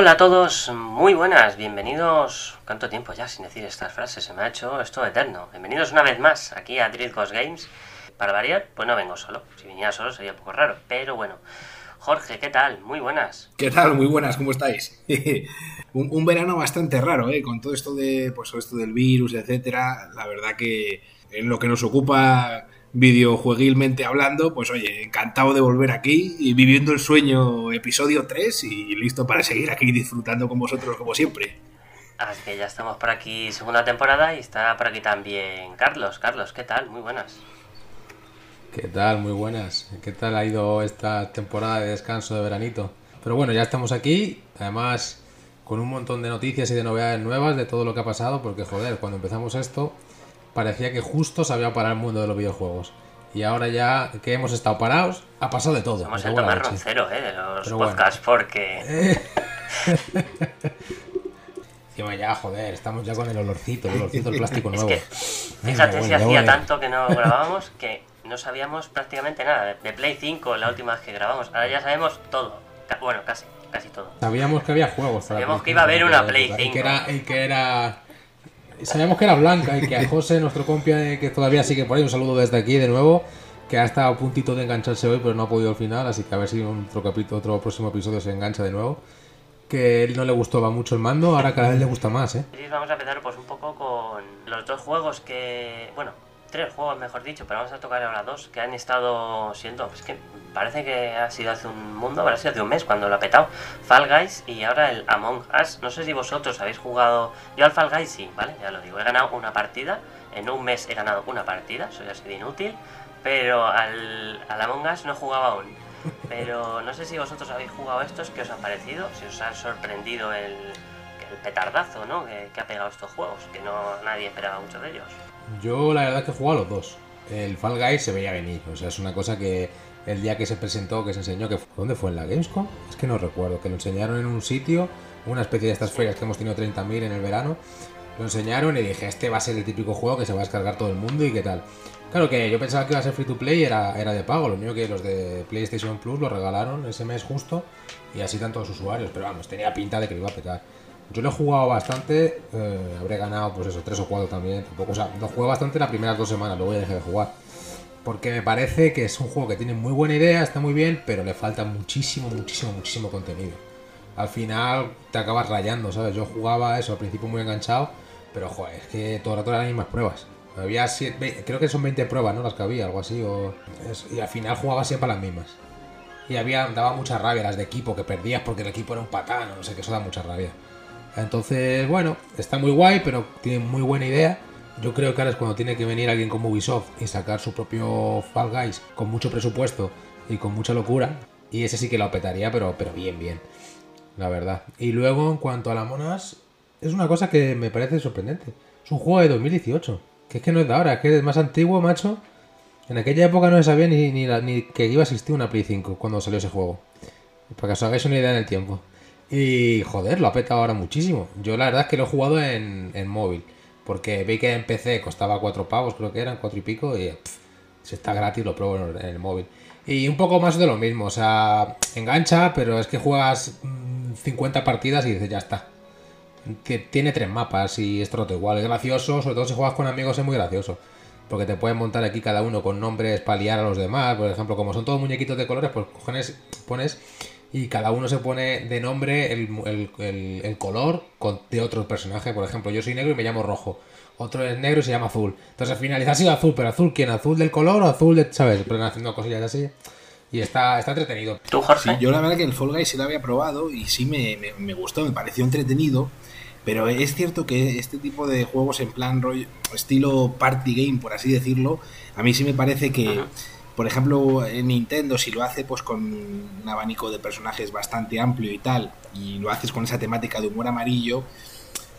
Hola a todos, muy buenas, bienvenidos. ¿Cuánto tiempo ya sin decir estas frases? Se me ha hecho esto eterno. Bienvenidos una vez más aquí a Ghost Games. Para variar, pues no vengo solo. Si viniera solo sería un poco raro, pero bueno. Jorge, ¿qué tal? Muy buenas. ¿Qué tal? Muy buenas, ¿cómo estáis? un, verano bastante raro, ¿eh? Con todo esto de, pues, esto del virus, etcétera. La verdad que en lo que nos ocupa videojueguilmente hablando, pues oye, encantado de volver aquí y viviendo el sueño episodio 3 y listo para seguir aquí disfrutando con vosotros como siempre. Así que ya estamos por aquí segunda temporada y está por aquí también Carlos. Carlos, ¿qué tal? Muy buenas. ¿Qué tal? Muy buenas. ¿Qué tal ha ido esta temporada de descanso de veranito? Pero bueno, ya estamos aquí, además con un montón de noticias y de novedades nuevas de todo lo que ha pasado, porque joder, cuando empezamos esto parecía que justo se había parado el mundo de los videojuegos. Y ahora ya que hemos estado parados, ha pasado de todo. El Tomás Roncero, ¿eh? De los podcasts, porque... Encima ya, joder, estamos ya con el olorcito, el olorcito del plástico nuevo. fíjate si hacía tanto que no grabábamos que no sabíamos prácticamente nada. De Play 5, la última vez que grabamos. Ahora ya sabemos todo. Bueno, casi, casi todo. Sabíamos que había juegos. Sabíamos que iba a haber una Play 5. Y que era... Y que era sabíamos que era blanca y que a José, nuestro compia, que todavía sigue por ahí, un saludo desde aquí de nuevo, que ha estado a puntito de engancharse hoy, pero no ha podido al final, así que a ver si otro capítulo, otro próximo episodio se engancha de nuevo. Que él no le gustaba mucho el mando, ahora cada vez le gusta más, ¿eh? Vamos a empezar pues un poco con los dos juegos que, bueno, tres juegos, mejor dicho, pero vamos a tocar ahora dos que han estado siendo, pues que parece que ha sido hace un mundo, habrá sido hace un mes cuando lo ha petado, Fall Guys y ahora el Among Us. No sé si vosotros habéis jugado, yo al Fall Guys sí, ¿vale? Ya lo digo, he ganado una partida, en un mes he ganado una partida, eso ya sido inútil, pero al, al Among Us no jugaba aún. Pero no sé si vosotros habéis jugado estos, ¿qué os han parecido? Si os ha sorprendido el, el petardazo, ¿no? Que, que ha pegado estos juegos, que no nadie esperaba mucho de ellos. Yo la verdad que he jugado los dos. El Fall Guys se veía venir, o sea, es una cosa que el día que se presentó, que se enseñó, que ¿dónde fue? ¿En la Gamescom? Es que no recuerdo, que lo enseñaron en un sitio, una especie de estas ferias que hemos tenido 30.000 en el verano, lo enseñaron y dije, este va a ser el típico juego que se va a descargar todo el mundo y qué tal. Claro que yo pensaba que iba a ser free to play y era, era de pago, lo único que los de PlayStation Plus lo regalaron ese mes justo y así tantos usuarios, pero vamos, tenía pinta de que lo iba a petar. Yo lo he jugado bastante, eh, habré ganado pues eso, tres o cuatro también, o sea, lo jugué bastante las primeras dos semanas, luego ya dejé de jugar. Porque me parece que es un juego que tiene muy buena idea, está muy bien, pero le falta muchísimo, muchísimo, muchísimo contenido. Al final te acabas rayando, ¿sabes? Yo jugaba eso al principio muy enganchado, pero joder, es que todo el rato eran las mismas pruebas. Había siete, creo que son 20 pruebas, ¿no? Las que había, algo así. O, y al final jugaba siempre las mismas. Y había, daba mucha rabia las de equipo, que perdías porque el equipo era un patán, no sé, que eso da mucha rabia. Entonces, bueno, está muy guay, pero tiene muy buena idea. Yo creo que ahora es cuando tiene que venir alguien como Ubisoft y sacar su propio Fall Guys con mucho presupuesto y con mucha locura. Y ese sí que lo petaría, pero, pero bien, bien. La verdad. Y luego, en cuanto a las monas, es una cosa que me parece sorprendente. Es un juego de 2018. Que es que no es de ahora, es que es más antiguo, macho. En aquella época no se sabía ni, ni, ni que iba a existir una Play 5 cuando salió ese juego. Para que os hagáis una idea en el tiempo. Y joder, lo ha petado ahora muchísimo. Yo la verdad es que lo he jugado en, móvil. Porque vi que en PC costaba cuatro pavos, creo que eran cuatro y pico. Y si está gratis, lo pruebo en el, móvil. Y un poco más de lo mismo. O sea, engancha, pero es que juegas 50 mm, partidas y dices, ya está. Que tiene tres mapas y es troto igual. Es gracioso, sobre todo si juegas con amigos es muy gracioso. Porque te pueden montar aquí cada uno con nombres para liar a los demás. Por ejemplo, como son todos muñequitos de colores, pues cojones, pones y cada uno se pone de nombre el, color de otro personaje. Por ejemplo, yo soy negro y me llamo rojo. Otro es negro y se llama azul. Entonces al final ha sido azul, pero azul quién? ¿Azul del color o azul de, sabes? Pero haciendo cosillas así. Y está, está entretenido. ¿Tú, Jorge? yo la verdad que el Fall Guys sí lo había probado y sí me, me, gustó, me pareció entretenido. Pero es cierto que este tipo de juegos en plan rollo, estilo party game, por así decirlo, a mí sí me parece que por ejemplo, en Nintendo, si lo hace pues con un abanico de personajes bastante amplio y tal, y lo haces con esa temática de humor amarillo,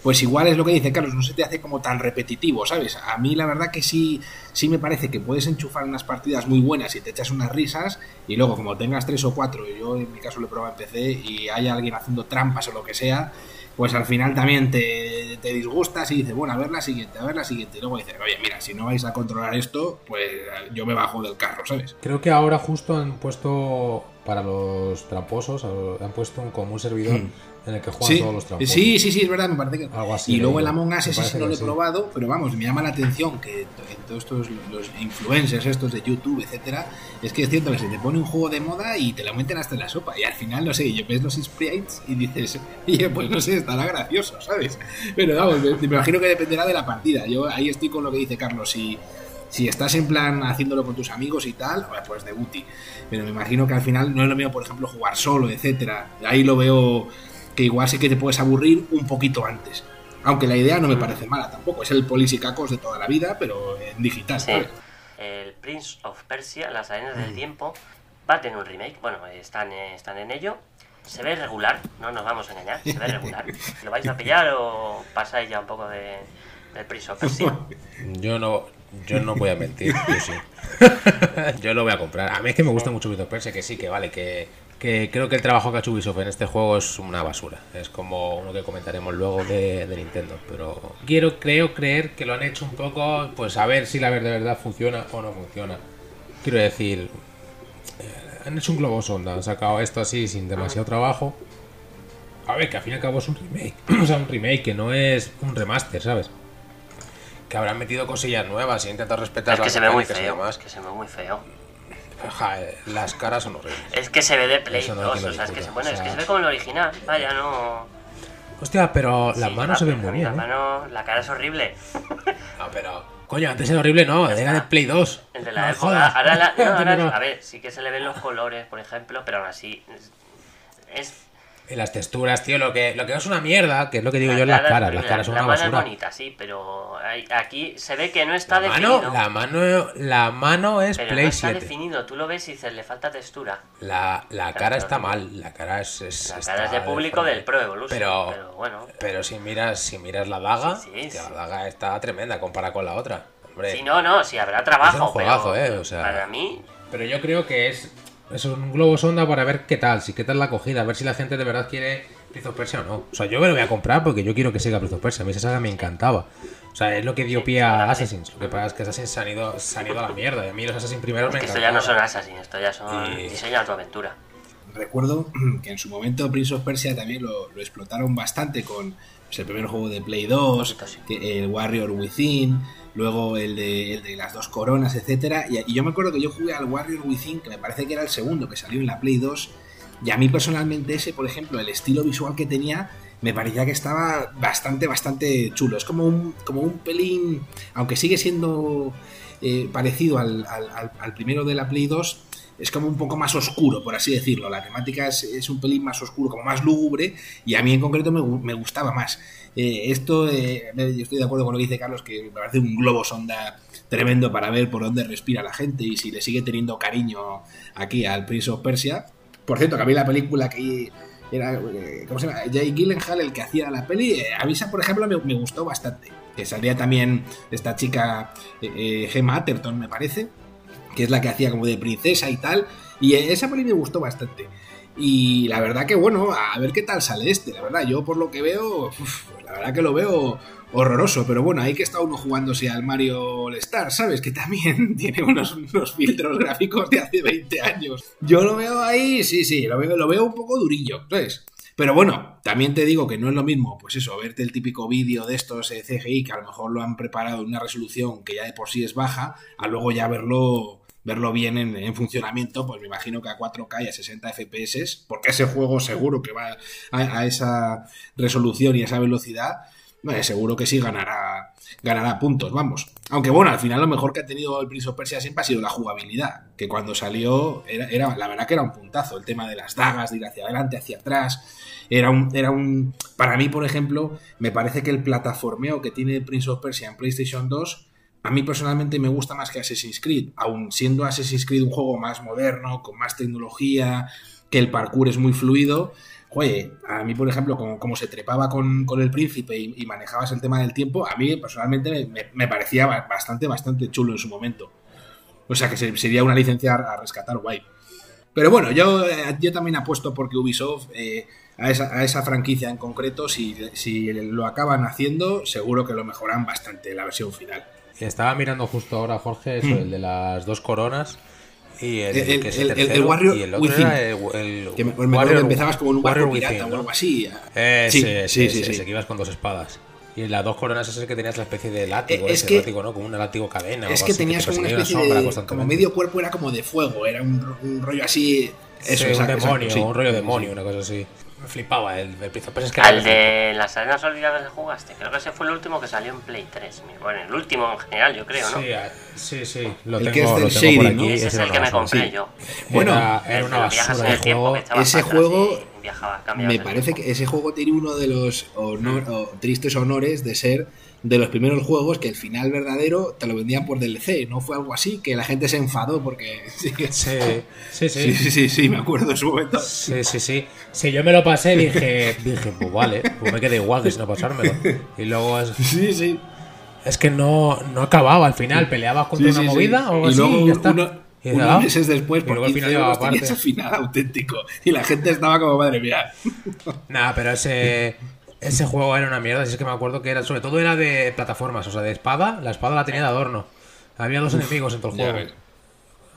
pues igual es lo que dice Carlos, no se te hace como tan repetitivo, ¿sabes? A mí la verdad que sí, sí me parece que puedes enchufar unas partidas muy buenas y te echas unas risas, y luego como tengas tres o cuatro, yo en mi caso lo he probado en PC, y hay alguien haciendo trampas o lo que sea, pues al final también te, te, disgustas y dices, bueno, a ver la siguiente, a ver la siguiente. Y luego dices, oye, mira, si no vais a controlar esto, pues yo me bajo del carro, ¿sabes? Creo que ahora justo han puesto para los tramposos. Han puesto como un servidor Mm. En el que juegan Sí, todos los tramposos. sí, sí, sí, es verdad, me parece que. Algo así, y luego el. Among Us ese sí no lo he sí. probado, pero vamos, me llama la atención que en todos estos los influencers estos de YouTube, etcétera, es que es cierto que se te pone un juego de moda y te lo meten hasta en la sopa. Y al final, no sé, yo ves los sprites y dices, oye, pues no sé, estará gracioso, ¿sabes? Pero vamos, me, me imagino que dependerá de la partida. Yo ahí estoy con lo que dice Carlos, si. Si estás en plan haciéndolo con tus amigos y tal, pues de booty. Pero me imagino que al final no es lo mío, por ejemplo, jugar solo, etcétera. Ahí lo veo que igual sí que te puedes aburrir un poquito antes. Aunque la idea no me parece mala tampoco. Es el polisicacos de toda la vida, pero en digital, Sí. ¿sabes? El Prince of Persia, Las Arenas del Tiempo, va a tener un remake. Bueno, están, eh, están en ello. Se ve regular, no nos vamos a engañar, se ve regular. ¿Lo vais a pillar o pasáis ya un poco de, del Prince of Persia? Yo no, yo no voy a mentir, yo sí. yo lo voy a comprar. A mí es que me gusta mucho Ubisoft Persia, que sí, que vale, que, que creo que el trabajo que ha hecho Ubisoft en este juego es una basura. Es como uno que comentaremos luego de, de Nintendo. Pero quiero, creo, creer que lo han hecho un poco, pues a ver si la verdad, de verdad funciona o no funciona. Quiero decir, eh, han hecho un globo sonda, han sacado esto así sin demasiado trabajo. A ver, que al fin y al cabo es un remake. o sea, un remake que no es un remaster, ¿sabes? Que habrán metido cosillas nuevas y intentado respetar Es que las se ve muy y feo, demás. es que se ve muy feo. Ja, eh, las caras son horribles. Es que se ve de Play no hay 2, quien lo o sea, es que se, bueno, o es que sea- se ve como el original. Vaya, no. Hostia, pero las Sí, manos se ven muy bien, La ¿eh? mano, la cara es horrible. No, pero. Coño, antes era horrible, no, era de Play 2. El de la No época. Ahora, la- no, ahora- a ver, sí que se le ven los colores, por ejemplo, pero aún así. Es. Las texturas, tío, lo que, lo que es una mierda, que es lo que digo la yo en las cara- caras. Las la- caras son la una mano es bonita, sí, pero hay- aquí se ve que no está La definido. mano, la mano, la mano es pero no Play está 7. definido, tú lo ves y dices, le falta textura. La, la cara está mal, la cara es. es- La cara es de público del Pro Evolution, Pero, pero, bueno. pero si miras, si miras la daga, Sí, sí, hostia, sí. la daga está tremenda comparada con la otra. Hombre, Sí, no, no, sí habrá trabajo, Es un juegazo, pero eh, o sea- para mí Pero yo creo que es, es un globo sonda para ver qué tal, si qué tal la acogida, a ver si la gente de verdad quiere Prince of Persia o no. O sea, yo me lo voy a comprar porque yo quiero que siga Prince of Persia. A mí esa saga me encantaba. O sea, es lo que dio pie a. Assassins. Lo que pasa es que Assassins se han ido, se han ido a la mierda. Y a mí los Assassins primeros es me que esto encantaban. ya no son Assassin, esto ya son Y- diseño de tu aventura. Recuerdo que en su momento Prince of Persia también lo, lo explotaron bastante con pues, el primer juego de Play 2, poquito, sí. que- el Warrior Within, luego el de, el de las dos coronas, etcétera. Y, yo me acuerdo que yo jugué al Warrior Within, que me parece que era el segundo que salió en la Play 2. Y a mí personalmente ese, por ejemplo, el estilo visual que tenía, me parecía que estaba bastante, bastante chulo. Es como un, como un pelín, aunque sigue siendo eh, parecido al, al- primero de la Play 2, es como un poco más oscuro, por así decirlo. La temática es, es un pelín más oscuro, como más lúgubre, y a mí en concreto me, me gustaba más. Eh, esto, eh, yo estoy de acuerdo con lo que dice Carlos, que me parece un globo sonda tremendo para ver por dónde respira la gente y si le sigue teniendo cariño aquí al Prince of Persia. Por cierto, que a mí la película que era, eh, ¿cómo se llama? Jay Gyllenhaal, el que hacía la peli, eh, a por ejemplo, me, gustó bastante. Que salía también esta chica, eh, eh, Gemma Atherton, me parece, que es la que hacía como de princesa y tal. Y esa peli me gustó bastante. Y la verdad que bueno, a ver qué tal sale este. La verdad, yo por lo que veo, la verdad que lo veo horroroso. Pero bueno, ahí que está uno jugándose al Mario All Star, ¿sabes? Que también tiene unos, unos filtros gráficos de hace 20 años. Yo lo veo ahí, sí, sí, lo veo, lo veo un poco durillo, ¿sabes? Pero bueno, también te digo que no es lo mismo, pues eso, verte el típico vídeo de estos eh, CGI que a lo mejor lo han preparado en una resolución que ya de por sí es baja, a luego ya verlo verlo bien en, en funcionamiento, pues me imagino que a 4K y a 60 FPS, porque ese juego seguro que va a, a esa resolución y a esa velocidad, eh, seguro que sí ganará, ganará puntos, vamos. Aunque bueno, al final lo mejor que ha tenido el Prince of Persia siempre ha sido la jugabilidad, que cuando salió era, era la verdad que era un puntazo, el tema de las dagas, de ir hacia adelante, hacia atrás, era un, era un... Para mí, por ejemplo, me parece que el plataformeo que tiene Prince of Persia en PlayStation 2 a mí personalmente me gusta más que Assassin's Creed, aun siendo Assassin's Creed un juego más moderno, con más tecnología, que el parkour es muy fluido. Oye, a mí, por ejemplo, como, como se trepaba con, con el príncipe y, manejabas el tema del tiempo, a mí personalmente me, parecía bastante, bastante chulo en su momento. O sea que sería una licencia a rescatar guay. Pero bueno, yo, yo también apuesto porque Ubisoft, eh, a, esa, a, esa, franquicia en concreto, si, si lo acaban haciendo, seguro que lo mejoran bastante la versión final. Estaba mirando justo ahora, Jorge, eso, mm. el de las dos coronas. Y el, El- que es el- el- el tercero, Warrior y el otro Within. era el, el Que me, me Warrior- que empezabas como en un barco Warrior pirata Within, o ¿no? algo así. Ese, Sí, ese, sí, ese, sí, ese, sí. que ibas con dos espadas. Y en las dos coronas es el que tenías la especie de látigo, es ese que- látigo, ¿no? Como un látigo cadena. o Es algo que así, tenías te como una especie sombra de. Como medio cuerpo era como de fuego, era un, un rollo así. Eso, Sí, exacto, un demonio, exacto, sí. un rollo demonio, una cosa así. Me flipaba el, el Prince of Persia, es que Al de las arenas olvidadas que jugaste, creo que ese fue el último que salió en Play 3. Bueno, el último en general, yo creo, ¿no? Sí, ah, sí, sí, lo El tengo, que es lo del tengo por shading, ¿no? aquí. Ese es el que me compré sí. yo. Bueno, era, una basura de juego. Ese juego viajaba, Me parece que ese juego tiene uno de los honor- o tristes honores de ser de los primeros juegos que el final verdadero te lo vendían por DLC. ¿No fue algo así? Que la gente se enfadó porque. Sí, Sí, sí, sí, sí. sí, sí, sí, me acuerdo en su momento. Sí, sí, sí. Si yo me lo pasé, dije, dije, pues vale, pues me queda igual que si no pasármelo. Y luego es, Sí, sí. es que no, no acababa al final, peleabas contra Sí, una movida o algo y así luego y ya está. uno- Y unos meses después, por 15 final llevaba euros, tenías el final auténtico. Y la gente estaba como, madre mía. Nada, pero ese, ese juego era una mierda. Si es que me acuerdo que era, sobre todo era de plataformas, o sea, de espada. La espada la tenía de adorno. Había dos enemigos en todo el juego. ves.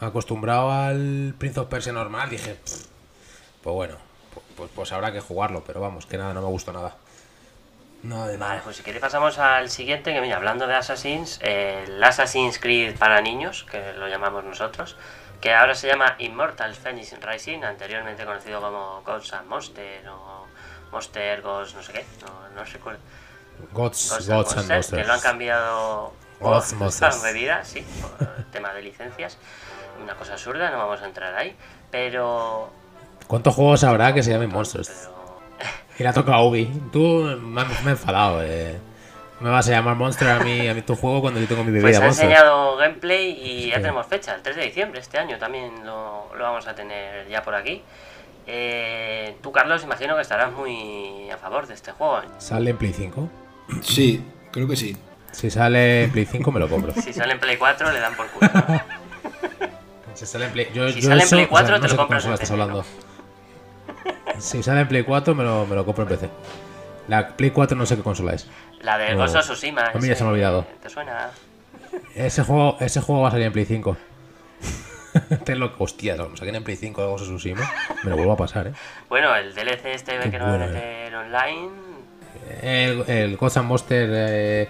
Acostumbrado al Prince of Persia normal, dije, "Pff, pues bueno, pu- pues, pues habrá que jugarlo. Pero vamos, que nada, no me gustó nada. Nada de Vale, pues si queréis pasamos al siguiente, que mira, hablando de Assassins, el Assassin's Creed para niños, que lo llamamos nosotros, que ahora se llama Immortal Phoenix Rising, anteriormente conocido como Gods and Monster o Monster Ghost, no sé qué, no, no recuerdo. Gods, Ghosts Gods and Monsters, que lo han cambiado Gods por Monsters. bebida, sí, por el tema de licencias. Una cosa absurda, no vamos a entrar ahí, pero... ¿Cuántos juegos habrá que se llamen Monsters? pero Y la toca Ubi. Tú me, has- me he enfadado, eh. Me vas a llamar Monster a mí, a mí tu juego cuando yo tengo mi Pues bebida ha Monster. enseñado gameplay y ya Sí. tenemos fecha, el 3 de diciembre este año también lo, lo vamos a tener ya por aquí. Eh, tú, Carlos, imagino que estarás muy a favor de este juego. ¿Sale en Play 5? Sí, creo que sí. Si sale en Play 5 me lo compro. Si sale en Play 4 le dan por culo. ¿no? Si sale en Play, yo, Si yo sale en eso, Play 4 o sea, te lo compras en estás PC, hablando. Si sale en Play 4 me lo, me lo compro en PC. La Play 4 no sé qué consola es. La de No. Ghost of Tsushima. A mí ya se me ha olvidado. ¿Te suena? Ese juego, ese juego va a salir en Play 5. Te lo hostia, lo saquen en Play 5 algo se Tsushima. Me lo vuelvo a pasar, eh. Bueno, el DLC este Qué que no va a bueno, meter online. El, el Monster eh.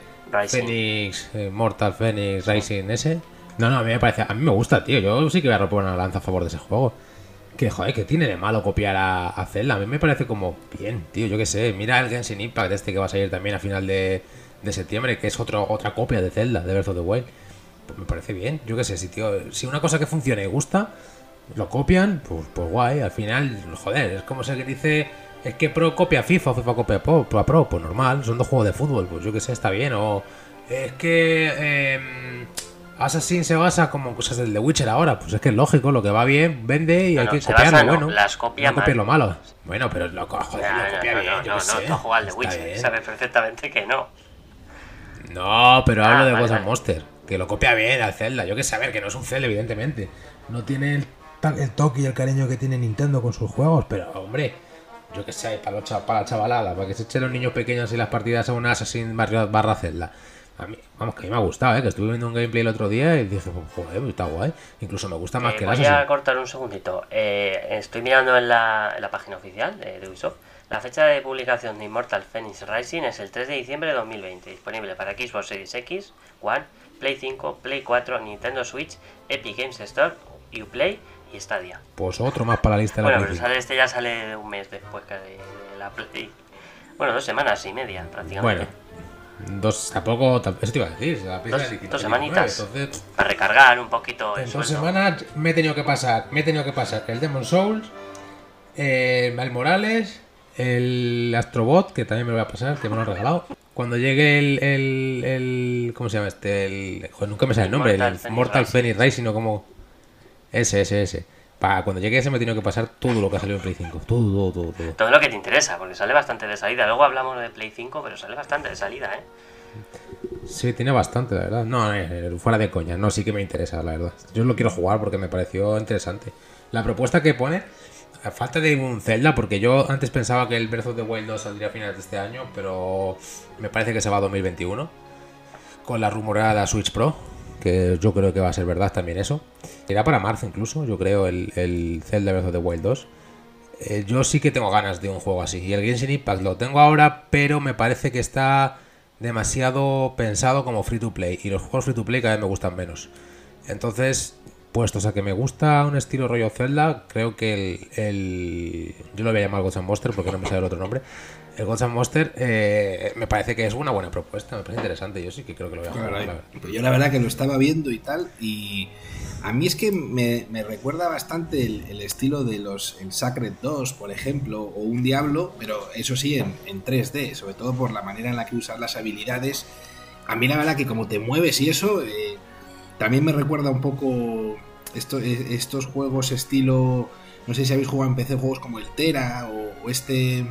Phoenix, eh, Mortal Phoenix Rising ese. No, no, a mí me parece. A mí me gusta, tío. Yo sí que voy a romper una lanza a favor de ese juego. Que joder, que tiene de malo copiar a, a Zelda. A mí me parece como bien, tío. Yo qué sé. Mira el Genshin Impact este que va a salir también a final de, de septiembre, que es otro, otra copia de Zelda, de Breath of the Wild. Pues me parece bien. Yo qué sé, si, tío, si una cosa que funciona y gusta, lo copian, pues, pues guay. Al final, joder, es como se dice. Es que Pro copia FIFA FIFA copia Pro, Pro pues normal, son dos juegos de fútbol, pues yo que sé, está bien. O es que eh, Assassin se basa como cosas del The Witcher ahora, pues es que es lógico, lo que va bien vende y No, hay que se copiar basa, no, bueno. las copia no copiar lo malo. Bueno, pero lo, joder, No, lo no, copia no, bien, no, yo no, qué sé, The Witcher, sabes perfectamente que no. No, pero hablo Ah, de vale, Ghost and vale. Monster, que lo copia bien al Zelda. Yo que saber que no es un Zelda, evidentemente. No tiene el, toque y el cariño que tiene Nintendo con sus juegos, pero hombre, yo que sé, para, los cha- para la chavalada, para que se echen los niños pequeños y las partidas a un Assassin barra, barra Zelda. A mí, vamos, que a mí me ha gustado, ¿eh? que estuve viendo un gameplay el otro día y dije, pues, joder, pues está guay. Incluso me gusta más Eh, que el voy Assassin. a cortar un segundito. Eh, estoy mirando en la, en la página oficial de, de Ubisoft. La fecha de publicación de Immortal Phoenix Rising es el 3 de diciembre de 2020. Disponible para Xbox Series X, One, Play 5, Play 4, Nintendo Switch, Epic Games Store, Uplay y Stadia. Pues otro más para la lista de la Bueno, pero sale este ya sale un mes después que de, la Play. Bueno, dos semanas y media prácticamente. Bueno, dos, tampoco, tam- eso te iba a decir. la Play Dos- de 19, dos semanitas. Entonces, Para recargar un poquito el En dos semanas me he tenido que pasar, me he tenido que pasar el Demon Souls, el Miles Morales, el Astrobot, que también me lo voy a pasar, que me lo han regalado. Cuando llegue el, el, el- ¿cómo se llama este? El, joder, nunca me sale el nombre, Mortal el Mortal. Phoenix Rising o como ese, ese, ese. Para cuando llegue ese me tenido que pasar todo lo que ha salido en Play 5, todo, todo, todo, todo. Lo que te interesa, porque sale bastante de salida. Luego hablamos de Play 5, pero sale bastante de salida, ¿eh? Sí, tiene bastante, la verdad. No, eh, fuera de coña. No, sí que me interesa, la verdad. Yo lo quiero jugar porque me pareció interesante. La propuesta que pone, a falta de un Zelda, porque yo antes pensaba que el Breath of the Wild 2 saldría a finales de este año, pero me parece que se va a 2021. Con la rumoreada Switch Pro, que yo creo que va a ser verdad también eso. Irá para marzo incluso, yo creo, el, el Zelda Breath of the Wild 2. Eh, yo sí que tengo ganas de un juego así. Y el Genshin Impact lo tengo ahora, pero me parece que está demasiado pensado como free to play. Y los juegos free to play cada vez me gustan menos. Entonces, puestos a que me gusta un estilo rollo Zelda, creo que el. yo lo voy a llamar Ghost Monster porque no me sale el otro nombre. El Ghost Monster eh, me parece que es una buena propuesta, me parece interesante. Yo sí que creo que lo voy a jugar. yo la verdad que lo estaba viendo y tal, y a mí es que me, recuerda bastante el, estilo de los el Sacred 2, por ejemplo, o un Diablo, pero eso sí en, 3D, sobre todo por la manera en la que usas las habilidades. A mí la verdad que como te mueves y eso, eh, también me recuerda un poco eh, estos juegos estilo... No sé si habéis jugado en PC juegos como el Tera o este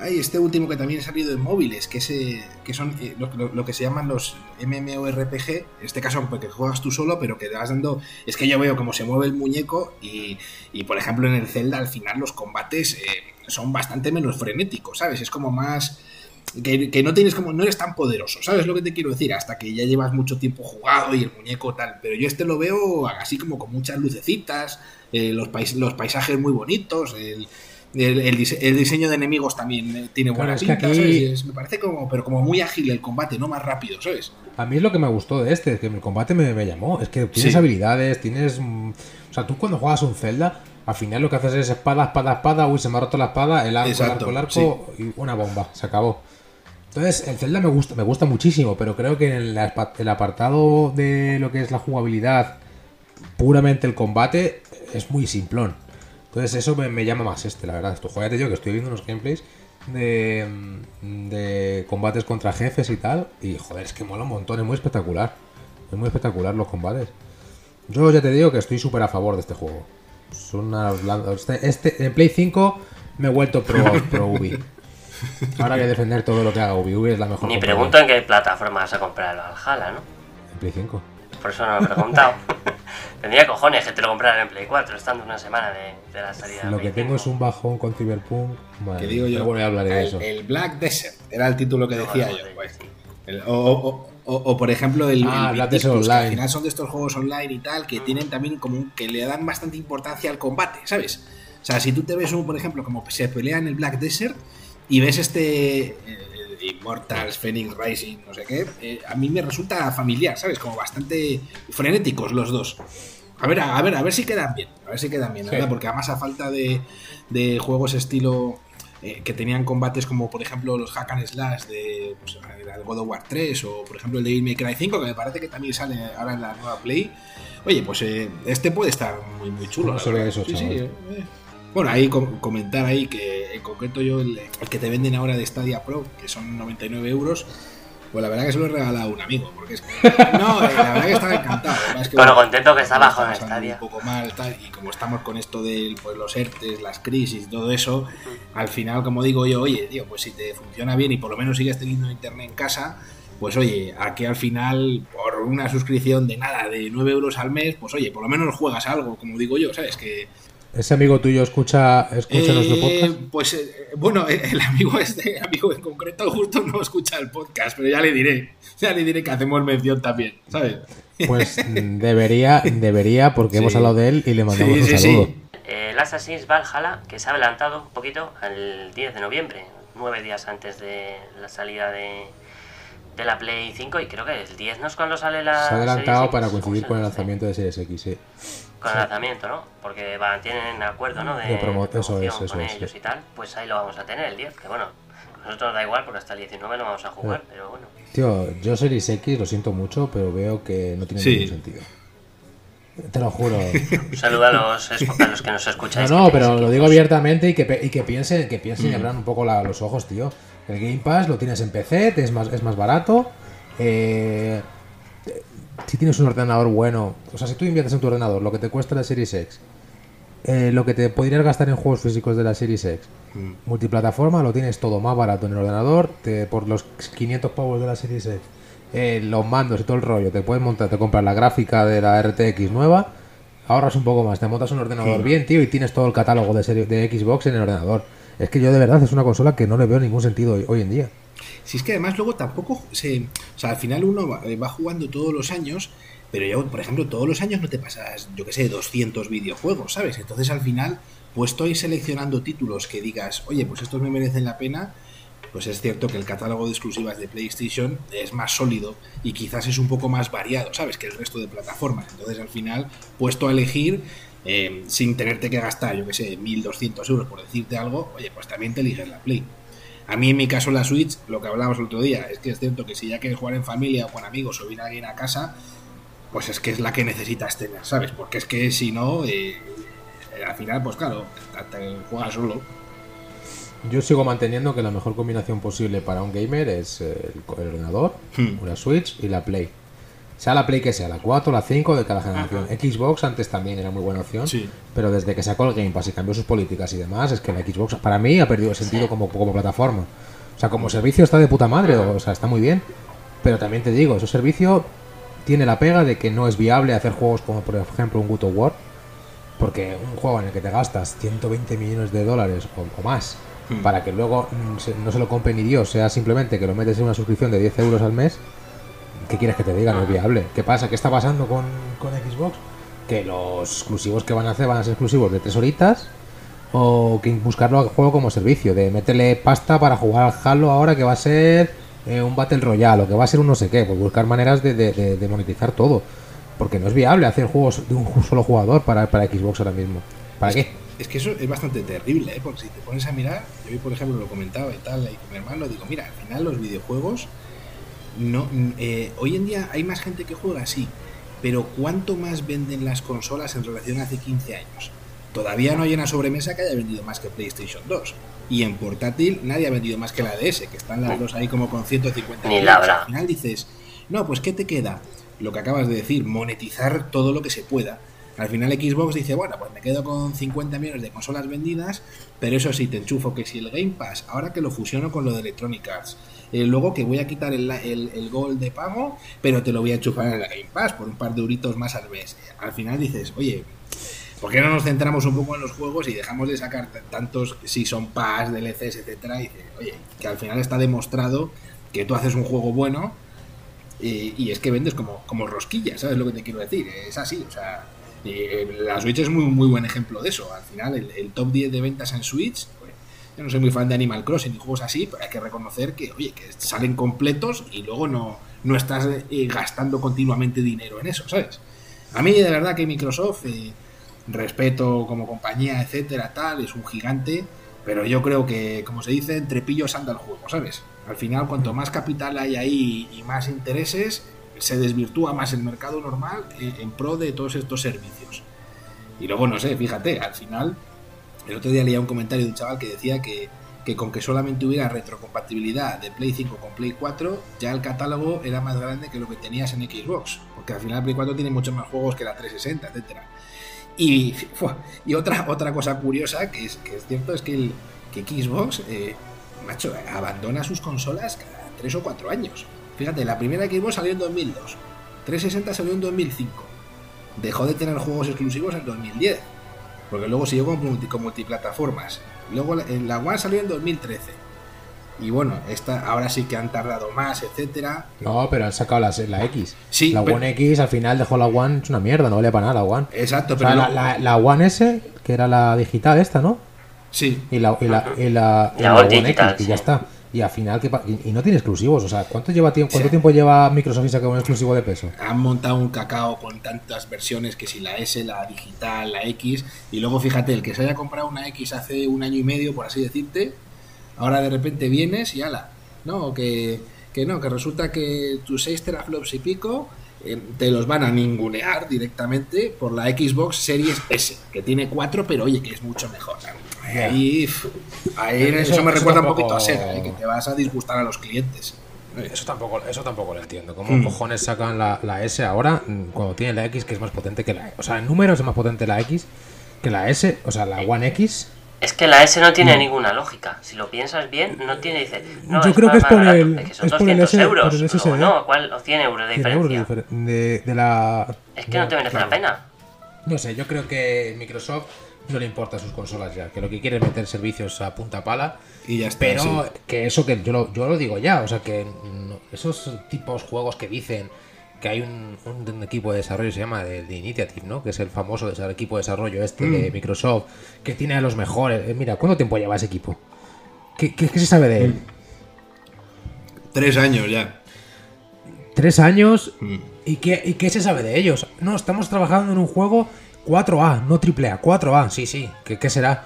hay este último que también ha salido en móviles, que, ese, que son eh, lo, que se llaman los MMORPG, en este caso porque juegas tú solo, pero que te vas dando... Es que yo veo cómo se mueve el muñeco y, y por ejemplo en el Zelda al final los combates eh, son bastante menos frenéticos, ¿sabes? Es como más... Que, no tienes como no eres tan poderoso, ¿sabes lo que te quiero decir? Hasta que ya llevas mucho tiempo jugado y el muñeco tal, pero yo este lo veo así como con muchas lucecitas, eh, los, los paisajes muy bonitos, el, el, diseño de enemigos también eh, tiene buena pinta, me parece como, pero como muy ágil el combate, no más rápido, ¿sabes? A mí es lo que me gustó de este, que el combate me, llamó. Es que tienes habilidades, tienes. Mm, o sea, tú cuando juegas un Zelda, al final lo que haces es espada, espada, espada, uy, se me ha roto la espada, el arco, el arco, el arco, y una bomba, se acabó. Entonces, el Zelda me gusta, me gusta muchísimo, pero creo que en el, el apartado de lo que es la jugabilidad, puramente el combate, es muy simplón. Entonces eso me, llama más este, la verdad. Esto, joder, yo que estoy viendo unos gameplays de, de combates contra jefes y tal. Y joder, es que mola un montón, es muy espectacular. Es muy espectacular los combates. Yo ya te digo que estoy súper a favor de este juego. Son este, este, en Play 5 me he vuelto pro, pro Ubi. Ahora voy a defender todo lo que haga Ubi. Ubi es la mejor. Ni pregunto en qué plataforma vas a comprar el Valhalla, ¿no? En Play 5. Por eso no lo he preguntado. Tendría cojones que te lo compraran en Play 4, estando una semana de, la salida. Lo que tengo es un bajón con Cyberpunk. que digo yo, bueno, hablaré de eso. El Black Desert era el título que decía yo. Pues. o, por ejemplo el, ah, Black Desert Online. al final son de estos juegos online y tal que tienen también como que le dan bastante importancia al combate, ¿sabes? O sea, si tú te ves un, por ejemplo, como se pelea en el Black Desert y ves este eh, Immortals, Phoenix Rising, no sé qué, eh, a mí me resulta familiar, ¿sabes? Como bastante frenéticos los dos. A ver, a, ver, a ver si quedan bien, a ver si quedan bien, ¿verdad? Porque además a falta de, de juegos estilo eh, que tenían combates como por ejemplo los Hack and Slash de pues, God of War 3 o por ejemplo el de May Cry 5 que me parece que también sale ahora en la nueva Play. Oye, pues eh, este puede estar muy, muy chulo. eso, sí, sí, bueno, ahí comentar ahí que en concreto yo el, que te venden ahora de Stadia Pro, que son 99 euros, pues la verdad que se lo he regalado a un amigo, porque es que... No, eh, la verdad que estaba encantado. bueno, contento que está bajo en Stadia. Un poco mal, tal, y como estamos con esto de pues, los ERTES, las crisis y todo eso, al final, como digo yo, oye, tío, pues si te funciona bien y por lo menos sigues teniendo internet en casa, pues oye, aquí al final, por una suscripción de nada, de 9 euros al mes, pues oye, por lo menos juegas algo, como digo yo, ¿sabes? Que ¿Ese amigo tuyo escucha, escucha nuestro eh, podcast? Pues eh, bueno, eh, el amigo este, amigo en concreto, justo no escucha el podcast, pero ya le diré, ya le diré que hacemos mención también, ¿sabes? Pues debería, debería, porque hemos hablado de él y le mandamos un saludo. El Assassin's Valhalla, que se ha adelantado un poquito al 10 de noviembre, nueve días antes de la salida de, de la Play 5 y creo que el 10 no es cuando sale la... Se ha adelantado para coincidir con el lanzamiento de Series X, sí con el lanzamiento, ¿no? Porque van, tienen acuerdo, ¿no? De, de promoción con ellos y tal, pues ahí lo vamos a tener el 10, que bueno, nosotros da igual porque hasta el 19 no vamos a jugar, pero bueno. Tío, yo Series X lo siento mucho, pero veo que no tiene ningún sentido. Te lo juro. Un saludo a los, a los que nos escucháis. No, no, pero lo digo abiertamente y que, y que piensen, que piensen y mm. abran un poco los ojos, tío. El Game Pass lo tienes en PC, es más, es más barato. Eh, si tienes un ordenador bueno, o sea, si tú inviertes en tu ordenador lo que te cuesta la Series X, eh, lo que te podrías gastar en juegos físicos de la Series X, mm. multiplataforma, lo tienes todo más barato en el ordenador, te, por los 500 pavos de la Series X, eh, los mandos y todo el rollo, te puedes montar, te compras la gráfica de la RTX nueva, ahorras un poco más, te montas un ordenador bien, tío, y tienes todo el catálogo de, serie, de Xbox en el ordenador. Es que yo de verdad es una consola que no le veo ningún sentido hoy en día. Si es que además luego tampoco se. O sea, al final uno va, eh, jugando todos los años pero yo, por ejemplo, todos los años no te pasas, yo qué sé, 200 videojuegos, ¿sabes? Entonces al final, pues estoy seleccionando títulos que digas, oye, pues estos me merecen la pena, pues es cierto que el catálogo de exclusivas de PlayStation es más sólido y quizás es un poco más variado, ¿sabes? Que el resto de plataformas. Entonces al final, puesto a elegir, eh, sin tenerte que gastar, yo qué sé, 1.200 euros por decirte algo, oye, pues también te eliges la Play. A mí en mi caso la Switch, lo que hablábamos el otro día, es que es cierto que si ya quieres jugar en familia o con amigos o a alguien a casa, pues es que es la que necesitas tener, ¿sabes? Porque es que si no, eh, al final, pues claro, te juegas solo. Yo sigo manteniendo que la mejor combinación posible para un gamer es el, ordenador, hmm. una Switch y la Play. Sea la Play que sea, la 4, la 5 de cada generación. Xbox antes también era muy buena opción, pero desde que sacó el Game Pass y cambió sus políticas y demás, es que la Xbox para mí ha perdido sentido como, como plataforma. O sea, como servicio está de puta madre, o sea, está muy bien. Pero también te digo, ese servicio tiene la pega de que no es viable hacer juegos como por ejemplo un Good of War, porque un juego en el que te gastas 120 millones de dólares o, más hmm. para que luego mm, no se lo compre ni Dios, sea simplemente que lo metes en una suscripción de 10 euros al mes, ¿qué quieres que te diga? No es viable. ¿Qué pasa? ¿Qué está pasando con, con Xbox? Que los exclusivos que van a hacer van a ser exclusivos de 3 horitas o que buscarlo al juego como servicio, de meterle pasta para jugar al Halo ahora que va a ser eh, un Battle Royale o que va a ser un no sé qué, pues buscar maneras de, de, monetizar todo. Porque no es viable hacer juegos de un solo jugador para, para Xbox ahora mismo. ¿Para qué? Es que eso es bastante terrible, ¿eh? porque si te pones a mirar, yo por ejemplo lo comentaba y tal, y con mi hermano, digo, mira, al final los videojuegos no, eh, hoy en día hay más gente que juega, sí, pero ¿cuánto más venden las consolas en relación a hace 15 años? Todavía no hay una sobremesa que haya vendido más que PlayStation 2. Y en portátil nadie ha vendido más que la DS, que están las dos ahí como con 150 Ni la Al final dices, no, pues ¿qué te queda? Lo que acabas de decir, monetizar todo lo que se pueda. Al final Xbox dice, bueno, pues me quedo con 50 millones de consolas vendidas, pero eso sí, te enchufo que si el Game Pass, ahora que lo fusiono con lo de Electronic Arts, eh, luego que voy a quitar el, el, gol de pago, pero te lo voy a enchufar en el Game Pass por un par de euritos más al mes. Al final dices, oye, ¿por qué no nos centramos un poco en los juegos y dejamos de sacar tantos si son Pass, DLCs, etcétera? Y dices, oye, que al final está demostrado que tú haces un juego bueno y, es que vendes como, como rosquillas, ¿sabes lo que te quiero decir? Es así, o sea, eh, la Switch es muy, muy buen ejemplo de eso. Al final, el, top 10 de ventas en Switch yo no soy muy fan de Animal Crossing y juegos así, pero hay que reconocer que, oye, que salen completos y luego no, no estás eh, gastando continuamente dinero en eso, ¿sabes? A mí, de verdad, que Microsoft, eh, respeto como compañía, etcétera, tal, es un gigante, pero yo creo que, como se dice, entre pillos anda el juego, ¿sabes? Al final, cuanto más capital hay ahí y más intereses, se desvirtúa más el mercado normal eh, en pro de todos estos servicios. Y luego, no sé, fíjate, al final el otro día leía un comentario de un chaval que decía que, con que solamente hubiera retrocompatibilidad de Play 5 con Play 4, ya el catálogo era más grande que lo que tenías en Xbox. Porque al final Play 4 tiene muchos más juegos que la 360, etcétera. Y, y otra, otra cosa curiosa que es, que es cierto es que, el, que Xbox, eh, macho, abandona sus consolas cada 3 o 4 años. Fíjate, la primera Xbox salió en 2002, 360 salió en 2005, dejó de tener juegos exclusivos en 2010 porque luego siguió con, con multiplataformas. Luego la One salió en 2013. Y bueno, esta, ahora sí que han tardado más, etcétera. No, pero han sacado la, la X. Sí, la One X al final dejó la One, es una mierda, no vale para nada la One. Exacto, pero. la, la, One S, que era la digital esta, ¿no? Sí. Y la, y la, y la, One X, y ya está. Y al final, y, no tiene exclusivos. O sea, ¿cuánto, lleva tiempo, ¿cuánto tiempo lleva Microsoft y saca un exclusivo de peso? Han montado un cacao con tantas versiones que si la S, la digital, la X. Y luego fíjate, el que se haya comprado una X hace un año y medio, por así decirte, ahora de repente vienes y ala. No, que, que no, que resulta que tus 6 teraflops y pico eh, te los van a ningunear directamente por la Xbox Series S, que tiene 4, pero oye, que es mucho mejor. Ahí, ahí eso, me recuerda un poquito a Sega, ¿eh? que te vas a disgustar a los clientes. Eso tampoco, eso tampoco lo entiendo. ¿Cómo hmm. cojones sacan la, la, S ahora mm, cuando tiene la X que es más potente que la E? O sea, en números es más potente la X que la S, o sea, la One X. Es que la S no tiene ninguna lógica. Si lo piensas bien, no tiene. Dice, no, Yo creo que es por el. Es, que por el S, euros. Por el SSD. No, ¿cuál? O 100 euros de diferencia. de, de, la. Es que no te merece la pena. No sé, yo creo que Microsoft no le importa sus consolas ya, que lo que quiere es meter servicios a punta pala. Y ya está. Pero que eso que yo lo, yo lo digo ya, o sea que esos tipos juegos que dicen que hay un, un equipo de desarrollo se llama de, de Initiative, ¿no? Que es el famoso equipo de desarrollo este de Microsoft, que tiene a los mejores. Eh, mira, ¿cuánto tiempo lleva ese equipo? ¿Qué, qué- qué se sabe de él? Tres años ya. Tres años. Mm. ¿Y qué, ¿Y qué se sabe de ellos? No, estamos trabajando en un juego 4A, no AAA, 4A. Sí, sí. ¿Qué, qué será?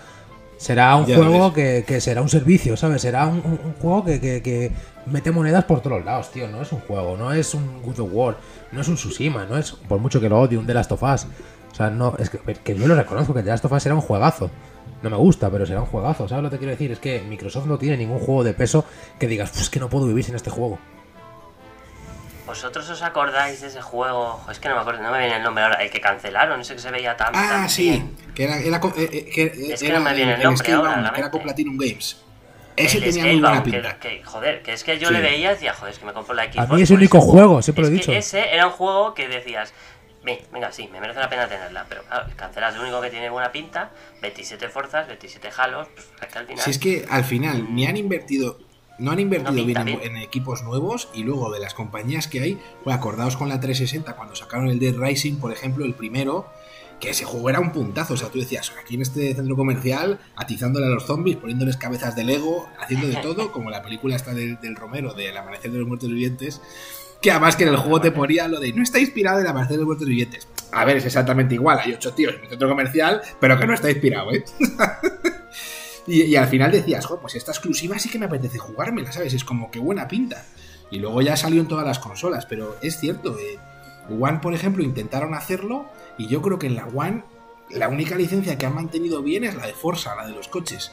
Será un Ya juego que, que será un servicio, ¿sabes? Será un, un- un juego que, que- que mete monedas por todos lados, tío. No es un juego, no es un Good of War, no es un Tsushima, no es, por mucho que lo odie, un The Last of Us. O sea, no, es que, yo lo reconozco que The Last of Us será un juegazo. No me gusta, pero será un juegazo. ¿Sabes lo que quiero decir? Es que Microsoft no tiene ningún juego de peso que digas, pues que no puedo vivir sin este juego. ¿Vosotros os acordáis de ese juego? Es que no me acuerdo, no me viene el nombre ahora. El que cancelaron, ese que se veía tan. Ah, tan sí. bien. Que era, eh, eh, que Es que era no me viene el nombre ahora era con. Platinum Games. Ese El tenía muy buena pinta. que- joder, que es que yo Sí. le veía y decía, joder, es que me compro la Xbox. A mí es el único ese juego, siempre lo he dicho. que ese era un juego que decías, "Ve, venga, sí, me merece la pena tenerla, pero claro, cancelas el único que tiene buena pinta, 27 fuerzas, 27 halos, pues al final... Si es que al final ni han invertido, no han invertido No bien, en, bien. en equipos nuevos y luego de las compañías que hay, pues acordaos con la 360 cuando sacaron el Dead Rising, por ejemplo, el primero, que ese juego era un puntazo, o sea, tú decías, aquí en este centro comercial, atizándole a los zombies, poniéndoles cabezas de Lego, haciendo de todo, como la película esta del, del Romero, del Amanecer de los Muertos Vivientes, que además que en el juego te ponía lo de, no está inspirado en el Amanecer de los Muertos Vivientes. A ver, es exactamente igual, hay ocho tíos en un centro comercial, pero que no está inspirado, ¿eh? Y, y al final decías, jo, pues esta exclusiva sí que me apetece jugármela, ¿sabes? Es como que buena pinta. Y luego ya salió en todas las consolas, pero es cierto, eh, One, por ejemplo, intentaron hacerlo y yo creo que en la One la única licencia que han mantenido bien es la de Forza, la de los coches.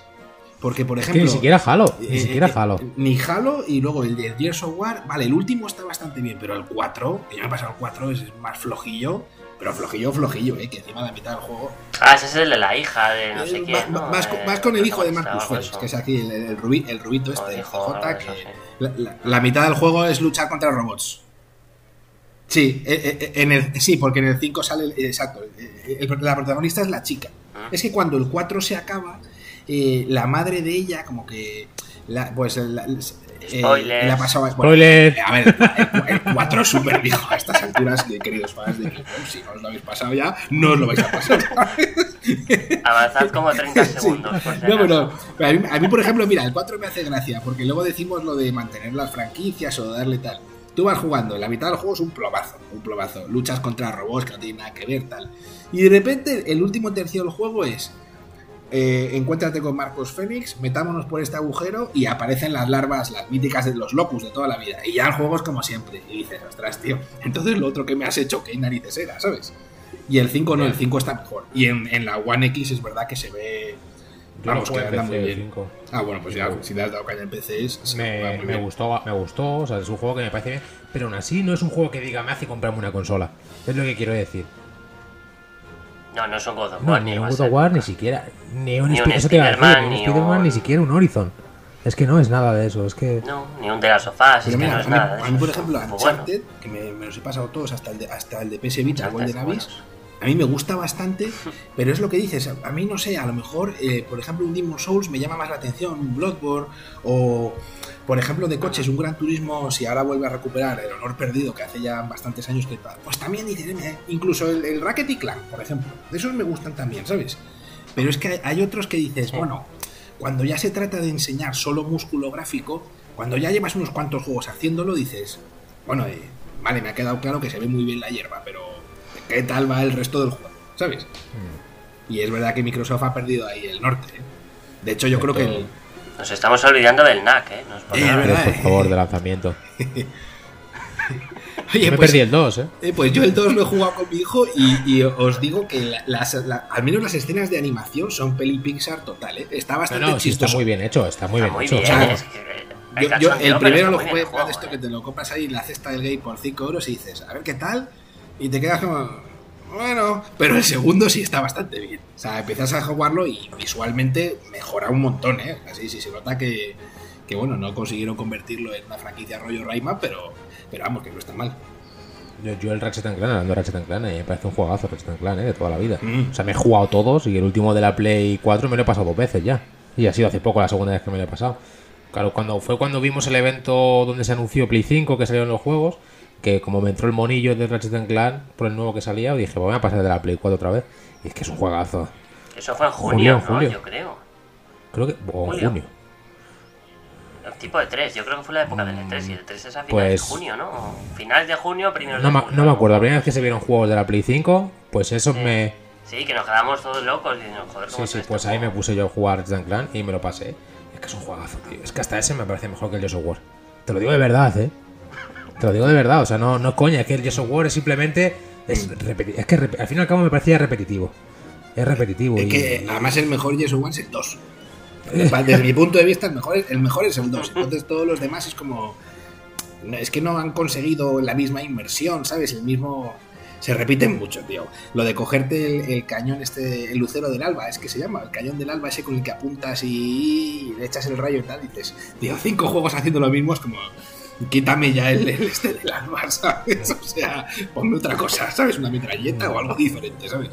Porque, por Es que ejemplo... ni siquiera Halo, ni eh, siquiera eh, Halo. Ni Halo y luego el de Gears of War, vale, el último está bastante bien, pero el 4, que yo me he pasado el 4, es más flojillo, pero flojillo, flojillo, eh, que encima de la mitad del juego Ah, ese es el de la hija de no sé quién, ¿no? con- Eh, vas con el hijo de Marcus Phoenix, que es aquí el, el, rubi- el rubito este, el CJ, que sí. la, la- la mitad del juego es luchar contra robots. Sí, eh, eh, en el, sí, porque en el 5 sale, exacto, la protagonista es la chica. Ah. Es que cuando el 4 se acaba, la madre de ella como que, la- pues, la, eh, Spoilers. le ha pasado... bueno, Spoiler. a ver, el, el 4 es súper viejo a estas alturas, de queridos fans de Xbox, si no os lo habéis pasado ya, no os lo vais a pasar. Avanzad como 30 Sí. segundos, por si No, pero a mí, a mí, por ejemplo, mira, el 4 me hace gracia, porque luego decimos lo de mantener las franquicias o darle tal. Tú vas jugando, la mitad del juego es un plomazo, un plomazo. Luchas contra robots que no tienen nada que ver, tal. Y de repente, el último tercio del juego es. Eh, encuéntrate con Marcos Fénix, metámonos por este agujero y aparecen las larvas, las míticas de los locus de toda la vida. Y ya el juego es como siempre. Y dices, ostras, tío, entonces lo otro que me has hecho, ¿qué narices era, sabes? Y el 5 no, el 5 está mejor. Y en, en la One X es verdad que se ve. Vamos, no que anda muy bien. 5. Ah, bueno, pues ya, si le has dado caña en PC es. Me, gustó, me gustó, o sea, es un juego que me parece bien, pero aún así no es un juego que diga me hace comprarme una consola. Es lo que quiero decir. No, no son God of No, War, ni va un God of War, ni siquiera. Ni un, Ni un Spi- eso te iba a decir, Spider-Man, ni un ni ni siquiera un Horizon. Es que no es nada de eso, es que. No, ni un de las sofás, es que mira, no es mí, nada de a mí, por eso. ejemplo, bueno. Uncharted, que me, me los he pasado todos hasta el de, hasta el de PS Vita, el Abyss, buenos. A mí me gusta bastante, pero es lo que dices, a mí no sé, a lo mejor, eh, por ejemplo, un Demon Souls me llama más la atención, un Bloodborne, o, por ejemplo, de coches, un Gran Turismo, si ahora vuelve a recuperar el honor perdido, que hace ya bastantes años que pues también dices, eh, incluso el, el Racket y Clank, por ejemplo, de esos me gustan también, ¿sabes? Pero es que hay, hay otros que dices, bueno, cuando ya se trata de enseñar solo músculo gráfico, cuando ya llevas unos cuantos juegos haciéndolo, dices, bueno, eh, vale, me ha quedado claro que se ve muy bien la hierba, pero ¿qué tal va el resto del juego? ¿Sabes? Y es verdad que Microsoft ha perdido ahí el norte. ¿eh? De hecho, yo creo que el, Nos estamos olvidando del NAC, ¿eh? No por Eh, verdad. Por favor, de lanzamiento. Oye, me pues, perdí el 2, ¿eh? eh, pues yo el 2 lo he jugado con mi hijo y, y os digo que la- las, la- al menos las escenas de animación son peli Pixar total, ¿eh? Está No, bastante no, sí está chistoso. muy bien hecho, está muy Está bien muy hecho. bien, o sea, es que Yo, yo el primero está lo jugué de esto ¿eh? que te lo compras ahí en la cesta del game por 5 euros y dices, a ver qué tal, y te quedas como, bueno, pero el segundo sí está bastante bien. O sea, empiezas a jugarlo y visualmente mejora un montón, ¿eh? Así sí se nota que, que bueno, no consiguieron convertirlo en una franquicia rollo Rayman, pero, pero vamos, que no está mal. Yo, yo el Ratchet and Clank, hablando de Ratchet and Clank, eh, me parece un juegazo Ratchet and Clank, eh, de toda la vida. Mm. O sea, me he jugado todos y el último de la Play 4 me lo he pasado dos veces ya. Y ha sido hace poco la segunda vez que me lo he pasado. Claro, cuando fue cuando vimos el evento donde se anunció Play 5, que salieron los juegos, que como me entró el monillo de Ratchet Clank por el nuevo que salía, dije, voy a pasar de la Play 4 otra vez. Y es que es un juegazo. Eso fue en junio, ¿no? julio. Yo creo. Creo que. O en junio. El tipo de 3, yo creo que fue la época del E3 y el 3 es a finales Pues- de junio, ¿no? O Finales de junio, primeros No, de julio. no me acuerdo, la primera vez que se vieron juegos de la Play 5, pues eso me. Sí, que nos quedamos todos locos y nos joder, Sí, ¿cómo sí, es pues esto? ahí me puse yo a jugar Ratchet Clank y me lo pasé. Es que es un juegazo, tío. Es que hasta ese me parece mejor que el Gears of War. Te lo digo de verdad, ¿eh? Te lo digo de verdad, o sea, no, no coña, es que el Gears of War es simplemente. Es, es que al fin y al cabo me parecía repetitivo. Es repetitivo. Es y- que además el mejor Gears of War es el 2. Desde mi punto de vista, el mejor, es- el mejor es el 2. Entonces todos los demás es como. Es que no han conseguido la misma inmersión, ¿sabes? El mismo. Se repiten mucho, tío. Lo de cogerte el, el cañón, este, el lucero del alba, es que se llama, el cañón del alba, ese con el que apuntas y le echas el rayo y tal, dices, tío, cinco juegos haciendo lo mismo, es como, quítame ya el, el este del alba, ¿sabes? O sea, ponme otra cosa, ¿sabes? Una metralleta o algo diferente, ¿sabes?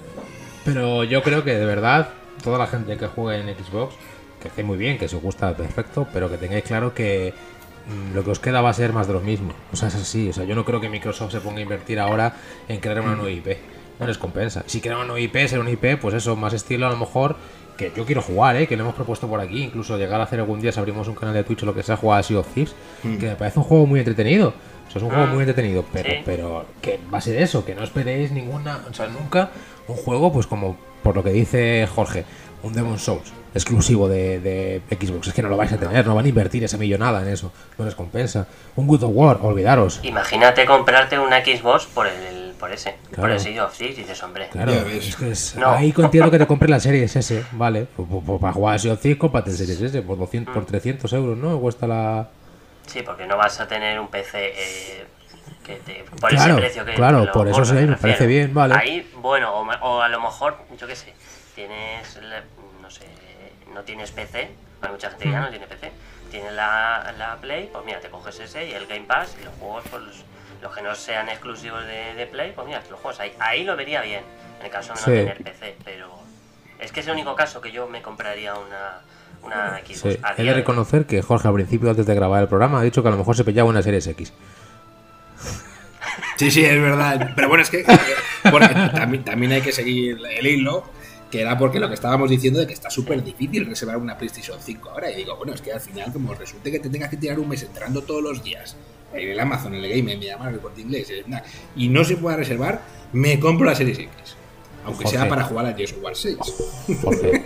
Pero yo creo que de verdad, toda la gente que juegue en Xbox, que esté muy bien, que si os gusta, perfecto, pero que tengáis claro que mm, lo que os queda va a ser más de lo mismo. O sea, es así. O sea, yo no creo que Microsoft se ponga a invertir ahora en crear una nueva IP. No les compensa. Si crean una nueva IP, ser una IP, pues eso, más estilo a lo mejor que yo quiero jugar, ¿eh? que lo hemos propuesto por aquí, incluso llegar a hacer algún día, si abrimos un canal de Twitch o lo que sea, jugar a Sea of Thieves, que me parece un juego muy entretenido. O sea, es un juego Ah, muy entretenido, pero, sí. pero que va a ser eso, que no esperéis ninguna, o sea, nunca un juego, pues como por lo que dice Jorge, un Demon Souls exclusivo de, de Xbox. Es que no lo vais a tener, no van a invertir esa millonada en eso, no les compensa. Un Good of War, olvidaros. Imagínate comprarte una Xbox por el por ese, por el Sea of Thieves dices, hombre, Claro, es que es- No. ahí entiendo que te compres la serie S, ¿vale? Pues, pues, pues, para jugar a Sea of Thieves, cómprate Series S por, 200, por 300 euros, ¿no? Cuesta la... sí, porque no vas a tener un PC eh, que te, por Claro, ese precio que claro, por eso sí, me parece bien, vale. Ahí, bueno, o, o a lo mejor, yo qué sé, tienes, no sé, no tienes PC, hay mucha gente que ya no tiene PC, tienes la, la Play, pues mira, te coges ese y el Game Pass y los juegos, pues los, los que no sean exclusivos de, de Play, pues mira, los juegos ahí, ahí lo vería bien, en el caso de no Sí. tener PC, pero es que es el único caso que yo me compraría una, una Xbox. Sí, de hoy. reconocer que Jorge al principio, antes de grabar el programa, ha dicho que a lo mejor se pillaba una Series X. Sí, sí, es verdad. Pero bueno, es que porque también, también hay que seguir el hilo, que era porque lo que estábamos diciendo de que está súper difícil reservar una PlayStation 5 ahora. Y digo, bueno, es que al final, como resulte que te tengas que tirar un mes entrando todos los días en el Amazon, en el Game, en el Corte Inglés, nada, y no se pueda reservar, me compro la Series X. Aunque sea para jugar al Gears of War 6. Jorge.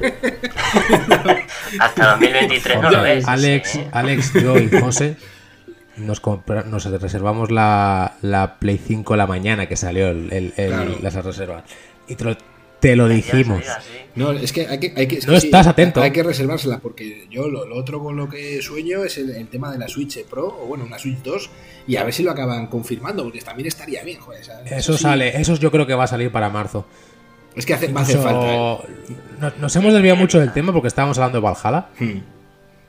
Hasta 2023 no lo ves. Alex, ¿eh? Alex, yo y José nos, compra- nos reservamos la, la Play 5 la mañana que salió el, el- el- Claro. las reservas. Y te lo, te lo dijimos. No, es que hay que. Hay que es No que sí, estás atento. Hay que reservársela porque yo lo, lo otro con lo que sueño es el, el tema de la Switch Pro, o bueno, una Switch 2, y a ver si lo acaban confirmando, porque también estaría bien, joder. ¿sabes? Eso sí. sale, eso yo creo que va a salir para marzo. Es que hace, va a hacer Incluso- falta. ¿eh? no- Nos hemos desviado mucho del tema porque estábamos hablando de Valhalla. Hmm.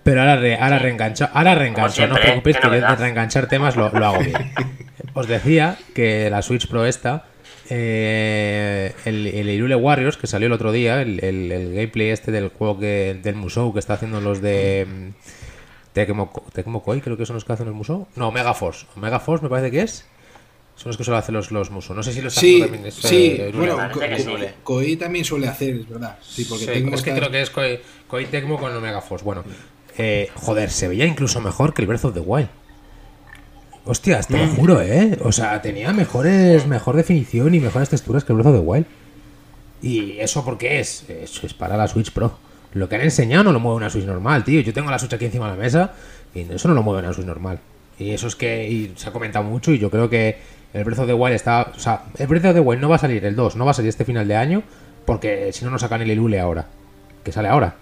Pero ahora, re- ahora reengancho, ahora reengancho, no os preocupéis que de, reenganchar temas lo, lo hago bien. Os decía que la Switch Pro esta, eh, el, el Irule Warriors que salió el otro día, el, el- el gameplay este del juego que, del Musou que está haciendo los de mm, Tecmo, Tecmo Koei, creo que son los que hacen el Musou. No, Omega Force. Omega Force me parece que es. Son los que suelen hacer los, los Musou. No sé si los Sí, haciendo también. es, sí, eh, Irule. bueno. Koei también suele hacer, es verdad. Sí, porque Sí, es que creo que es Koei Tecmo con Omega Force. Bueno, eh, joder, se veía incluso mejor que el Breath of the Wild. Hostias, te lo Mm. juro, ¿eh? O sea, tenía mejores, mejor definición y mejores texturas que el Breath of the Wild. ¿Y eso por qué es? Eso es para la Switch Pro. Lo que han enseñado no lo mueve una Switch normal, tío. Yo tengo la Switch aquí encima de la mesa y eso no lo mueve una Switch normal. Y eso es que y se ha comentado mucho y yo creo que el Breath of the Wild está... O sea, el Breath of the Wild no va a salir el 2, no va a salir este final de año porque si no nos sacan el Irule ahora. Que sale ahora.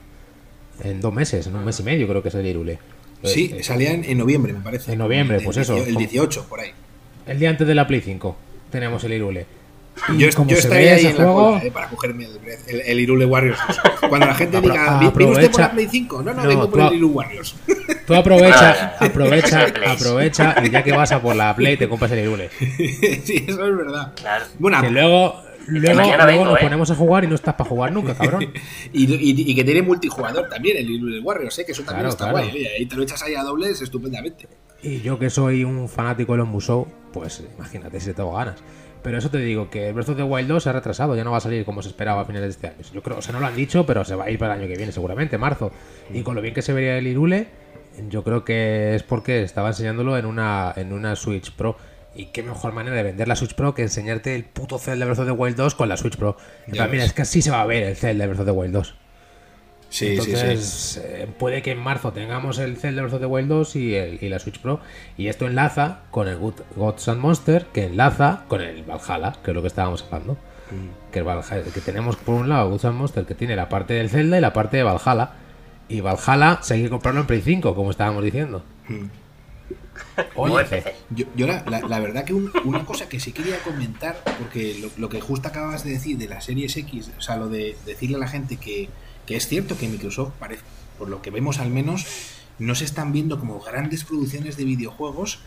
En dos meses, en un mes y medio creo que es el Irule. Sí, Eh, salía en, en noviembre, me parece. En noviembre, El pues 18 eso. El 18, por ahí. El día antes de la Play 5 tenemos el Irule. Y Yo, como yo se estaría ahí en la juego... cola, eh, para cogerme el, el, el Irule Warriors. Cuando la gente diga, ¿viene usted por la Play 5? No, no, No, vengo por el Irule Warriors. Tú aprovecha, aprovecha, aprovecha y ya que vas a por la Play te compras el Irule. sí, eso es verdad. Claro. Bueno, Que luego, luego, mañana luego vengo, nos ¿eh? ponemos a jugar y no estás para jugar nunca, cabrón. y, y- y que tiene multijugador también, el Irule Warriors, ¿eh? que eso también Claro, está claro. guay. Oye, ahí te lo echas ahí a dobles estupendamente. Y yo que soy un fanático de los Musou, pues imagínate si tengo ganas. Pero eso te digo, que el Breath of the Wild 2 se ha retrasado, ya no va a salir como se esperaba a finales de este año. Yo creo, o sea, no lo han dicho, pero se va a ir para el año que viene, seguramente, marzo. Y con lo bien que se vería el Irule, yo creo que es porque estaba enseñándolo en una, en una Switch Pro. Y qué mejor manera de vender la Switch Pro que enseñarte el puto Zelda Breath of the Wild 2 con la Switch Pro. Plan, mira, es que así se va a ver el Zelda Breath of the Wild 2. Sí, Entonces, sí, sí. eh, puede que en marzo tengamos el Zelda Breath of the Wild 2 y, el- y la Switch Pro. Y esto enlaza con el Good- Gods and Monster, que enlaza con el Valhalla, que es lo que estábamos hablando. Mm. Que, el Valhalla- que tenemos por un lado Gods and Monster, que tiene la parte del Zelda y la parte de Valhalla. Y Valhalla se hay que comprarlo en Play 5, como estábamos diciendo. Mm. Oye. Yo, yo la, la- la verdad que un- una cosa que sí quería comentar, porque lo, lo que justo acabas de decir de las series X, o sea, lo de decirle a la gente que, que es cierto que Microsoft parece, por lo que vemos al menos, no se están viendo como grandes producciones de videojuegos.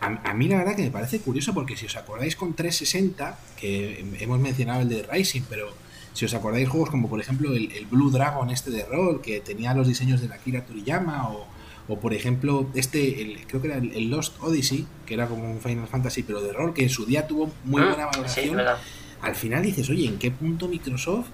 A, a mí la verdad que me parece curioso porque si os acordáis con 360, que hemos mencionado el de Rising, pero si os acordáis juegos como por ejemplo el, el Blue Dragon este de rol, que tenía los diseños de la Akira Toriyama, o, o por ejemplo este, el- creo que era el, el Lost Odyssey, que era como un Final Fantasy pero de rol, que en su día tuvo muy Ah, buena valoración al final dices, oye, ¿en qué punto Microsoft,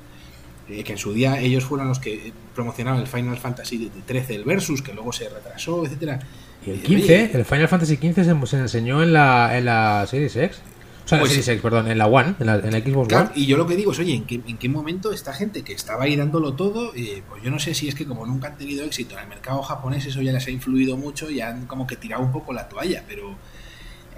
eh, que en su día ellos fueron los que eh, promocionaron el Final Fantasy 13, el Versus, que luego se retrasó, etcétera? Y el Dices, 15, oye, el Final Fantasy XV se, se enseñó en la, en la Series X. O sea, en la Pues- Series X, perdón, en la One, en la, en la Xbox claro, One. y yo lo que digo es, oye, ¿en qué, en qué momento esta gente que estaba ahí dándolo todo, eh, pues yo no sé si es que como nunca han tenido éxito en el mercado japonés, eso ya les ha influido mucho y han como que tirado un poco la toalla, pero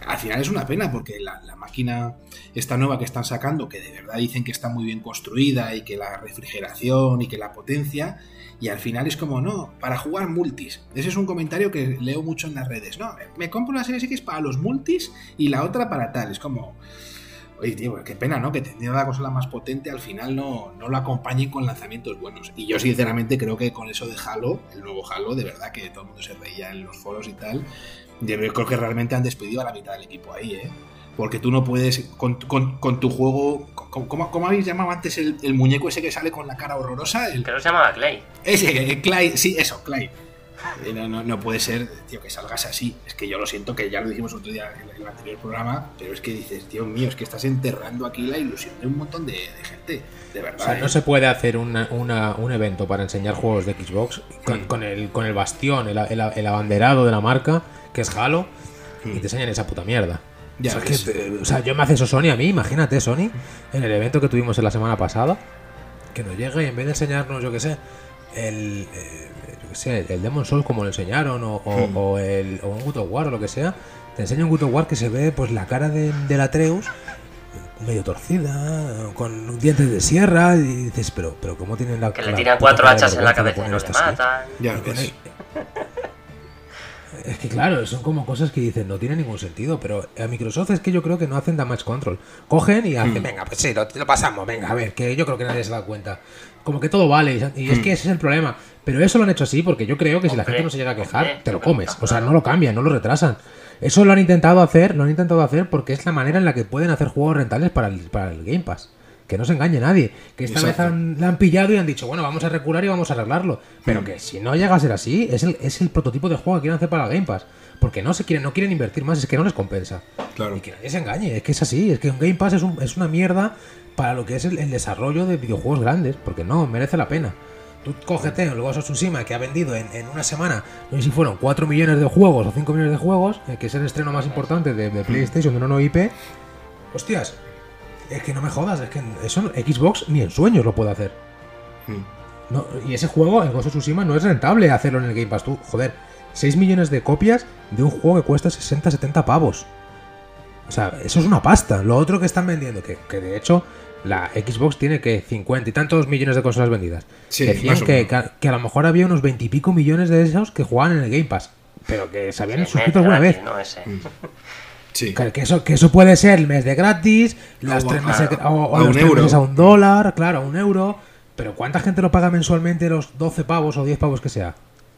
al final es una pena porque la, la máquina esta nueva que están sacando, que de verdad dicen que está muy bien construida y que la refrigeración y que la potencia, y al final es como, no, para jugar multis. Ese es un comentario que leo mucho en las redes. No, me compro una serie X para los multis y la otra para tal. Es como, oye, tío, qué pena, ¿no? Que teniendo la consola más potente al final no, no lo acompañen con lanzamientos buenos. Y yo sinceramente creo que con eso de Halo, el nuevo Halo, de verdad que todo el mundo se reía en los foros y tal, yo creo que realmente han despedido a la mitad del equipo ahí, ¿eh? Porque tú no puedes, con, con- con tu juego, con- ¿cómo, cómo habéis llamado antes el, el muñeco ese que sale con la cara horrorosa? El, Creo que se llamaba Clay. ese, el Clyde, sí, eso, Clyde. Eh, No, no, no puede ser, tío, que salgas así. Es que yo lo siento, que ya lo dijimos otro día en el, anterior programa, pero es que dices, Dios mío, es que estás enterrando aquí la ilusión de un montón de, de gente, de verdad. O sea, ¿eh? no se puede hacer una- una- un evento para enseñar juegos de Xbox con, con el, con el bastión, el, el- el abanderado de la marca, que es Halo, y te enseñan esa puta mierda. Ya o, sea, ves. que te- o sea, yo me hace eso Sony a mí, imagínate Sony, en el evento que tuvimos en la semana pasada, que nos llega y en vez de enseñarnos, yo que sé, el, eh, yo que sé, el Demon Souls como lo enseñaron, o, o- Hmm. o el, o un God of War o lo que sea, te enseña un God of War que se ve pues la cara de, del Atreus medio torcida, con dientes de sierra, y dices, pero, pero ¿cómo tienen la Que le tiran cuatro hachas en la cabeza y no le matan. Ya Con ves. el- Es que claro, son como cosas que dicen, no tiene ningún sentido, pero a Microsoft es que yo creo que no hacen damage control. Cogen y hacen, venga, pues sí, lo, lo pasamos, venga, a ver, que yo creo que nadie se da cuenta. Como que todo vale, y es que ese es el problema. Pero eso lo han hecho así porque yo creo que si la gente no se llega a quejar, hombre, te lo comes. O sea, no lo cambian, no lo retrasan. Eso lo han intentado hacer, lo han intentado hacer porque es la manera en la que pueden hacer juegos rentables para el, para el Game Pass. Que no se engañe nadie. Que esta Exacto. vez han, la han pillado y han dicho, bueno, vamos a recular y vamos a arreglarlo. Pero que si no llega a ser así, es el, es el prototipo de juego que quieren hacer para Game Pass. Porque no se quieren, no quieren invertir más, es que no les compensa. Claro. Y que nadie se engañe, es que es así, es que un Game Pass es, un- es una mierda para lo que es el, el desarrollo de videojuegos grandes, porque no, merece la pena. Tú cógete el Ghost of Tsushima que ha vendido en, en una semana, no sé si fueron 4 millones de juegos o 5 millones de juegos, eh, que es el estreno más importante de, de PlayStation de una nueva IP. Hostias, es que no me jodas, es que eso no- Xbox ni en sueños lo puede hacer. Mm. No, y ese juego, el Ghost of Tsushima, no es rentable hacerlo en el Game Pass. Tú, joder, 6 millones de copias de un juego que cuesta 60, 70 pavos. O sea, eso es una pasta. Lo otro que están vendiendo, que, que de hecho la Xbox tiene que 50 y tantos millones de consolas vendidas. Sí, Decían que, que, a lo mejor había unos 20 y pico millones de esos que jugaban en el Game Pass. Pero que se habían suscrito alguna vez. ¿no? Ese. Sí. Que, que eso, que eso puede ser el mes de gratis, las O tres a- meses, o, o a los un tres meses a un dólar, claro, a un euro. Pero ¿cuánta gente lo paga mensualmente los 12 pavos o 10 pavos que sea?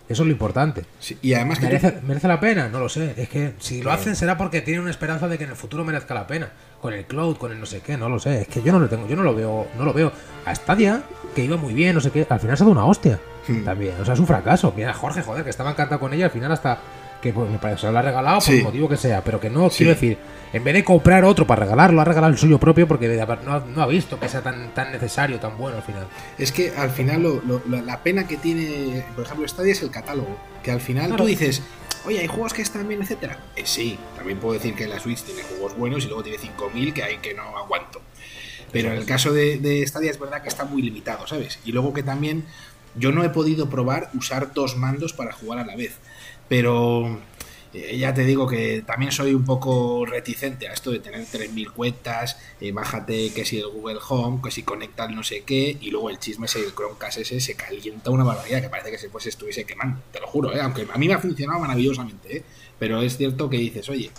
Eso es lo importante. Sí, Y además que tú- ¿Merece, la pena? No lo sé. Es que si lo hacen será porque tienen una esperanza de que en el futuro merezca la pena. Con el cloud, con el no sé qué, no lo sé. Es que yo no lo tengo, yo no lo veo, no lo veo. A Stadia, que iba muy bien, no sé qué, al final se ha dado una hostia. Hmm. También. O sea, es un fracaso. Mira, Jorge, joder, que estaba encantado con ella, al final hasta que pues, me parece que lo ha regalado por Sí. el motivo que sea, pero que no, Sí. quiero decir, en vez de comprar otro para regalarlo, ha regalado el suyo propio porque no, ha- no ha visto que sea tan, tan necesario, tan bueno al final. Es que al final lo- lo- la- la pena que tiene, por ejemplo, Stadia es el catálogo. Que al final Claro. tú dices, oye, hay juegos que están bien, etcétera. Eh, sí, también puedo decir que la Switch tiene juegos buenos y luego tiene 5.000 que hay que no aguanto. Pero en el caso de, de Stadia es verdad que está muy limitado, ¿sabes? Y luego que también yo no he podido probar usar dos mandos para jugar a la vez. Pero eh, ya te digo que también soy un poco reticente a esto de tener 3.000 cuentas, eh, bájate que si el Google Home, que si conecta no sé qué, y luego el chisme ese, el Chromecast ese, se calienta una barbaridad, que parece que se pues estuviese quemando, te lo juro, ¿eh? aunque a mí me ha funcionado maravillosamente, ¿eh? pero es cierto que dices, oye,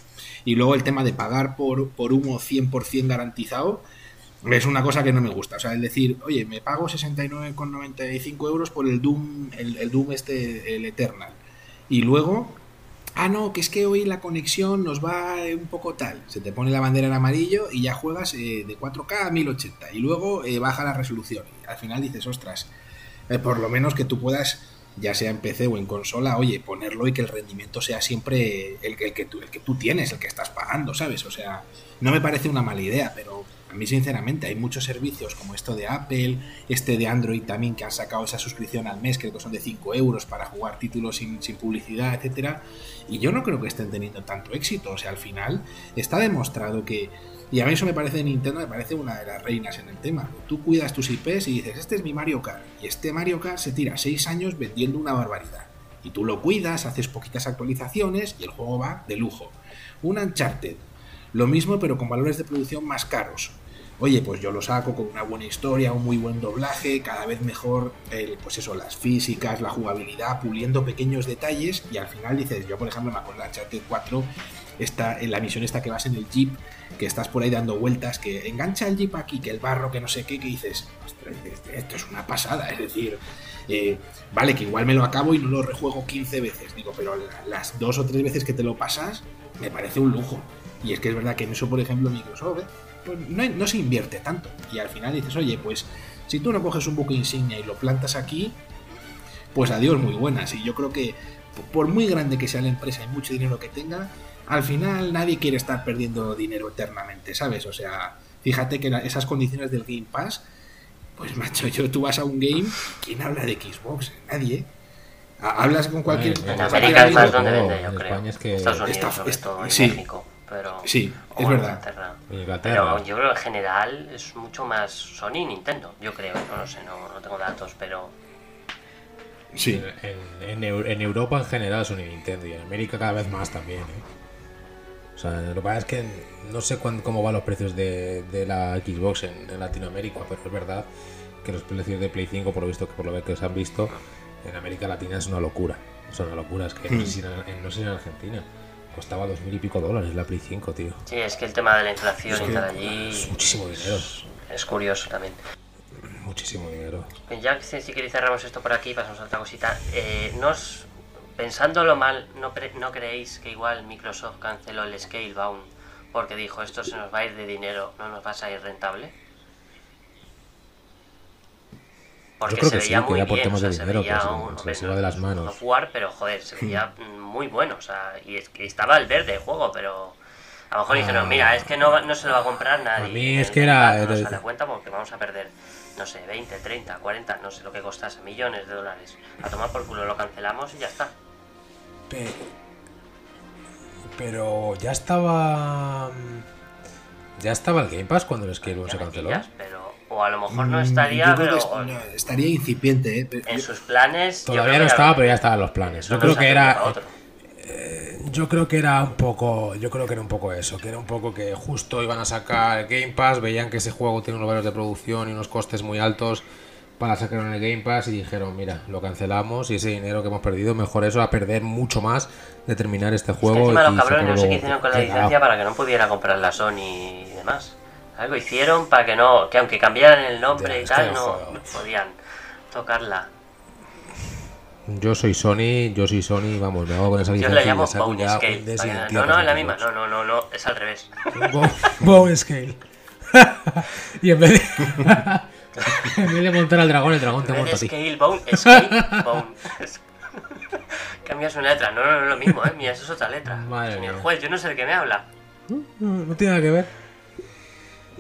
y luego el tema de pagar por, por humo 100% garantizado, es una cosa que no me gusta. O sea, el decir, oye, me pago 69,95 euros por el Doom, el Doom este, el Eternal. Y luego, ah, no, que es que hoy la conexión nos va eh, un poco tal. Se te pone la bandera en amarillo y ya juegas eh, de 4K a 1080. Y luego eh, baja la resolución. Y al final dices, ostras, por lo menos que tú puedas, ya sea en PC o en consola, oye, ponerlo y que el rendimiento sea siempre el, que- el que, tú, el que tú tienes, el que estás pagando, ¿sabes? O sea, no me parece una mala idea, pero a mí sinceramente hay muchos servicios como esto de Apple, este de Android también que han sacado esa suscripción al mes, creo que son de 5 euros para jugar títulos sin, publicidad, etcétera, y yo no creo que estén teniendo tanto éxito, o sea, al final está demostrado que y a mí eso me parece de Nintendo, me parece una de las reinas en el tema. Tú cuidas tus IPs y dices, este es mi Mario Kart. Y este Mario Kart se tira 6 años vendiendo una barbaridad. Y tú lo cuidas, haces poquitas actualizaciones y el juego va de lujo. Un Uncharted, lo mismo pero con valores de producción más caros. Oye, pues yo lo saco con una buena historia, un muy buen doblaje, cada vez mejor, el, pues eso, las físicas, la jugabilidad, puliendo pequeños detalles y al final dices, yo por ejemplo me acuerdo de Uncharted 4, está en la misión esta que vas en el jeep, que estás por ahí dando vueltas, que engancha el jeep aquí, que el barro, que no sé qué, que dices, "Ostras, esto es una pasada, es decir, eh, vale, que igual me lo acabo y no lo rejuego 15 veces, digo, pero la- las dos o tres veces que te lo pasas, me parece un lujo. Y es que es verdad que en eso, por ejemplo, Microsoft, ¿eh? Pues no, no se invierte tanto. Y al final dices, oye, pues si tú no coges un buque insignia y lo plantas aquí, pues adiós, muy buenas. Y yo creo que por muy grande que sea la empresa y mucho dinero que tenga, al final nadie quiere estar perdiendo dinero eternamente, ¿sabes? O sea, fíjate que la- esas condiciones del Game Pass, pues macho, yo tú vas a un game, ¿quién habla de Xbox? Nadie. Ha- Hablas con cualquier... En América es más donde vende, yo creo. España es que- Estados Unidos, Está- sobre está- todo, y sí. México. Pero, Sí, o es verdad. Inglaterra. Inglaterra. Pero yo creo que en general es mucho más Sony y Nintendo. Yo creo, no lo sé, no, no tengo datos, pero Sí. En, en Eu- en Europa en general Sony y Nintendo y en América cada vez más también. ¿eh? O sea, lo que pasa es que no sé cuán- cómo van los precios de, de la Xbox en, en Latinoamérica, pero es verdad que los precios de Play 5, por lo visto que por lo que se han visto, en América Latina es una locura. Es una locura, es que no, sé si en, en- no sé si en Argentina costaba dos mil y pico dólares la Play 5, tío. sí, es que el tema de la inflación Es y tal allí Es muchísimo dinero. es curioso también. Muchísimo dinero. Ya que si queréis cerramos esto por aquí, pasamos a otra cosita. Eh, nos, pensándolo mal, ¿no, pre- ¿no creéis que igual Microsoft canceló el Scalebound porque dijo esto se nos va a ir de dinero, no nos va a salir rentable? Porque creo se que sí, veía que muy era por bien, temas o sea, de se dinero, veía que se- un- se no iba de las manos. Of War, pero joder, se veía muy bueno, o sea, y es que estaba el verde el juego, pero a lo mejor dijeron, Ah. mira, es que no, no se lo va a comprar nadie. A mí es que era- No era- nos sale a cuenta porque vamos a perder, no sé, 20, 30, 40, no sé lo que costase, millones de dólares. A tomar por culo lo cancelamos y ya está. Pe- Pero ya estaba. Ya estaba el Game Pass cuando el Scalebound se canceló. pero, o a lo mejor no Mm, estaría, yo creo pero que estaría incipiente, ¿eh? Pero- en sus planes. Todavía no estaba, era- pero ya estaban los planes. Yo creo que era. otro. Yo creo que era un poco. Yo creo que era un poco eso. Que era un poco que justo iban a sacar el Game Pass. Veían que ese juego tiene unos valores de producción y unos costes muy altos para sacarlo en el Game Pass. Y dijeron, mira, lo cancelamos. Y ese dinero que hemos perdido, mejor eso a perder mucho más de terminar este Es que juego. encima los cabrones no sé qué hicieron con la licencia para que no pudiera comprar la Sony y demás. Algo hicieron para que no, que aunque cambiaran el nombre Ya, y tal, no, podían tocarla. Yo soy Sony, yo soy Sony, vamos, me hago con esa Yo licencia la y llamo Bone Scale. para No, no, es la misma. No, no, no, no, es al revés. Bo- Bone Scale. y en vez de. en vez de montar al dragón, el dragón te monta a ti. Scale Bone, Scale Bone. cambias una letra. No, no, no es lo mismo, ¿eh? Mira, eso es otra letra. Madre el mía. juez, yo no sé de qué me habla. No, no tiene nada que ver.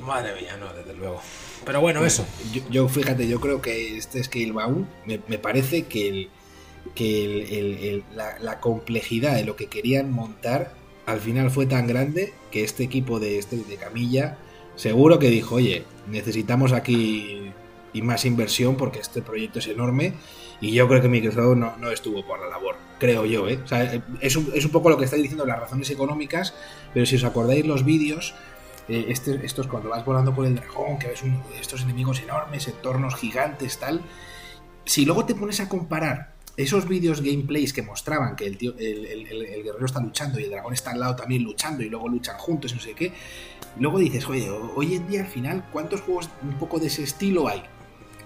Madre mía, no, desde luego. Pero bueno, eso. Yo, yo, fíjate, yo creo que este Scalebound me, me parece que, el, que el, el, el, la, la, complejidad de lo que querían montar al final fue tan grande que este equipo de, este, de Camilla seguro que dijo, oye, necesitamos aquí y más inversión porque este proyecto es enorme y yo creo que Microsoft no, no estuvo por la labor, creo yo. ¿eh? O sea, es, un, es un poco lo que estáis diciendo, las razones económicas, pero si os acordáis los vídeos eh, este, estos cuando vas volando por el dragón, que ves un, estos enemigos enormes, entornos gigantes, tal. Si luego te pones a comparar esos vídeos gameplays que mostraban que el, tío, el, el, el, guerrero está luchando y el dragón está al lado también luchando y luego luchan juntos y no sé qué, luego dices, oye, hoy en día al final, ¿cuántos juegos un poco de ese estilo hay?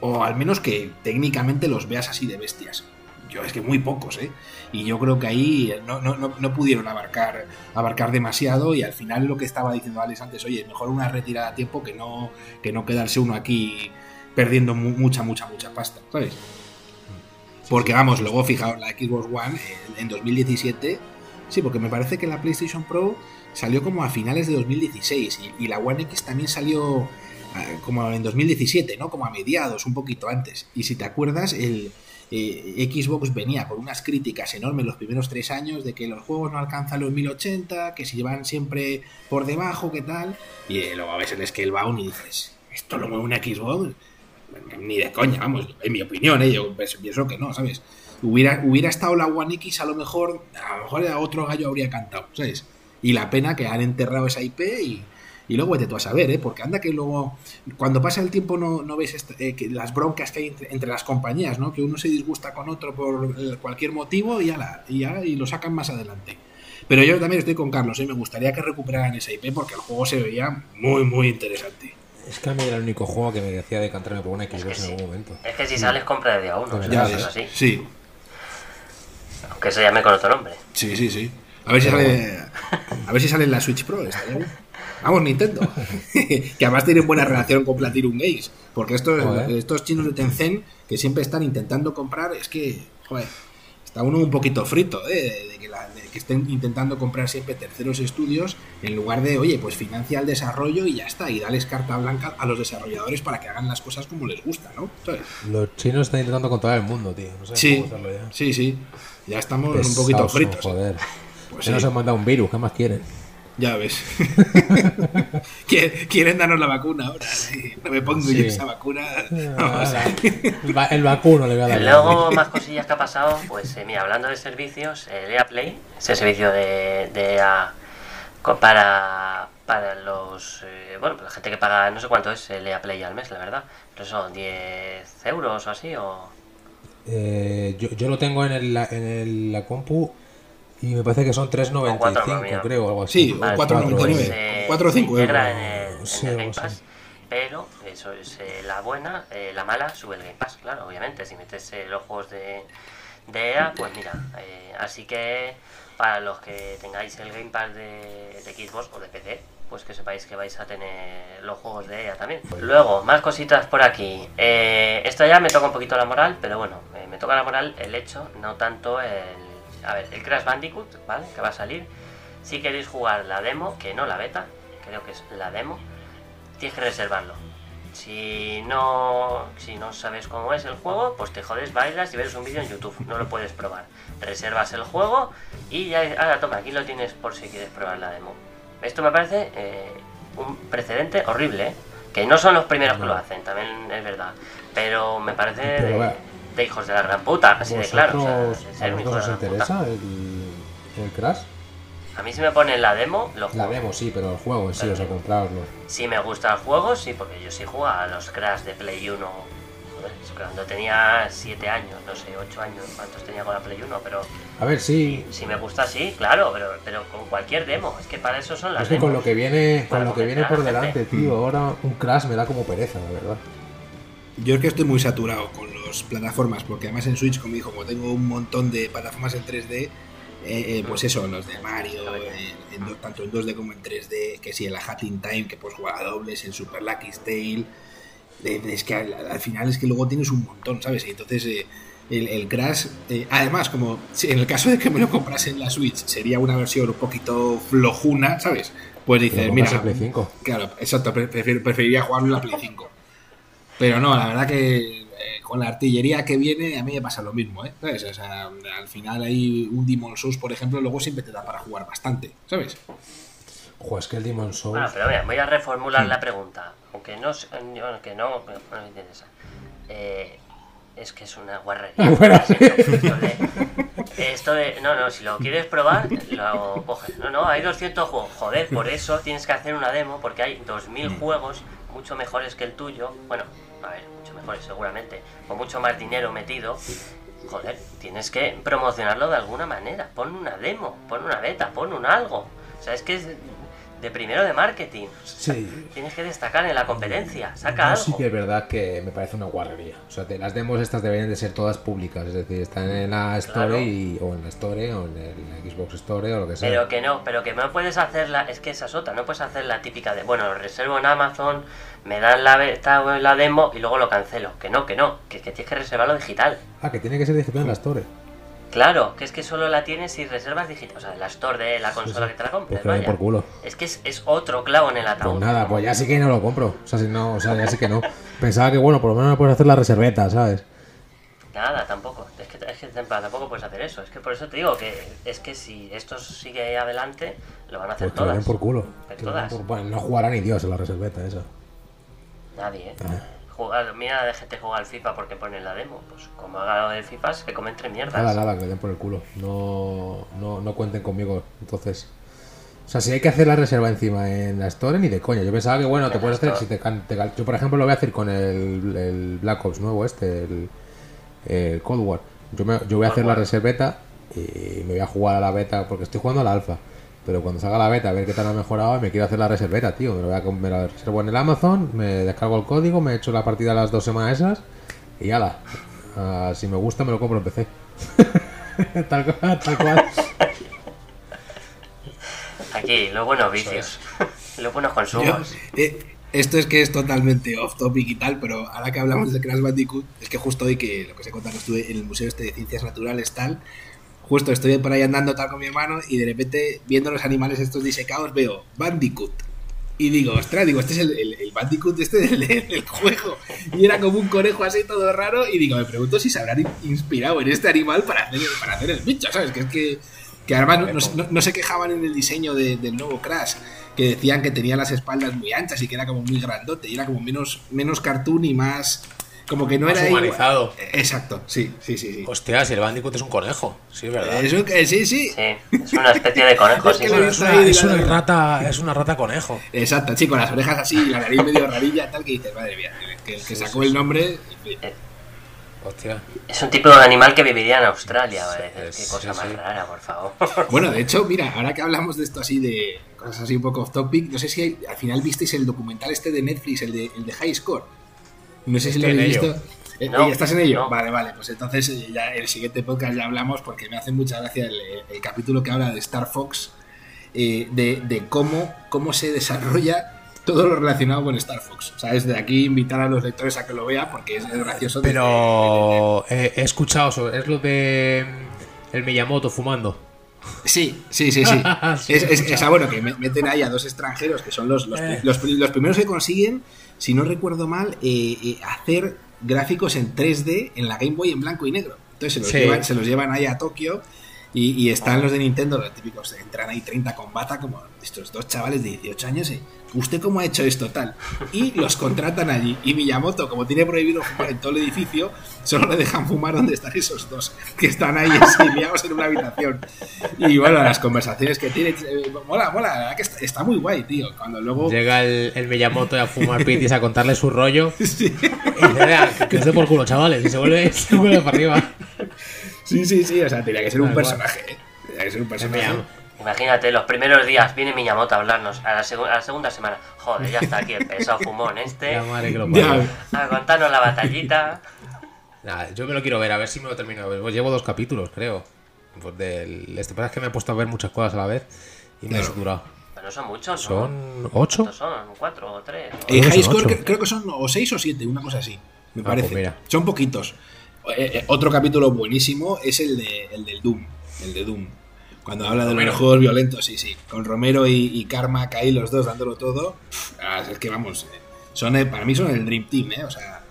O al menos que técnicamente los veas así de bestias. Yo es que muy pocos, ¿eh? Y yo creo que ahí no, no, no, pudieron abarcar, abarcar demasiado y al final lo que estaba diciendo Alex antes, oye, mejor una retirada a tiempo que no, que no quedarse uno aquí perdiendo mu mucha, mucha, mucha pasta, ¿sabes? Porque vamos, luego fijaos, la Xbox One en, en 2017, sí, porque me parece que la PlayStation Pro salió como a finales de 2016 y, y la One X también salió como en 2017, ¿no? Como a mediados, un poquito antes. Y si te acuerdas, el, eh, Xbox venía con unas críticas enormes los primeros tres años de que los juegos no alcanzan los 1080, que se llevan siempre por debajo, ¿qué tal? Y eh, luego ves el Scalebound y dices, ¿esto lo mueve una Xbox? Ni de coña, vamos, en mi opinión, ¿eh? yo pienso que no, ¿sabes? Hubiera, hubiera estado la One X, a lo mejor, a lo mejor otro gallo habría cantado, ¿sabes? Y la pena que han enterrado esa IP y, y luego vete tú a saber, ¿eh? porque anda que luego, cuando pasa el tiempo no, no ves este, eh, que las broncas que hay entre, entre, las compañías, ¿no? que uno se disgusta con otro por cualquier motivo y, ala, y, ya, y lo sacan más adelante. Pero yo también estoy con Carlos, ¿eh? me gustaría que recuperaran esa IP porque el juego se veía muy, muy interesante. Es que a mí era el único juego que me decía decantarme por una Xbox es que sí. en algún momento. Es que si sales, compra de día uno. Ya es así. Sí. Aunque se llame con otro nombre. Sí, sí, sí. A ver si sale, a ver si sale en la Switch Pro. ¿está bien? Vamos, Nintendo. que además tienen buena relación con Platinum Games. Porque estos, joder. estos chinos de Tencent que siempre están intentando comprar, es que, joder, está uno un poquito frito ¿eh? de, que la, de, que estén intentando comprar siempre terceros estudios en lugar de, oye, pues financia el desarrollo y ya está. Y dales carta blanca a los desarrolladores para que hagan las cosas como les gusta, ¿no? ¿Sabes? Los chinos están intentando controlar el mundo, tío. No sé sí, cómo ya. sí, sí. Ya estamos Pesaos, un poquito fritos. Joder. Pues nos han mandado un virus, ¿qué más quieren? Ya ves. Quieren darnos la vacuna ahora. Sí. No me pongo Sí. yo esa vacuna. Ah, el, va- el vacuno le voy a dar. Luego, más cosillas que ha pasado, pues eh, mira, hablando de servicios, el EA Play, ese servicio de, de para, para los, eh, bueno, pues la gente que paga, no sé cuánto es el EA Play al mes, la verdad, pero son 10 euros o así, o... Eh, yo, yo lo tengo en, el, en el- la compu y me parece que son O cuatro, 3.95, mira. creo, o algo así. Sí, o Vale, 4,99. pues, eh, Cuatro o se cinco integra euros. en el, en Sí, el Game Pass, pero eso es eh, la buena, eh, la mala sube el Game Pass, claro, obviamente, si metes eh, los juegos de, de EA, pues mira, eh, así que para los que tengáis el Game Pass de, de Xbox o de PC, pues que sepáis que vais a tener los juegos de EA también. Luego, más cositas por aquí. Eh, esto ya me toca un poquito la moral, pero bueno, eh, me toca la moral el hecho, no tanto el... A ver, el Crash Bandicoot, ¿vale? Que va a salir. Si queréis jugar la demo, que no la beta, creo que es la demo, tienes que reservarlo. Si no, si no sabes cómo es el juego, pues te jodes, bailas y ves un vídeo en YouTube. No lo puedes probar. Reservas el juego y ya, ahora toma, aquí lo tienes por si quieres probar la demo. Esto me parece eh, un precedente horrible, ¿eh? que no son los primeros que lo hacen, también es verdad. Pero me parece Pero, de, vea, de hijos de la gran puta, así de claro. o sea, ¿Vosotros, de ¿A vosotros os la interesa el, el Crash? A mí si me ponen la demo, lo La juego. demo sí, pero el juego en sí, Vale. o sea, comprarlo. Si me gusta el juego, sí, porque yo sí jugaba a los Crash de Play 1. joder, es Cuando tenía 7 años, no sé, 8 años, cuántos tenía con la Play 1, pero A ver, sí. si me gusta, sí, claro, pero, pero con cualquier demo, es que para eso son las Es que con lo que viene, con lo que viene por la gente. delante, tío, ahora un Crash me da como pereza, la verdad. Yo es que estoy muy saturado con plataformas, porque además en Switch, como dijo, como tengo un montón de plataformas en 3D, eh, eh, pues eso, los de Mario, eh, en tanto en 2D como en 3D, que si el Hat in Time, que puedes jugar a dobles, el Super Lucky Tale, eh, es que al, al final es que luego tienes un montón, ¿sabes? Y entonces eh, el, el Crash, eh, además, como si en el caso de que me lo comprase en la Switch, sería una versión un poquito flojuna, ¿sabes? Pues dices, mira, en Play 5. claro, exacto, preferiría jugarlo en la Play 5. Pero no, la verdad que con la artillería que viene a mí me pasa lo mismo, ¿eh? ¿Sabes? O sea, al final hay un Demon Souls, por ejemplo, luego siempre te da para jugar bastante, ¿sabes? Joder, es que el Demon Souls. Bueno, pero mira, voy a reformular la pregunta. Aunque no, aunque no, no me interesa. Eh, es que es una guarrería. Bueno. Esto de, esto de- No, no, si lo quieres probar, lo coges. No, no, hay 200 juegos. Joder, por eso tienes que hacer una demo, porque hay 2000 juegos mucho mejores que el tuyo. Bueno, a ver, mejores seguramente. Con mucho más dinero metido. Joder, tienes que promocionarlo de alguna manera. Pon una demo, pon una beta, pon un algo. O sea, es que de primero de marketing. Sí. Tienes que destacar en la competencia. Saca Yo algo. sí que es verdad que me parece una guarrería. O sea, de- las demos estas deberían de ser todas públicas. Es decir, están en la Store Claro. y, o en la Store o en el Xbox Store o lo que sea. Pero que no, pero que no puedes hacer la. Es que esa es otra, no puedes hacer la típica de. Bueno, lo reservo en Amazon, me dan la la demo y luego lo cancelo. Que no, que no, que, que tienes que reservarlo digital. Ah, que tiene que ser digital en la Store. Claro, que es que solo la tienes si reservas digital. O sea, en la store de la consola sí. que te la Pues compres. den vaya. por culo. Es que es, es otro clavo en el ataúd. Pues nada, pues ya sí que no lo compro. O sea, si no, o sea, ya sí que no. Pensaba que bueno, por lo menos me puedes hacer la reserveta, ¿sabes? Nada, tampoco. Es que, es que tampoco puedes hacer eso. Es que por eso te digo que es que si esto sigue adelante, lo van a hacer Pues den todas. por culo. Todas. por- Bueno, no jugará ni Dios en la reserveta esa. Nadie, ¿eh? Ah. Jugar, mira, de gente juega al FIFA porque pone la demo. Pues como haga lo del FIFA, es que come entre mierdas. Nada, nada, que le den por el culo. No, no, no cuenten conmigo. Entonces. O sea, si hay que hacer la reserva encima en la Store, ni de coña. Yo pensaba que, bueno, te puedes la hacer. Si te, te yo, por ejemplo, lo voy a hacer con el, el Black Ops nuevo, este, el, el Cold War. Yo, me, yo voy a hacer la War. reserveta y me voy a jugar a la beta porque estoy jugando a la alfa. Pero cuando salga la beta, a ver qué tal ha mejorado, me quiero hacer la reserveta, tío. Me, lo voy a, me la reservo en el Amazon, me descargo el código, me echo la partida las dos semanas esas y ala. Ah, si me gusta, me lo compro en PC. tal cual, tal cual. Aquí, los buenos vicios. los buenos Yo- consumos. eh, esto es que es totalmente off topic y tal, pero ahora que hablamos de Crash Bandicoot, es que justo hoy que lo que os he contado estuve en el Museo este de Ciencias Naturales tal, justo estoy por ahí andando tal con mi hermano y de repente viendo los animales estos disecados veo Bandicoot. Y digo, ostras, digo, este es el, Bandicoot este del, juego. Y era como un conejo así todo raro. Y digo, me pregunto si se habrán in- inspirado en este animal para hacer, para hacer el bicho, ¿sabes? Que es que, que además no, se quejaban en el diseño de- del nuevo Crash, que decían que tenía las espaldas muy anchas y que era como muy grandote. Y era como menos, menos cartoon y más. Como que no Más era igual- humanizado. Exacto, sí, sí, sí. sí. Hostia, si el Bandicoot es un conejo. Sí, es verdad. Eso que sí, sí. Sí, es una especie de conejo. Es sí, Es una, ahí, es la- una rata, es una rata conejo. Exacto, sí, con las orejas así y la nariz medio rarilla, tal, que dices, madre mía, que el que Sí, sacó sí, el sí. nombre. Hostia. Es un tipo de animal que viviría en Australia, Sí, parece. sí, Qué cosa sí. más rara, por favor. Bueno, de hecho, mira, ahora que hablamos de esto así de cosas así un poco off topic, no sé si hay- al final visteis el documental este de Netflix, el de, el de High Score. No sé si lo habéis visto. Eh, No, eh, ¿Estás en ello? no. Vale, vale, pues entonces eh, ya en el siguiente podcast ya hablamos porque me hace mucha gracia el, el capítulo que habla de Star Fox, eh, de, de cómo, cómo se desarrolla todo lo relacionado con Star Fox. O sea, desde aquí invitar a los lectores a que lo vean porque es, gracioso. desde- Pero eh, he escuchado sobre. Es lo de. mm, El Miyamoto fumando. Sí, sí, sí, sí. Sí, es, bueno, que me- meten ahí a dos extranjeros que son los, los, Eh. los, los primeros que consiguen, si no recuerdo mal, eh, eh, hacer gráficos en 3D en la Game Boy en blanco y negro. Entonces se los, Sí. llevan, se los llevan ahí a Tokio y, y están los de Nintendo, los típicos, entran ahí 30 con bata, como estos dos chavales de 18 años. y, ¿Usted cómo ha hecho esto tal? Y los contratan allí. Y Miyamoto, como tiene prohibido fumar en todo el edificio, solo le dejan fumar donde están esos dos, que están ahí exiliados en una habitación. Y bueno, las conversaciones que tiene, eh, mola, mola, la verdad que está, está muy guay, tío. Cuando luego. Llega el, el Miyamoto a fumar pitis a contarle su rollo. Sí, Y dice, "Vea, que- os por culo, chavales. Y se vuelve, se vuelve para arriba. Sí, sí, sí, o sea, tenía que ser un personaje, ¿eh? Tenía que ser un personaje. Imagínate, los primeros días viene Miyamoto a hablarnos. A la, segu- a la segunda semana, joder, ya está aquí el pesado fumón este. La madre que lo. A contarnos la batallita. Nada, yo me lo quiero ver, a ver si me lo termino de ver. Pues llevo dos capítulos, creo. Pues del, este pasa es que me he puesto a ver muchas cosas a la vez y me he Claro. saturado. Pero no son muchos, ¿no? ¿Son 8? ¿Cuántos son? ¿Cuatro o tres? ¿no? Eh, Creo que High son Score ocho. cre- creo que son o 6 o 7, una cosa así, me Ah, parece. pues mira. Son poquitos. Eh, eh, otro capítulo buenísimo es el, de, el del Doom. El de Doom. Cuando habla de Romero. los juegos violentos, sí, sí. Con Romero y, y Karma ahí los dos dándolo todo. Pff, ah, es que vamos, eh, son el- para mí son el Dream Team, ¿eh? O sea,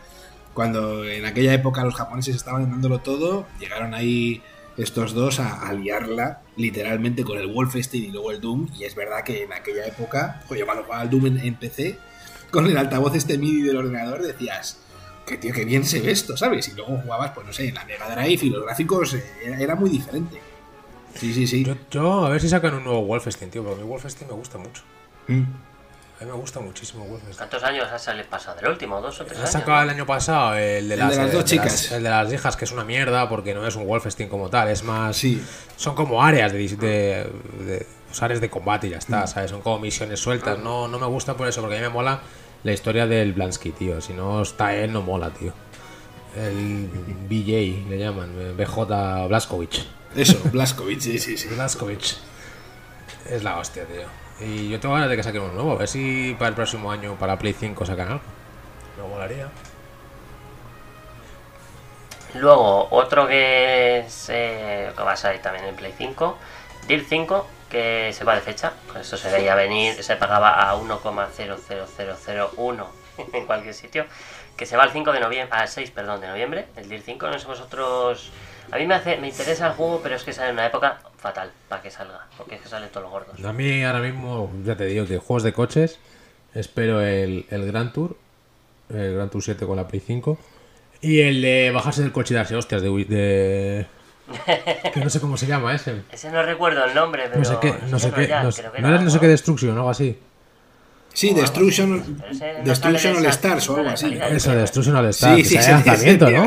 cuando en aquella época los japoneses estaban dándolo todo, llegaron ahí estos dos a, a liarla literalmente con el Wolfenstein y luego el Doom. Y es verdad que en aquella época, oye, cuando jugaba al Doom en, en PC, con el altavoz este MIDI del ordenador decías, que tío, qué bien se ve esto, ¿sabes? Y luego jugabas, pues no sé, en la Mega Drive y los gráficos eh, era, era muy diferente. Sí, sí, sí. Yo, yo a ver si sacan un nuevo Wolfenstein, tío, porque a mí Wolfenstein me gusta mucho. Mm. A mí me gusta muchísimo Wolfenstein. ¿Cuántos años ha salido pasado? ¿Del último? ¿Dos o tres Ha años? sacado el año pasado el de El las, de las eh, dos de chicas. el de las hijas, que es una mierda porque no es un Wolfenstein como tal, es más. Sí. Son como áreas de, de, de- pues, áreas de combate y ya Mm. está, ¿sabes? Son como misiones sueltas. No, no me gusta por eso, porque a mí me mola la historia del Blansky, tío. Si no está él, no mola, tío. El BJ le llaman, eh, BJ Blaskovic. Eso, Blaskovic, sí, sí, sí. Blaskovic. Es la hostia, tío. Y yo tengo ganas de que saquen uno nuevo. A ver si para el próximo año, para Play 5, sacan algo. Me molaría. Luego, otro que, es, eh, que va a salir también en Play 5, Dirt 5, que se va de fecha. Con esto se veía venir, se pagaba a 1,00001 en cualquier sitio. Que se va al 5 de noviembre, al 6, perdón, de noviembre. El Dirt 5, no sé vosotros. A mí me, hace, me interesa el juego, pero es que sale en una época fatal para que salga, porque es que salen todos los gordos. A mí ahora mismo, ya te digo que juegos de coches, espero el, el Grand Tour, el Grand Tour 7 con la Play 5, y el de bajarse del coche y darse hostias de... de... que no sé cómo se llama ese. Ese no recuerdo el nombre, pero. No sé qué, no sé qué, no, creo que no era no sé qué Destruction o algo así. Sí, Destruction, ese no Destruction All Stars o algo así. Eso, Destruction All Star, Sí, sí, lanzamiento, ¿no?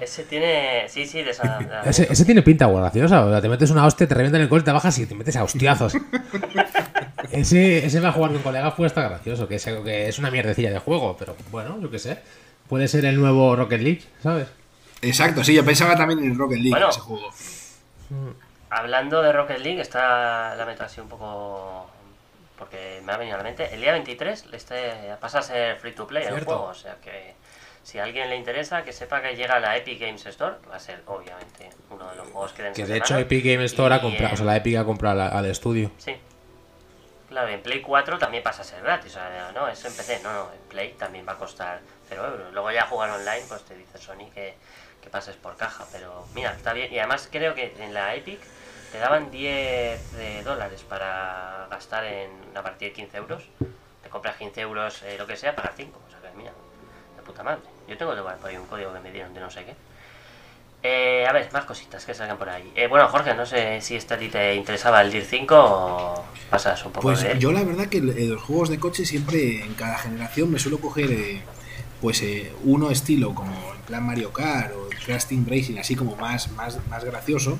Ese tiene. Sí, sí, de esa. de- Ese, ese tiene pinta graciosa. O sea, te metes una hostia, te revientan el coche, te bajas y te metes a hostiazos. ese, ese va a jugar con colegas puede estar gracioso, que es, que es una mierdecilla de juego, pero bueno, yo qué sé. Puede ser el nuevo Rocket League, ¿sabes? Exacto, sí, yo pensaba también en Rocket League, Bueno. ese juego. Hablando de Rocket League, está la meta así un poco. Porque me ha venido a la mente. El día 23 este pasa a ser free to play el juego. O sea que si a alguien le interesa, que sepa que llega a la Epic Games Store, va a ser obviamente uno de los juegos que den Que de hecho semana. Epic Game Store ha Y, comprado, o sea, la Epic ha comprado al, al estudio. Sí. Claro, en Play 4 también pasa a ser gratis. O sea, no, es en PC. No, no, en Play también va a costar 0 euros. Luego ya jugar online, pues te dice Sony que, que pases por caja. Pero mira, está bien. Y además creo que en la Epic te daban 10 de dólares para gastar en a partir de 15 euros. Te compras 15 euros, eh, lo que sea, pagas 5. O sea que mira, de puta madre. Yo tengo de- por ahí un código que me dieron de no sé qué. Eh, a ver, más cositas que salgan por ahí. Eh, bueno, Jorge, no sé si este a ti te interesaba el DIR 5 o pasas un poco Pues de él. yo la verdad que eh, los juegos de coche siempre en cada generación me suelo coger eh, pues eh, uno estilo como en plan Mario Kart o Crash Team Racing así como más más más gracioso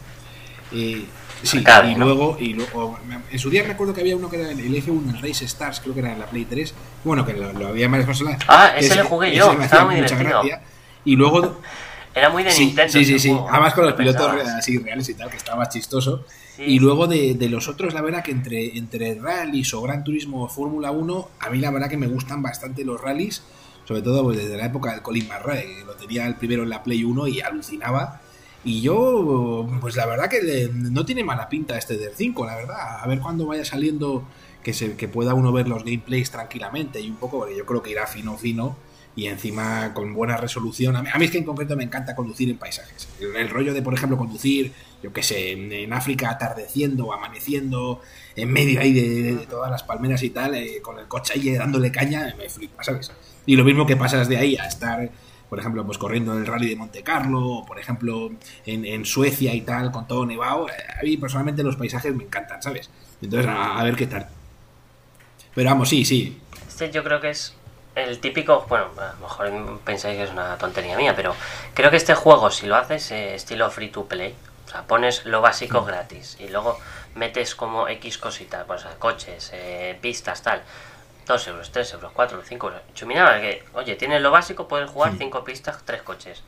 Eh, sí Arcade, y ¿no? luego y luego en su día recuerdo que había uno que era el F1 el Race Stars creo que era en la Play 3 bueno que lo, lo había en varias consolas Ah, ese le jugué yo, me estaba muy divertido. gracia. y luego Era muy de sí, Nintendo. sí, sí, sí. juego. Además con los Lo pilotos pensabas. así reales y tal, que estaba chistoso. Sí, y luego de, de los otros, la verdad que entre, entre rallies o Gran Turismo o Fórmula 1, a mí la verdad que me gustan bastante los rallies, sobre todo pues, desde la época del Colin McRae, que lo tenía el primero en la Play 1 y alucinaba. Y yo, pues la verdad que no tiene mala pinta este del 5, la verdad. A ver cuándo vaya saliendo que, se, que pueda uno ver los gameplays tranquilamente y un poco, porque yo creo que irá fino, fino y encima con buena resolución. A mí, es que en concreto me encanta conducir en paisajes. El, rollo de, por ejemplo, conducir, yo qué sé, en, en África atardeciendo amaneciendo, en medio ahí de, de todas las palmeras y tal, eh, con el coche ahí dándole caña, me flipa, ¿sabes? Y lo mismo que pasas de ahí a estar, por ejemplo, pues corriendo en el rally de Monte Carlo, o por ejemplo, en, en Suecia y tal, con todo nevado. eh, A mí personalmente los paisajes me encantan, ¿sabes? Entonces, a, a ver qué tal. Pero vamos, sí, sí. Este yo creo que es el típico, bueno, a lo mejor pensáis que es una tontería mía, pero creo que este juego, si lo haces eh, estilo free to play, o sea, pones lo Mm. básico gratis y luego metes como X cositas, pues coches, eh, pistas, tal, 2 euros, 3 euros, 4 5 euros. Chuminaba que, oye, tienes lo básico, puedes jugar Mm. 5 pistas, 3 coches.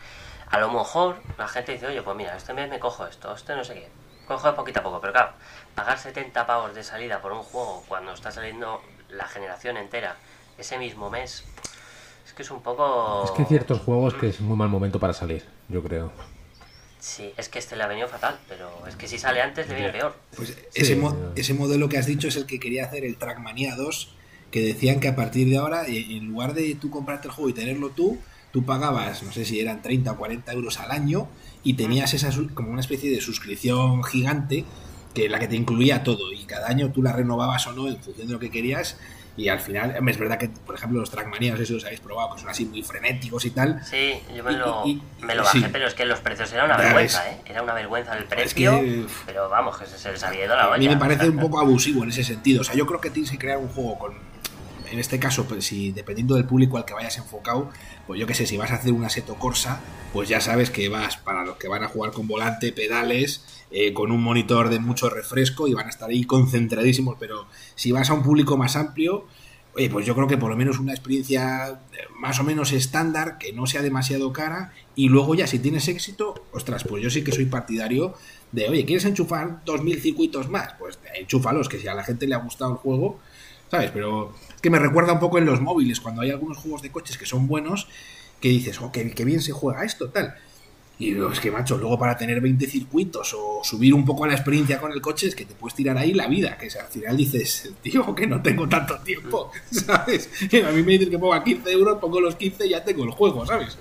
A lo mejor la gente dice, oye, pues mira, este mes me cojo esto, este no sé qué. coge poquito a poco, pero claro, pagar 70 pavos de salida por un juego cuando está saliendo la generación entera ese mismo mes, es que es un poco... Es que hay ciertos juegos que es muy mal momento para salir, yo creo. Sí, es que este le ha venido fatal, pero es que si sale antes le viene peor. Pues Sí, ese, mo- no. ese modelo que has dicho es el que quería hacer el Trackmania 2, que decían que a partir de ahora, eh, en lugar de tú comprarte el juego y tenerlo tú, tú pagabas, no sé si eran 30 o 40 euros al año y tenías esa como una especie de suscripción gigante que la que te incluía todo y cada año tú la renovabas o no en función de lo que querías y al final, es verdad que por ejemplo los Trackmania, no sé si los habéis probado, que son así muy frenéticos y tal, Sí, yo me lo, y- me lo bajé, sí. pero es que los precios eran una vergüenza. ¿eh? Era una vergüenza el Es precio, que- pero vamos, que se, se les había ido la olla. A mí me parece un poco abusivo en ese sentido. O sea, yo creo que tienes que crear un juego con. En este caso, pues si dependiendo del público al que vayas enfocado, pues yo qué sé, si vas a hacer una Seto Corsa, pues ya sabes que vas para los que van a jugar con volante, pedales, eh, con un monitor de mucho refresco y van a estar ahí concentradísimos. Pero si vas a un público más amplio, oye, pues yo creo que por lo menos una experiencia eh, más o menos estándar, que no sea demasiado cara, y luego ya si tienes éxito, ostras, pues yo sí que soy partidario de, oye, ¿quieres enchufar 2.000 circuitos más? Pues enchúfalos, que si a la gente le ha gustado el juego, ¿sabes? Pero que me recuerda un poco en los móviles, cuando hay algunos juegos de coches que son buenos, que dices, oh, qué, bien se juega esto, tal. Y es que, macho, luego para tener 20 circuitos o subir un poco la experiencia con el coche, es que te puedes tirar ahí la vida. Que al final dices, tío, que no tengo tanto tiempo, ¿sabes? A mí me dicen que ponga 15 euros, pongo los 15 y ya tengo el juego, ¿sabes?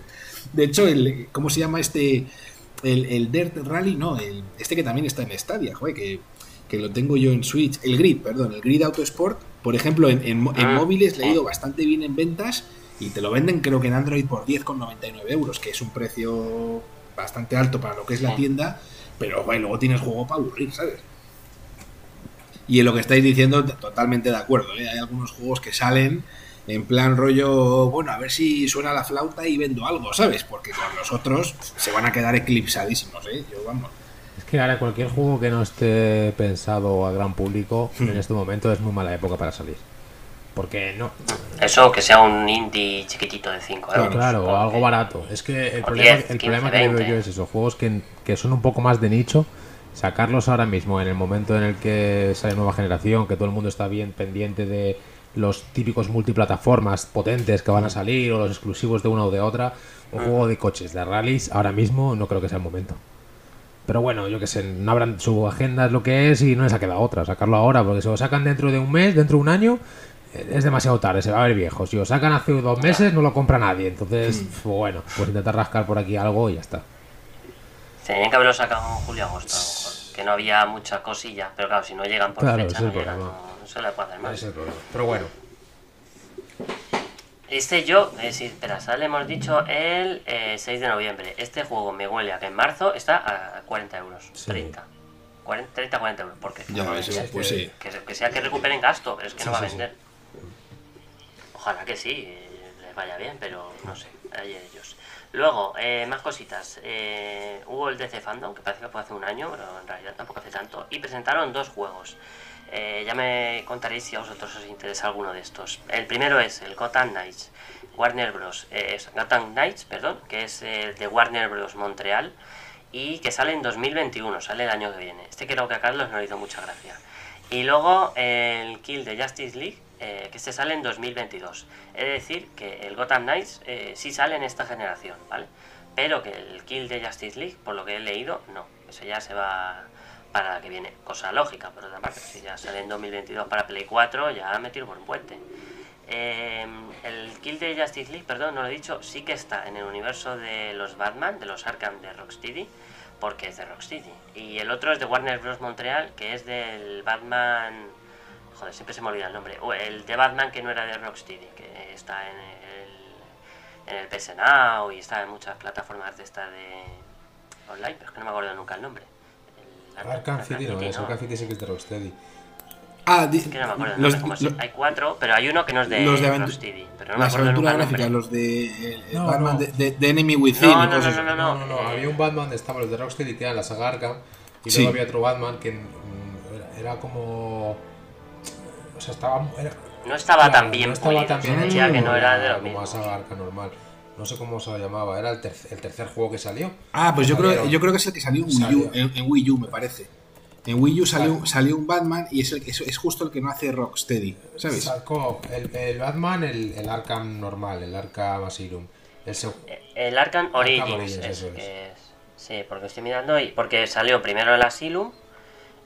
De hecho, el, ¿cómo se llama este? El, el Dirt Rally, no, el, este que también está en Stadia, joder, que, que lo tengo yo en Switch. El Grid, perdón, el Grid Autosport, por ejemplo, en, en, en Ah. móviles le ha ido bastante bien en ventas y te lo venden creo que en Android por 10,99 euros, que es un precio bastante alto para lo que es la Sí. tienda, pero joder, luego tienes juego para aburrir, ¿sabes? Y en lo que estáis diciendo, totalmente de acuerdo. ¿eh? Hay algunos juegos que salen en plan rollo, bueno, a ver si suena la flauta y vendo algo, ¿sabes? Porque con los otros se van a quedar eclipsadísimos, ¿eh? Yo, vamos. Es que ahora cualquier juego que no esté pensado a gran público Hmm. en este momento es muy mala época para salir. Porque no, Eso, que sea un indie chiquitito de 5 Claro, euros. claro, o algo barato. Es que el O problema, 10, el 15, problema que veo 20. yo es eso, juegos que, que son un poco más de nicho, sacarlos ahora mismo en el momento en el que sale nueva generación, que todo el mundo está bien pendiente de los típicos multiplataformas potentes que van a salir o los exclusivos de una o de otra, un juego de coches, de rallies, ahora mismo no creo que sea el momento. Pero bueno, yo que sé, no habrán su agenda es lo que es y no les ha quedado otra, sacarlo ahora, porque si lo sacan dentro de un mes, dentro de un año, eh, es demasiado tarde, se va a ver viejo. Si lo sacan hace dos meses, no lo compra nadie. Entonces, pues bueno, pues intentar rascar por aquí algo y ya está. Tenían que haberlo sacado en julio-agosto, a lo mejor. Que no había mucha cosilla. Pero claro, si no llegan por Claro, fecha, llegan, no se le puede hacer más. Pero bueno, Este yo, eh, sí, espera, sale, hemos dicho el eh, 6 de noviembre. Este juego me huele a que en marzo está a 40 euros. Sí. 30. 40, 30, 40 euros. Porque Ya no vender. pues sí. que, que sea que recuperen gasto, pero es que Sí, no va a vender. Ojalá que sí, les vaya bien, pero no sé, ahí ellos. Luego, eh, más cositas. Eh, hubo el DC Fandom, que parece que fue hace un año, pero en realidad tampoco hace tanto. Y presentaron dos juegos. Eh, ya me contaréis si a vosotros os interesa alguno de estos. El primero es el Gotham Knights, Warner Bros. eh, Gotham Knights, perdón, que es de Warner Bros. Montreal y que sale en 2021, sale el año que viene. Este creo que a Carlos no le hizo mucha gracia. Y luego el Kill de Justice League, eh, que este sale en 2022. Es decir, que el Gotham Knights eh, sí sale en esta generación, ¿vale? Pero que el Kill de Justice League, por lo que he leído, no. Eso ya se va para la que viene. Cosa lógica, por otra parte. Si ya sale en 2022 para Play 4, ya me tiro por un puente. Eh, el Kill de Justice League, perdón, no lo he dicho, sí que está en el universo de los Batman, de los Arkham de Rocksteady, porque es de Rocksteady. Y el otro es de Warner Bros. Montreal, que es del Batman... Joder, siempre se me olvida el nombre. O el de Batman que no era de Rocksteady, que está en el, en el PS Now y está en muchas plataformas de esta de online, pero es que no me acuerdo nunca el nombre. El Arkham City no es. Arkham City sí que es de Rocksteady. Ah, Es que no me acuerdo el los, nombre, cómo se- lo- Hay cuatro, pero hay uno que no es de, los de aventu- Rocksteady, pero no me las aventuras el gráficas, los de el No, Batman no. De, de- de Enemy Within No, no, no, no, no, No, no, no, había un Batman donde estaban los de Rocksteady que eran la saga Arkham y Sí. luego había otro Batman que mm, era, era como... O sea, estaba... Era, No estaba Claro, tan bien no estaba pulido, tan bien decía que no era de lo como mismo. la saga Arkham normal. No sé cómo se llamaba, era el, tercer- el tercer juego que salió. Ah, pues yo creo, Salieron. yo creo que es el que salió en Wii U, en, en Wii U, me parece. En Wii U salió, salió un Batman y es, el, es, es justo el que no hace Rocksteady, ¿sabes? Sacó el, el Batman, el, el Arkham normal, el Arkham Asylum. El, seg- El Arkham Origins. Origins, es, eso Sí, porque estoy mirando y porque salió primero el Asylum,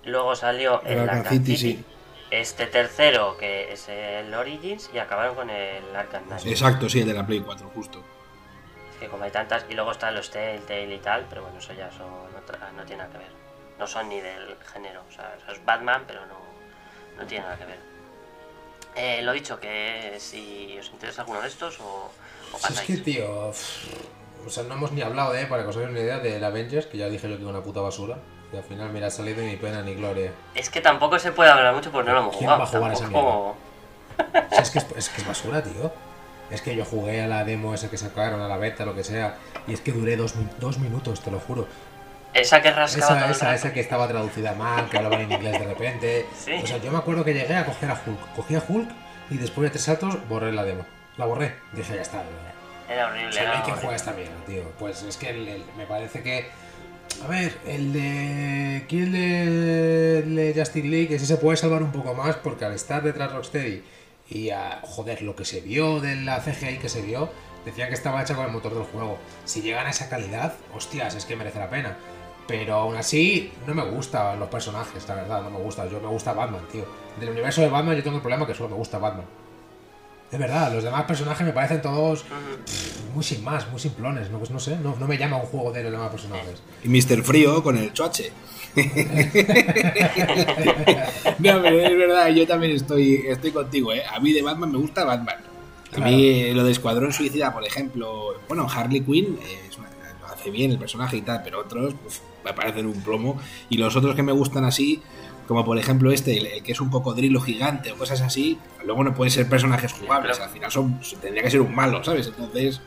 luego salió el, El Arkham Arkham City, City, sí. este tercero que es el Origins y acabaron con el Arkham Knight. Exacto, sí, el de la Play 4, justo. Que como hay tantas, y luego están los Telltale y tal, pero bueno, eso ya son otra- no tiene nada que ver. No son ni del género, o sea, es Batman, pero no, no tiene nada que ver. Eh, lo dicho, que si os interesa alguno de estos o, o es que, tío. pff, O sea, no hemos ni hablado de, para que os hagáis una idea, del Avengers, que ya dije yo que era una puta basura. Y al final, mira, ha salido ni pena ni gloria. Es que tampoco se puede hablar mucho porque no lo hemos ¿Quién jugado. va a jugar esa tampoco- O sea, es que es, es que es basura, tío. Es que yo jugué a la demo esa que sacaron, a la beta, lo que sea. Y es que duré dos, dos minutos, te lo juro. Esa que rascaba Esa, esa, esa que estaba traducida mal, que hablaban en inglés de repente. Sí. O sea, yo me acuerdo que llegué a coger a Hulk. Cogí a Hulk y después de tres saltos borré la demo. La borré. Dije, ya está. ya. Era horrible. O sea, era hay que juega esta mierda, tío. Pues es que el- el- me parece que. A ver, el de. El de, de Justice League, ese se puede salvar un poco más porque al estar detrás Rocksteady y a. Joder, lo que se vio de la CGI que se vio, decían que estaba hecha con el motor del juego. Si llegan a esa calidad, hostias, es que merece la pena. Pero aún así, no me gustan los personajes, la verdad, no me gusta. Yo me gusta Batman, tío. Del universo de Batman, yo tengo el problema que solo me gusta Batman. Es verdad, los demás personajes me parecen todos muy sin más, muy simplones, no, pues no sé, no, no me llama un juego de los demás personajes. Y Mr. Frío con el choache. no, pero es verdad, yo también estoy, estoy contigo, ¿eh? A mí de Batman me gusta Batman. A mí eh, lo de Escuadrón Suicida, por ejemplo, bueno, Harley Quinn eh, es una- lo hace bien el personaje y tal, pero otros uf, me parecen un plomo. Y los otros que me gustan así, como por ejemplo este, el, el que es un cocodrilo gigante o cosas así, luego no pueden ser personajes jugables, al final son tendría que ser un malo, ¿sabes? Entonces...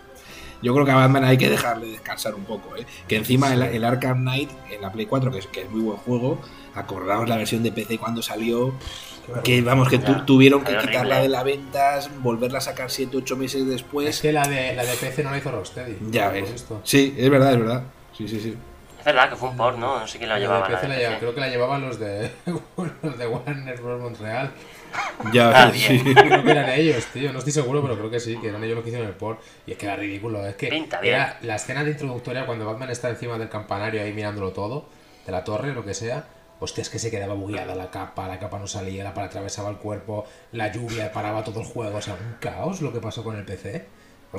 Yo creo que a Batman hay que dejarle descansar un poco, ¿eh? Que encima el, el Arkham Knight en la Play 4, que es, que es muy buen juego, acordaos la versión de PC cuando salió, que vamos, que tu- tuvieron que quitarla de la ventas, volverla a sacar 7 8 meses Es después. que la de, la de PC no la hizo Rocksteady. Ya ves. visto. Sí, es verdad, es verdad. Sí, sí, sí. Es verdad que fue un port, ¿no? No sé quién la La llevaba. la de lleva- creo que la llevaban los de, los de Warner Bros. Montreal. Ya Ah, sí. Creo que eran ellos, tío. No estoy seguro, pero creo que sí, que eran ellos los que hicieron el port. Y es que era ridículo. Es que Pinta bien. era la escena de introductoria cuando Batman está encima del campanario ahí mirándolo todo, de la torre, lo que sea. Hostia, es que se quedaba bugueada la capa, la capa no salía, la para atravesaba el cuerpo, la lluvia paraba todo el juego. O sea, un caos lo que pasó con el PC.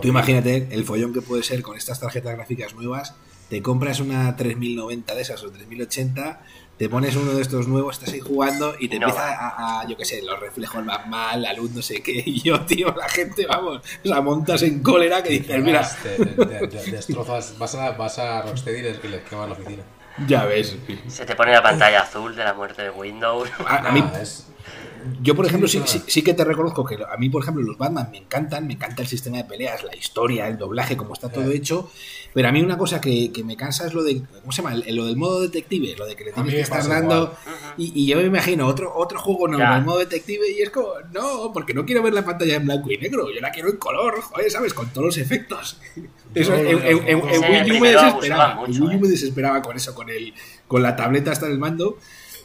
Tú imagínate el follón que puede ser con estas tarjetas gráficas nuevas. Te compras una 3090 de esas o 3080, te pones uno de estos nuevos, estás ahí jugando y te No empieza a, a, yo qué sé, los reflejos van mal, la luz no sé qué. Y yo, tío, la gente, vamos, o sea, montas en cólera que dices, mira, Te- te- te- te destrozas, vas a, vas a Rocksteady y les, quemas la oficina. ya ves. Se te pone la pantalla azul de la muerte de Windows. A, a mí, es- Yo, por ejemplo, sí, Sí, sí, que te reconozco que a mí, por ejemplo, los Batman me encantan, me encanta el sistema de peleas, la historia, el doblaje, como está todo hecho, pero a mí una cosa que, que me cansa es lo de, ¿cómo se llama? El- lo del modo detective, lo de que le tienes que estar dando... Y, y yo me imagino otro, otro juego normal, Ya. el modo detective, y es como, no, porque no quiero ver la pantalla en blanco y negro, yo la quiero en color, joder, ¿sabes? Con todos los efectos. Eso, en, en- en- en en Wii U me desesperaba, en Wii U me desesperaba con eso, con el con la tableta hasta el mando,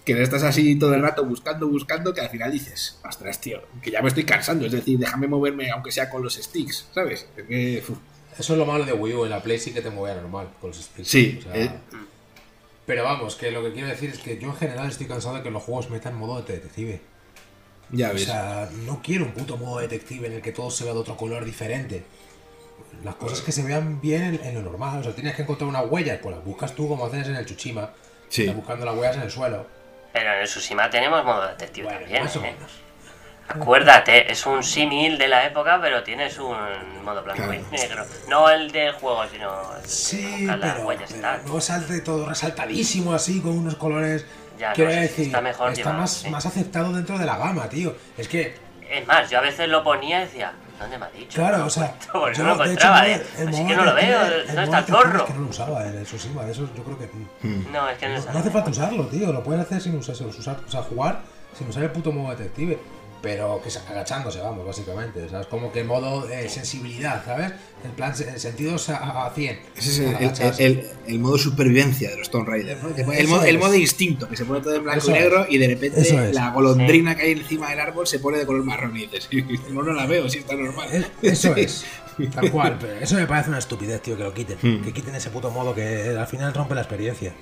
que estás así todo el rato buscando, buscando, que al final dices, ostras, tío, que ya me estoy cansando, es decir, déjame moverme aunque sea con los sticks, ¿sabes? Es que, uf. Eso es lo malo de Wii U, en la Play sí que te movía normal con los sticks. Sí, o sea, eh. Pero vamos, que lo que quiero decir es que yo en general estoy cansado de que los juegos metan modo de detective. ya O ves. sea, no quiero un puto modo detective en el que todo se vea de otro color diferente. Las cosas que se vean bien en, en lo normal. O sea, tienes que encontrar una huella, pues las buscas tú como haces en el Chuchima. Sí. Estás buscando las huellas en el suelo. Pero en el Tsushima tenemos modo detective Bueno, también. más o ¿eh? menos. Acuérdate, es un símil de la época, pero tienes un modo blanco Claro. y negro. No el del juego, sino el de Sí, las pero, pero tal. no salte todo resaltadísimo así, con unos colores... Ya, Quiero no sé, decir, está mejor está llevado, más, sí. más aceptado dentro de la gama, tío. Es que Es más, yo a veces lo ponía y decía, ¿dónde me ha dicho? Claro, o sea, yo, no lo de encontraba, hecho, ¿eh? el Así que no lo veo, detective- el ¿dónde está el zorro? Es que no lo usaba el Tsushima, de eso yo creo que mm, No, es que no, no, no hace falta usarlo, tío, lo puedes hacer sin usar, usar, o sea, jugar sin usar el puto modo detective. Pero que se agachándose, vamos, básicamente. ¿sabes? Como que modo de sensibilidad, ¿sabes? En plan, sentidos a, 100. Ese es el, el, modo supervivencia de los Tomb Raider, ¿no? El modo, el, modo, instinto, que se pone todo en blanco y negro y de repente la golondrina que hay encima del árbol se pone de color marrón y dices, no, no la veo, si está normal. Eso es. Tal cual, pero eso me parece una estupidez, tío, que lo quiten. Hmm. Que quiten ese puto modo que al final rompe la experiencia.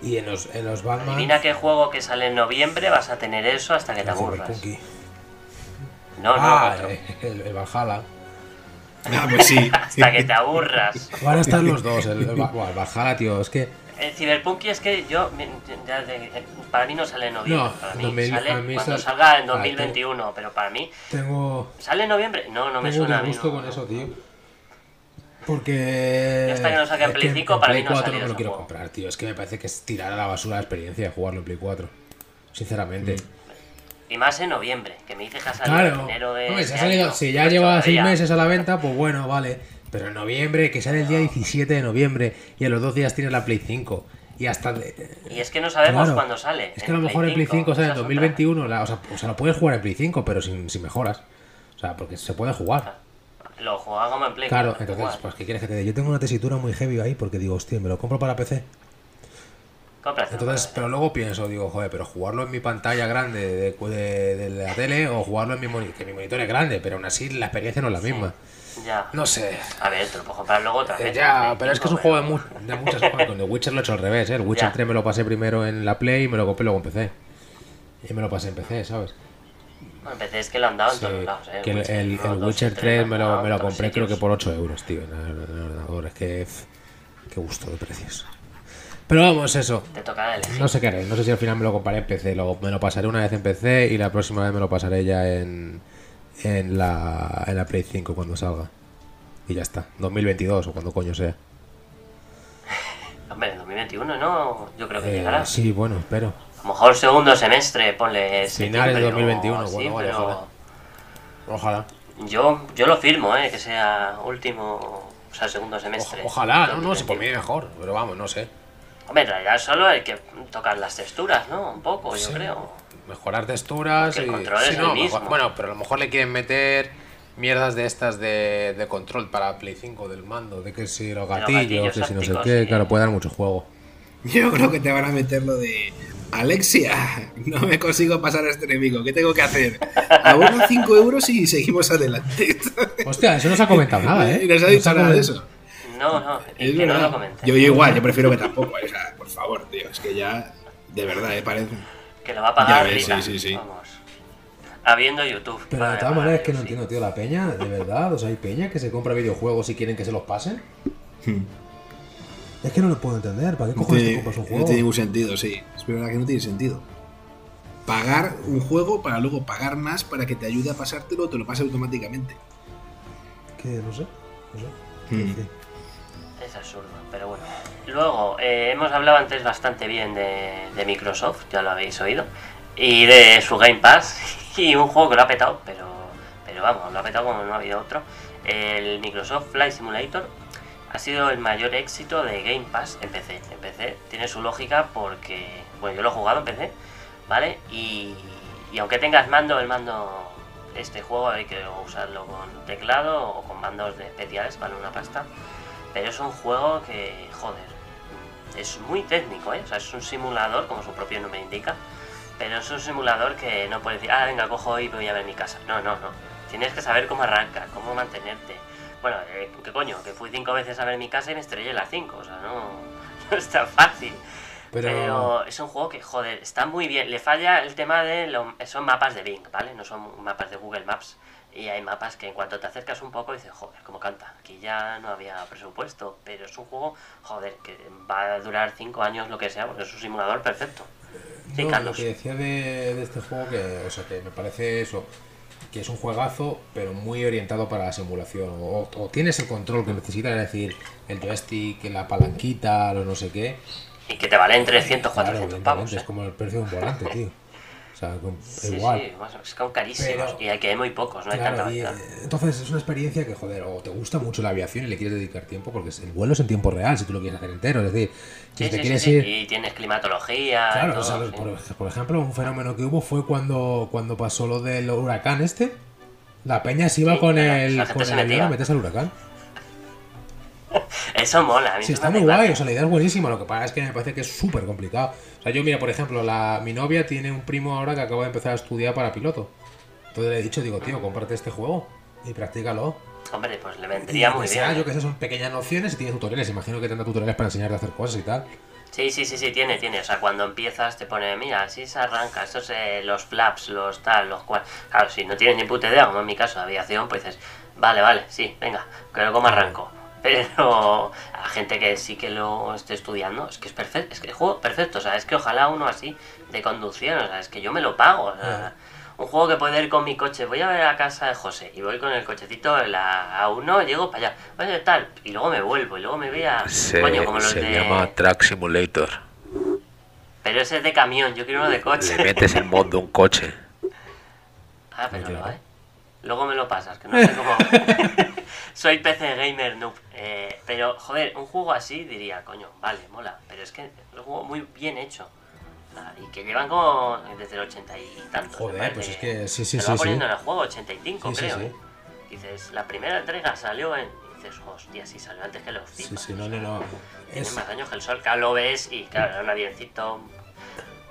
Y en los, en los Batman. Adivina qué juego que sale en noviembre vas a tener eso hasta que te aburras. No, no, ah, El, el, Valhalla. Ah, pues sí. hasta que te aburras. Van a estar los dos. El, el, Valhalla, tío, es que. El Cyberpunk es que yo. para mí no sale en noviembre. No, para mí sale cuando salga en 2021, pero para mí. Tengo. ¿Sale en noviembre? No, no me suena a mí. gusto con eso, tío. Porque. hasta que no saque Play 5, para mí no 4 no me lo quiero comprar, tío. Es que me parece que es tirar a la basura la experiencia de jugarlo en Play 4. Sinceramente. Mm. Y más en noviembre, que me dice que ha salido claro. en enero de. Este salido, si ya lleva 6 meses a la venta, pues bueno, vale. Pero en noviembre, que sale el día 17 de noviembre y a los dos días tienes la Play 5. Y hasta. Y es que no sabemos cuándo sale. Es que a lo mejor en Play 5 sale en 2021. o, sea, o sea, lo puedes jugar en Play 5, pero sin, sin mejoras. O sea, porque se puede jugar. Lo juega como en Play. Claro, entonces, pues, ¿qué quieres que te dé? Yo tengo una tesitura muy heavy ahí porque digo, hostia, me lo compro para PC. Entonces, pero luego pienso, digo, joder, pero jugarlo en mi pantalla grande de, de, la tele o jugarlo en mi monitor, que mi monitor es grande, pero aún así la experiencia no es la misma. Ya. No sé. A ver, te lo puedo comprar luego otra vez. ya, pero es que es un juego de, de muchas cosas. Con The Witcher lo he hecho al revés, ¿eh? El Witcher 3 me lo pasé primero en la Play y me lo compré luego en PC. Y me lo pasé en PC, ¿sabes? En PC es que lo han dado en todos lados, ¿eh? Que el, el, Witcher 3 me lo, me lo compré creo que por 8 euros, tío, en el ordenador. Es que. Qué gusto de precios. Pero vamos, eso. Te toca elegir. No sé qué haré. No sé si al final me lo compraré en PC. Luego me lo pasaré una vez en PC y la próxima vez me lo pasaré ya en, en, la, en la Play 5 cuando salga. Y ya está. 2022 o cuando coño sea. Hombre, 2021 no. Yo creo que eh, llegará. Sí, bueno, espero. A lo mejor segundo semestre, ponle. Finales de 2021, bueno, vale, ojalá. Ojalá. Yo, yo lo firmo, ¿eh? Que sea último. O sea, segundo semestre. ojalá, no, no, si por mí mejor. Pero vamos, no sé. Hombre, en realidad solo hay que tocar las texturas, ¿no? Un poco, yo creo. Mejorar texturas. y... control es el mismo. bueno, pero a lo mejor le quieren meter mierdas de estas de, de control para Play 5 del mando, de que si los gatillos, que si no sé qué, claro, puede dar mucho juego. Yo creo que te van a meter lo de Alexia, no me consigo pasar a este enemigo, ¿qué tengo que hacer? Abono 5 euros y seguimos adelante. Hostia, eso no se ha comentado nada, ¿eh? No se ha dicho nada de eso. No, no, es que no lo Yo, igual, yo prefiero que tampoco, o sea, por favor, tío, es que ya, de verdad, ¿eh? Parece... Que lo va a pagar ves, sí, sí, sí. Vamos. Habiendo YouTube. Pero de todas maneras es que no entiendo, tío, la peña, de verdad, o sea, hay peña que se compra videojuegos y quieren que se los pasen. Hmm. Es que no lo puedo entender. ¿Para qué cojones te compras un juego? No tiene ningún sentido, sí. Es verdad que no tiene sentido. Pagar un juego para luego pagar más para que te ayude a pasártelo o te lo pase automáticamente. Que no sé. No sé. Hmm. Absurdo, pero bueno. Luego, eh, hemos hablado antes bastante bien de, de, Microsoft, ya lo habéis oído, y de su Game Pass, y un juego que lo ha petado, pero, pero vamos, lo ha petado como no ha habido otro, el Microsoft Flight Simulator, ha sido el mayor éxito de Game Pass en PC. En PC tiene su lógica porque, bueno, yo lo he jugado en PC, ¿vale? Y, aunque tengas mando, el mando, este juego hay que usarlo con teclado o con mandos de especiales, vale una pasta. Pero es un juego que, joder, es muy técnico, ¿eh? O sea, es un simulador, como su propio nombre indica, pero es un simulador que no puedes decir, ah, venga, cojo y voy a ver mi casa. No, no, no. Tienes que saber cómo arranca, cómo mantenerte bueno, eh, ¿qué coño? Que fui cinco veces a ver mi casa y me estrellé las cinco, o sea, no, no es tan fácil. Pero... es un juego que, joder, está muy bien. Le falla el tema de... Lo... Son mapas de Bing, ¿vale? No son mapas de Google Maps. Y hay mapas que en cuanto te acercas un poco dices, joder, cómo canta. Aquí ya no había presupuesto, pero es un juego, joder, que va a durar cinco años, lo que sea, porque es un simulador perfecto. Sí, Lo que decía de, de, este juego, que, o sea, que me parece eso, que es un juegazo, pero muy orientado para la simulación. O, tienes el control que necesitas, es decir, el joystick, la palanquita, o no sé qué. Y que te valen 300, 400 pavos. Es como el precio de un volante, tío. Sea, sí, igual. Sí, es que carísimos y hay muy pocos, no hay tanta eh, Entonces es una experiencia que, joder, o te gusta mucho la aviación y le quieres dedicar tiempo, porque el vuelo es en tiempo real, si tú lo quieres hacer entero, es decir, si te quieres ir... Y tienes climatología. Claro, por, ejemplo, un fenómeno que hubo fue cuando, cuando pasó lo del huracán este. La peña se iba con el, con el avión a meterse al huracán. Eso mola. A sí, está muy guay, o sea, la idea es buenísima. Lo que pasa es que me parece que es súper complicado. Sea, yo, mira, por ejemplo, la, mi novia tiene un primo ahora que acaba de empezar a estudiar para piloto. Entonces le he dicho, digo, tío, comparte este juego y practícalo. Hombre, pues le vendría muy bien. Yo que sé, son pequeñas nociones y tiene tutoriales. Imagino que tendrá tutoriales para enseñarte a hacer cosas y tal. Sí, sí, sí, sí, tiene, tiene. O sea, cuando empiezas te pone, mira, así se arranca, estos eh, los flaps, los tal, los cual. Claro, si no tienes ni puta idea, como en mi caso de aviación, pues dices, vale, vale, sí, venga, pero ¿cómo arranco? Pero a gente que sí que lo esté estudiando, es que es perfecto, es que el juego perfecto, o sea, es que ojalá uno así de conducción, o sea, es que yo me lo pago, o sea, un juego que puede ir con mi coche, voy a ver a casa de José y voy con el cochecito a uno, llego para allá, oye tal, y luego me vuelvo, y luego me voy a... Se, coño, como los se llama Track Simulator. Pero ese es de camión, yo quiero uno de coche. Le metes el mod de un coche. Ah, pero no, ¿eh? Luego me lo pasas, que no sé cómo... Soy PC gamer noob. Eh, pero, joder, un juego así diría, coño, vale, mola. Pero es que es un juego muy bien hecho. Y que llevan como desde el 80 y tanto. Joder, pues es que sí, sí, sí. Lo va poniendo en el juego, 85 creo. Dices, la primera entrega salió en. Dices, hostia, sí salió antes que los FIFA. Sí, sí, no, no, no. Tiene más años que el sol, claro, lo ves y claro, era un avioncito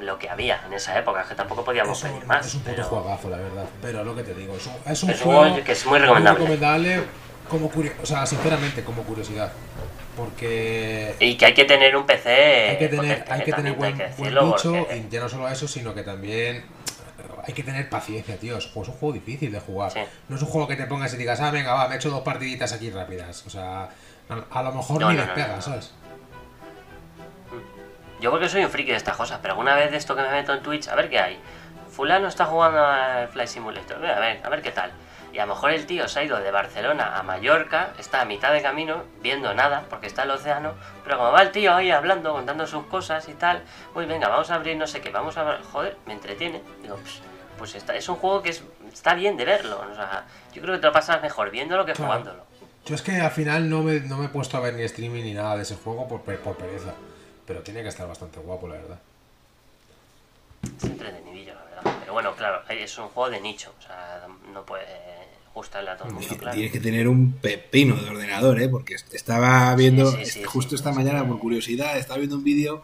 lo que había en esa época, que tampoco podíamos pedir más. Es un puto juegazo, la verdad. Pero lo que te digo, es un, es un juego, que es muy recomendable. Muy recomendable como o sea, sinceramente, como curiosidad. Porque. Y que hay que tener un PC. Hay que tener, hay que tener buen, bicho, y ya no solo eso, sino que también hay que tener paciencia, tío. Es un juego difícil de jugar. No es un juego que te pongas y digas, ah, venga, va, me he hecho dos partiditas aquí rápidas. O sea, a, lo mejor ni despegas, ¿sabes? Yo porque soy un friki de estas cosas, pero alguna vez de esto que me meto en Twitch, a ver qué hay. Fulano está jugando al Fly Simulator. A ver, a ver qué tal. Y a lo mejor el tío se ha ido de Barcelona a Mallorca, está a mitad de camino, viendo nada, porque está el océano, pero como va el tío ahí hablando, contando sus cosas y tal, uy, venga, vamos a abrir no sé qué, vamos a... Joder, me entretiene. Digo, pues, pues está, es un juego que está bien de verlo. O sea, yo creo que te lo pasas mejor viéndolo que jugándolo. Yo es que al final no me, no me he puesto a ver ni streaming ni nada de ese juego por, por pereza. Pero tiene que estar bastante guapo, la verdad. Es entretenidillo, la verdad. Pero bueno, claro, es un juego de nicho. O sea, no puede Tienes que tener un pepino de ordenador, ¿eh? Porque estaba viendo, justo esta mañana, por curiosidad, estaba viendo un vídeo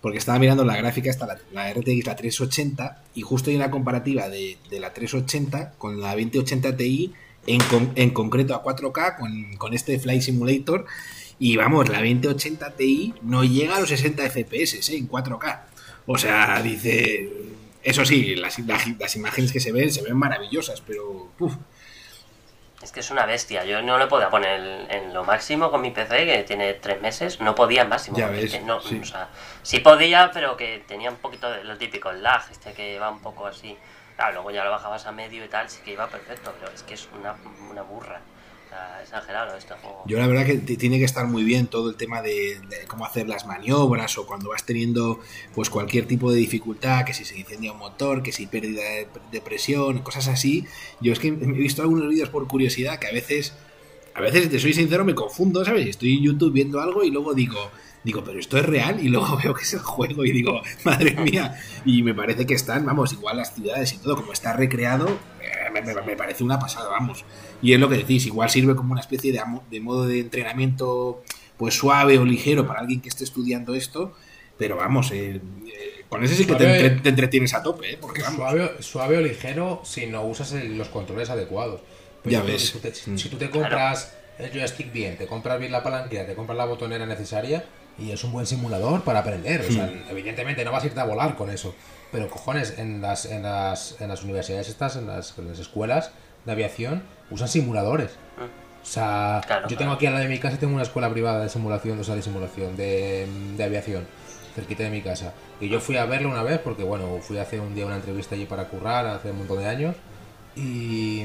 porque estaba mirando la gráfica esta, la, RTX, la 380, y justo hay una comparativa de, la 380 con la 2080 Ti, en, en concreto a 4K, con, con, este Flight Simulator, y vamos, la 2080 Ti no llega a los 60 FPS ¿eh? en 4K. O sea, dice... Eso sí, las, las, imágenes que se ven se ven maravillosas, pero... Es que es una bestia. Yo no lo podía poner en lo máximo con mi PC, que tiene tres meses. No podía en máximo. Ya ves, no, sí. O sea, sí podía, pero que tenía un poquito de lo típico, el lag, este que va un poco así. Claro, luego ya lo bajabas a medio y tal, sí que iba perfecto, pero es que es una, una burra exagerado este juego. Yo la verdad que tiene que estar muy bien todo el tema de, cómo hacer las maniobras o cuando vas teniendo pues cualquier tipo de dificultad, que si se incendia un motor, que si pérdida de, presión, cosas así. Yo es que he visto algunos vídeos por curiosidad que a veces, a veces te soy sincero, me confundo, ¿sabes? Estoy en YouTube viendo algo y luego digo, digo, pero esto es real y luego veo que es el juego y digo, madre mía, y me parece que están, vamos, igual las ciudades y todo, como está recreado, eh, me, parece una pasada, vamos. Y es lo que decís, igual sirve como una especie de, de modo de entrenamiento pues suave o ligero para alguien que esté estudiando esto, pero vamos, eh, eh, con ese sí que te, entretienes a tope, ¿eh? Porque, Suave, o ligero si no usas los controles adecuados. ya ves. Si, tú te compras el joystick bien, te compras bien la palanquilla, te compras la botonera necesaria, y es un buen simulador para aprender. O sea, hmm. evidentemente no vas a irte a volar con eso. Pero cojones, en las, en las, en las universidades estas, en las, escuelas de aviación, usan simuladores. Hmm. O sea, yo tengo aquí a la de mi casa, tengo una escuela privada de simulación, o sea, de simulación de, de aviación, cerquita de mi casa. Y yo fui a verlo una vez porque, bueno, fui a hacer un día una entrevista allí para currar hace un montón de años. Y,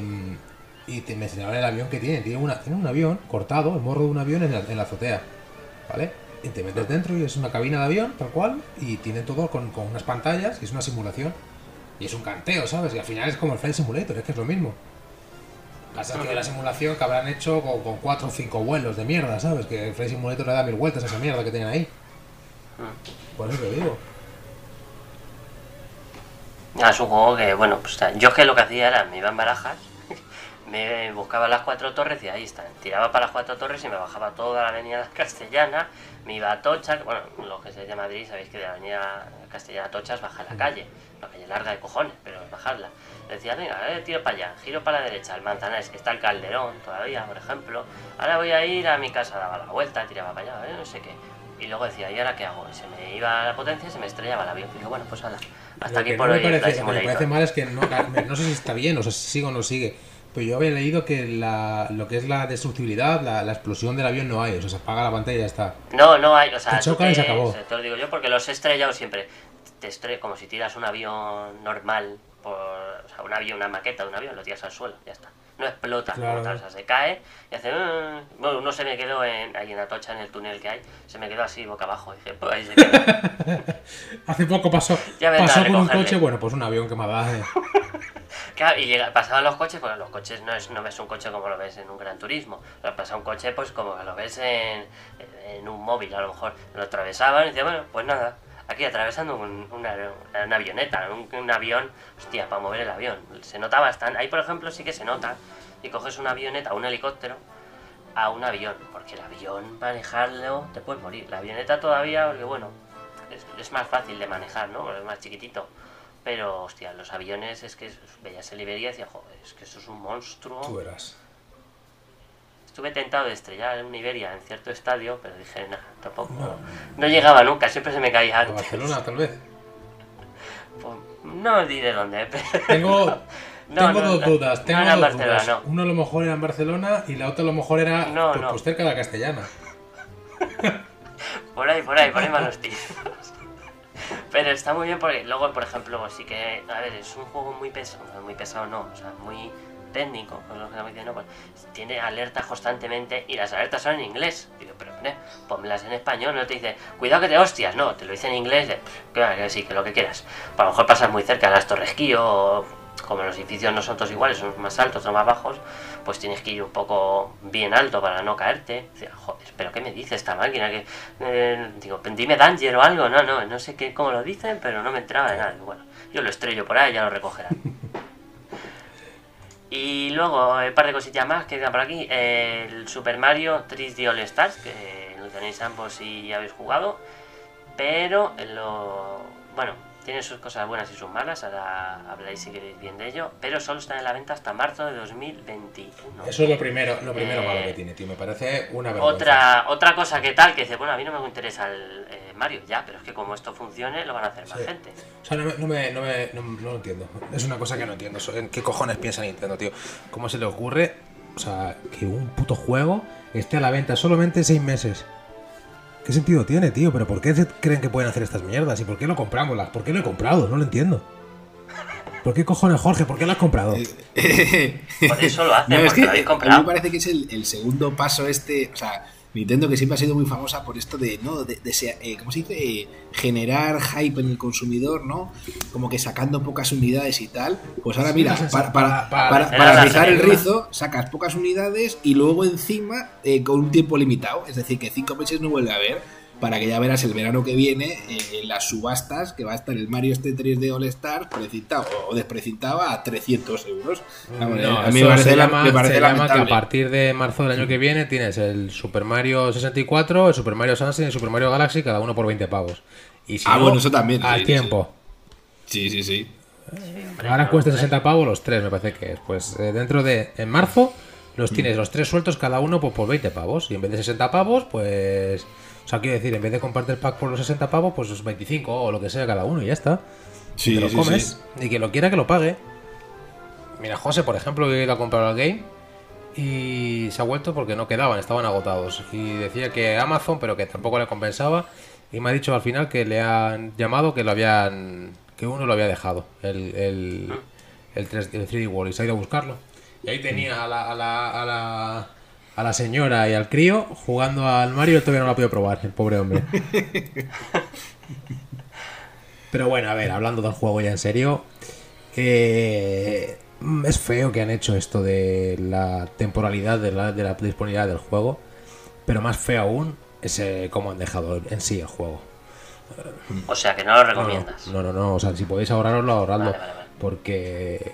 y te, me enseñaron el avión que tiene. Tiene, una, tiene un avión cortado, el morro de un avión en la, en la azotea. ¿Vale? y te metes dentro y es una cabina de avión, tal cual, y tiene todo con, unas pantallas y es una simulación. Y es un canteo, ¿sabes? Y al final es como el Flight Simulator, es que es lo mismo. Pasa que la simulación que habrán hecho con, con cuatro o cinco vuelos de mierda, ¿sabes? Que el Flight Simulator le da mil vueltas a esa mierda que tienen ahí. Por eso te digo. Ah, es un juego que, bueno, pues yo es que lo que hacía era, me iba en barajas, me buscaba las cuatro torres y ahí están. Tiraba para las cuatro torres y me bajaba toda la avenida castellana, me iba a Tocha, que, bueno, lo que se llama Madrid, sabéis que de la avenida castellana a Tocha es bajar la calle, la calle larga de cojones, pero bajarla. Decía, venga, eh, tiro para allá, giro para la derecha, el Manzanares, que está el Calderón todavía, por ejemplo. Ahora voy a ir a mi casa, daba la vuelta, tiraba para allá, eh, no sé qué. Y luego decía, ¿y ahora qué hago? se me iba la potencia y se me estrellaba el avión. Y digo, bueno, pues hala, hasta aquí por no hoy. Me parece, lo que me parece mal es que no, no sé si está bien, o sea, si sigue o no sigue. Pero yo había leído que la, lo que es la destructibilidad, la, la, explosión del avión no hay, o sea, se apaga la pantalla y ya está. No, no hay, o sea, te chocan y se acabó. Te lo digo yo porque los he estrellado siempre. Te estrello como si tiras un avión normal, por, o sea, un avión, una maqueta de un avión, lo tiras al suelo, ya está. No explota, Claro. como tal, o sea, se cae y hace. "Ah". Bueno, uno se me quedó en, ahí en Atocha, en el túnel que hay, se me quedó así boca abajo. Y dije, pues ahí se quedó. Hace poco pasó, pasó con un coche, bueno, pues un avión que me da. eh. Claro, y llega, pasaban los coches, pues los coches no es no ves un coche como lo ves en un gran turismo. Pero pasa un coche pues como lo ves en, en un móvil, a lo mejor. Lo atravesaban y decía, bueno, pues nada, aquí atravesando un- una, una avioneta, un, avión, hostia, para mover el avión. Se nota bastante. Ahí, por ejemplo, sí que se nota. Y coges una avioneta, un helicóptero, a un avión. Porque el avión, manejarlo, te puedes morir. La avioneta todavía, porque bueno, es, más fácil de manejar, ¿no? Porque es más chiquitito. Pero, hostia, los aviones es que veías el Iberia y decía, joder, es que eso es un monstruo. Tú verás. Estuve tentado de estrellar un Iberia en cierto estadio, pero dije, nada, tampoco. No. llegaba nunca, siempre se me caía antes. Barcelona, tal vez. Pues, no diré dónde, pero... Tengo, No, tengo no, dos no, dudas. no Tengo en dos Barcelona, dudas. no. Uno a lo mejor era en Barcelona y la otra a lo mejor era No, pues, no. pues cerca de la castellana. Por ahí, por ahí, por ahí van los tiros. Pero está muy bien porque luego, por ejemplo, sí que, a ver, es un juego muy pesado, muy pesado no, o sea, muy técnico, que estamos diciendo, pues, tiene alertas constantemente y las alertas son en inglés. Digo, pero hombre, ponmelas en español, no te dice, cuidado que te hostias, no, te lo dice en inglés, de, claro que sí, que lo que quieras. A lo mejor pasas muy cerca de las torres Kio, o como los edificios no son todos iguales, son más altos o más bajos, pues tienes que ir un poco bien alto para no caerte. Decía, joder, pero ¿qué me dice esta máquina? que eh, Digo, dime Danger o algo, no, no, no sé qué, cómo lo dicen, pero no me entraba de nada. Digo, Bueno, yo lo estrello por ahí, ya lo recogerán. Y luego, eh, un par de cosillas más que quedan por aquí. Eh, el Super Mario 3D All Stars, que lo tenéis ambos si ya habéis jugado. Pero eh, lo. Bueno, tiene sus cosas buenas y sus malas. Ahora habláis si queréis bien de ello. Pero solo está en la venta hasta marzo de 2021. Eso es lo primero, lo primero Eh, malo que tiene, tío. Me parece una vergüenza. Otra, otra cosa que tal, que dice, bueno, a mí no me interesa el eh, Mario, ya, pero es que como esto funcione, lo van a hacer más Sí. gente. O sea, no, me, no, me, no, me- no- no lo entiendo. Es una cosa que no entiendo. ¿En qué cojones piensa Nintendo, tío? ¿Cómo se le ocurre, o sea, que un puto juego esté a la venta solamente seis meses? ¿Qué sentido tiene, tío? ¿Pero por qué creen que pueden hacer estas mierdas? ¿Y por qué lo compramos? ¿Por qué lo he comprado? No lo entiendo. ¿Por qué cojones, Jorge? ¿Por qué lo has comprado? Por eso lo hacen, No, es porque que lo habéis a mí me comprado. parece que es el, el segundo paso este, o sea, Nintendo que siempre ha sido muy famosa por esto de, ¿no? De, de se- eh, ¿cómo se dice? Eh, generar hype en el consumidor, ¿no? Como que sacando pocas unidades y tal. Pues ahora mira, para, para, para- rizar el rizo, sacas pocas unidades y luego encima eh, con un tiempo limitado. Es decir, que cinco meses no vuelve a haber. Para que ya verás el verano que viene eh, las subastas que va a estar el Mario este 3D All Star precintado o desprecintado a 300 euros. Vamos, No, a mí me parece, se la- llama, me parece se llama que a partir de marzo del año que viene tienes el Super Mario 64, el Super Mario Sunshine y el Super Mario Galaxy, cada uno por 20 pavos. Y si Ah, no, bueno, eso también, Al sí, tiempo. Sí, sí, sí. Ahora cuesta 60 pavos los tres, me parece que es. Pues eh, dentro de. En marzo los tienes los tres sueltos cada uno pues, por 20 pavos. Y en vez de 60 pavos, pues. O sea, quiero decir, en vez de comprarte el pack por los 60 pavos, pues los 25 o lo que sea cada uno y ya está. Sí, y te lo sí, comes. sí. Y que lo quiera que lo pague. Mira, José, por ejemplo, que ha ido a comprar al game. Y se ha vuelto porque no quedaban, estaban agotados. Y decía que Amazon, pero que tampoco le compensaba. Y me ha dicho al final que le han llamado que lo habían. que uno lo había dejado. El, el, el, 3, el 3D World. Y se ha ido a buscarlo. Y ahí tenía a la, a la, a la, a la señora y al crío jugando al Mario. Todavía no lo ha podido probar, el pobre hombre. Pero bueno, a ver, hablando del juego ya en serio. Eh, es feo que han hecho esto de la temporalidad de la, de la disponibilidad del juego, pero más feo aún es eh, cómo han dejado en sí el juego. O sea, que no lo recomiendas. No, no, no, o sea, si podéis ahorraroslo, ahorradlo. Vale, vale, vale. Porque,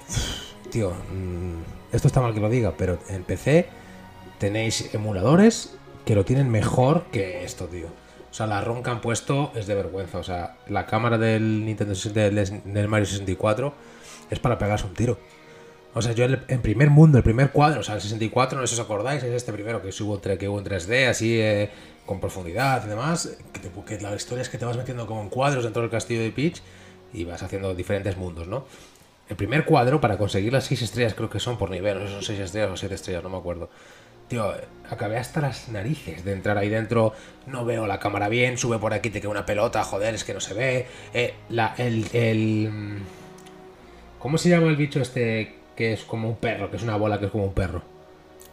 tío, mm, esto está mal que lo diga, pero en PC tenéis emuladores que lo tienen mejor que esto, tío. O sea, la ROM que han puesto es de vergüenza. O sea, la cámara del Nintendo 60 del, Mario 64 es para pegarse un tiro. O sea, yo el, en primer mundo, el primer cuadro, o sea, el 64, no sé si os acordáis, es este primero que tre- que hubo en 3D, así eh, con profundidad y demás. Que, la historia es que te vas metiendo como en cuadros dentro del castillo de Peach y vas haciendo diferentes mundos, ¿no? El primer cuadro, para conseguir las 6 estrellas, creo que son por nivel, no sé son 6 estrellas o 7 estrellas, no me acuerdo. Tío, acabé hasta las narices de entrar ahí dentro. No veo la cámara bien, sube por aquí, te queda una pelota, joder, es que no se ve. Eh, la, el, el. ¿Cómo se llama el bicho este que es como un perro, que es una bola que es como un perro?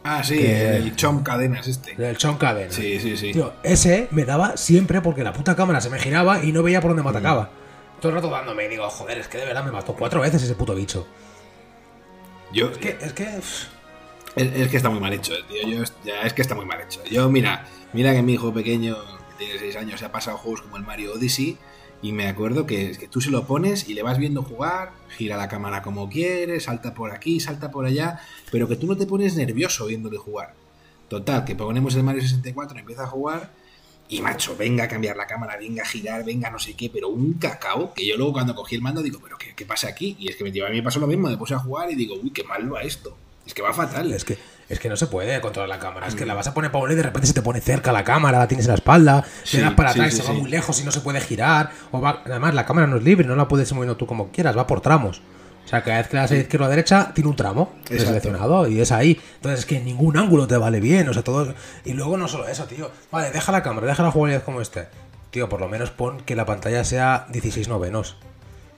Ah, sí, Que- el chom cadenas este. El Chon Cadena. Sí, sí, sí. Tío, ese me daba siempre porque la puta cámara se me giraba y no veía por dónde me atacaba. Todo el rato dándome y digo, joder, es que de verdad me mató cuatro veces ese puto bicho. Yo, Es que, es que. Es, que está muy mal hecho, eh, tío. Yo, ya, es que está muy mal hecho. Yo, mira, mira que mi hijo pequeño, que tiene 6 años, se ha pasado juegos como el Mario Odyssey. Y me acuerdo que, que tú se lo pones y le vas viendo jugar, gira la cámara como quieres, salta por aquí, salta por allá, pero que tú no te pones nervioso viéndole jugar. Total, que ponemos el Mario 64, empieza a jugar y macho, venga a cambiar la cámara, venga a girar, venga no sé qué, pero un cacao que yo luego cuando cogí el mando digo, pero ¿qué, qué pasa aquí? Y es que me, a mí me pasó lo mismo, me puse a jugar y digo, uy, qué mal va esto. Es que va fatal. Es que, es que no se puede controlar la cámara. Es que la vas a poner para y de repente se te pone cerca la cámara, la tienes en la espalda, Sí, le das para sí, atrás, sí, se va muy lejos y no se puede girar. O va, además, la cámara no es libre, no la puedes ir moviendo tú como quieras, va por tramos. O sea, cada vez que le das a izquierda o a derecha, tiene un tramo seleccionado y es ahí. Entonces, es que ningún ángulo te vale bien. O sea, todo. Y luego no solo eso, tío. Vale, deja la cámara, deja la jugabilidad como este. Tío, por lo menos pon que la pantalla sea 16 novenos.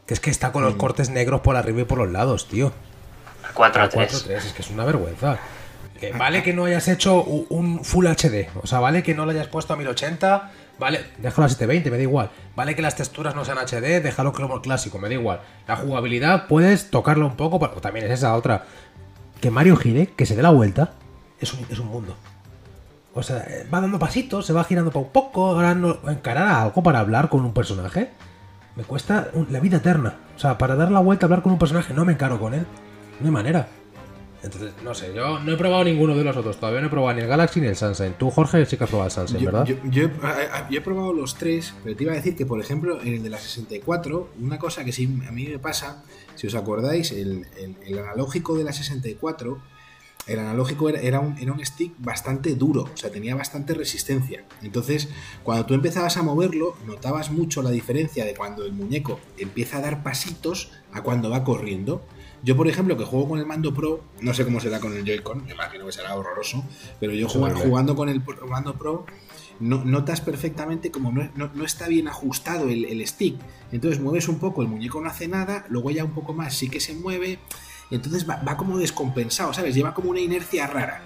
Que es que está con los Mm. cortes negros por arriba y por los lados, tío. A 4 A a 3. 4-3, es que es una vergüenza. Que vale que no hayas hecho un Full HD, o sea, vale que no lo hayas puesto a 1080, vale, déjalo a 720, me da igual. Vale que las texturas no sean HD, déjalo como clásico, me da igual. La jugabilidad puedes tocarlo un poco, pero también es esa otra. Que Mario gire, que se dé la vuelta, es un, es un mundo. O sea, eh, va dando pasitos, se va girando poco a poco, ahora no, encarar a algo para hablar con un personaje. Me cuesta la vida eterna. O sea, para dar la vuelta a hablar con un personaje, no me encaro con él. No hay manera. Entonces, no sé, yo no he probado ninguno de los otros. Todavía no he probado ni el Galaxy ni el Sunshine. Tú, Jorge, sí que has probado el Sunshine, Yo, ¿verdad? yo- yo he, yo probado los tres, pero te iba a decir que, por ejemplo, en el de la 64, una cosa que sí a mí me pasa, si os acordáis, el, el- el analógico de la 64, el analógico era, era un, era un stick bastante duro, o sea, tenía bastante resistencia. Entonces, cuando tú empezabas a moverlo, notabas mucho la diferencia de cuando el muñeco empieza a dar pasitos a cuando va corriendo. Yo, por ejemplo, que juego con el mando Pro, no sé cómo será con el Joy-Con, me imagino que será horroroso, pero yo jugando, con el mando Pro, no- notas perfectamente como no, no- no está bien ajustado el, el stick. Entonces mueves un poco, el muñeco no hace nada, luego ya un poco más sí que se mueve, entonces va, va como descompensado, ¿sabes? Lleva como una inercia rara.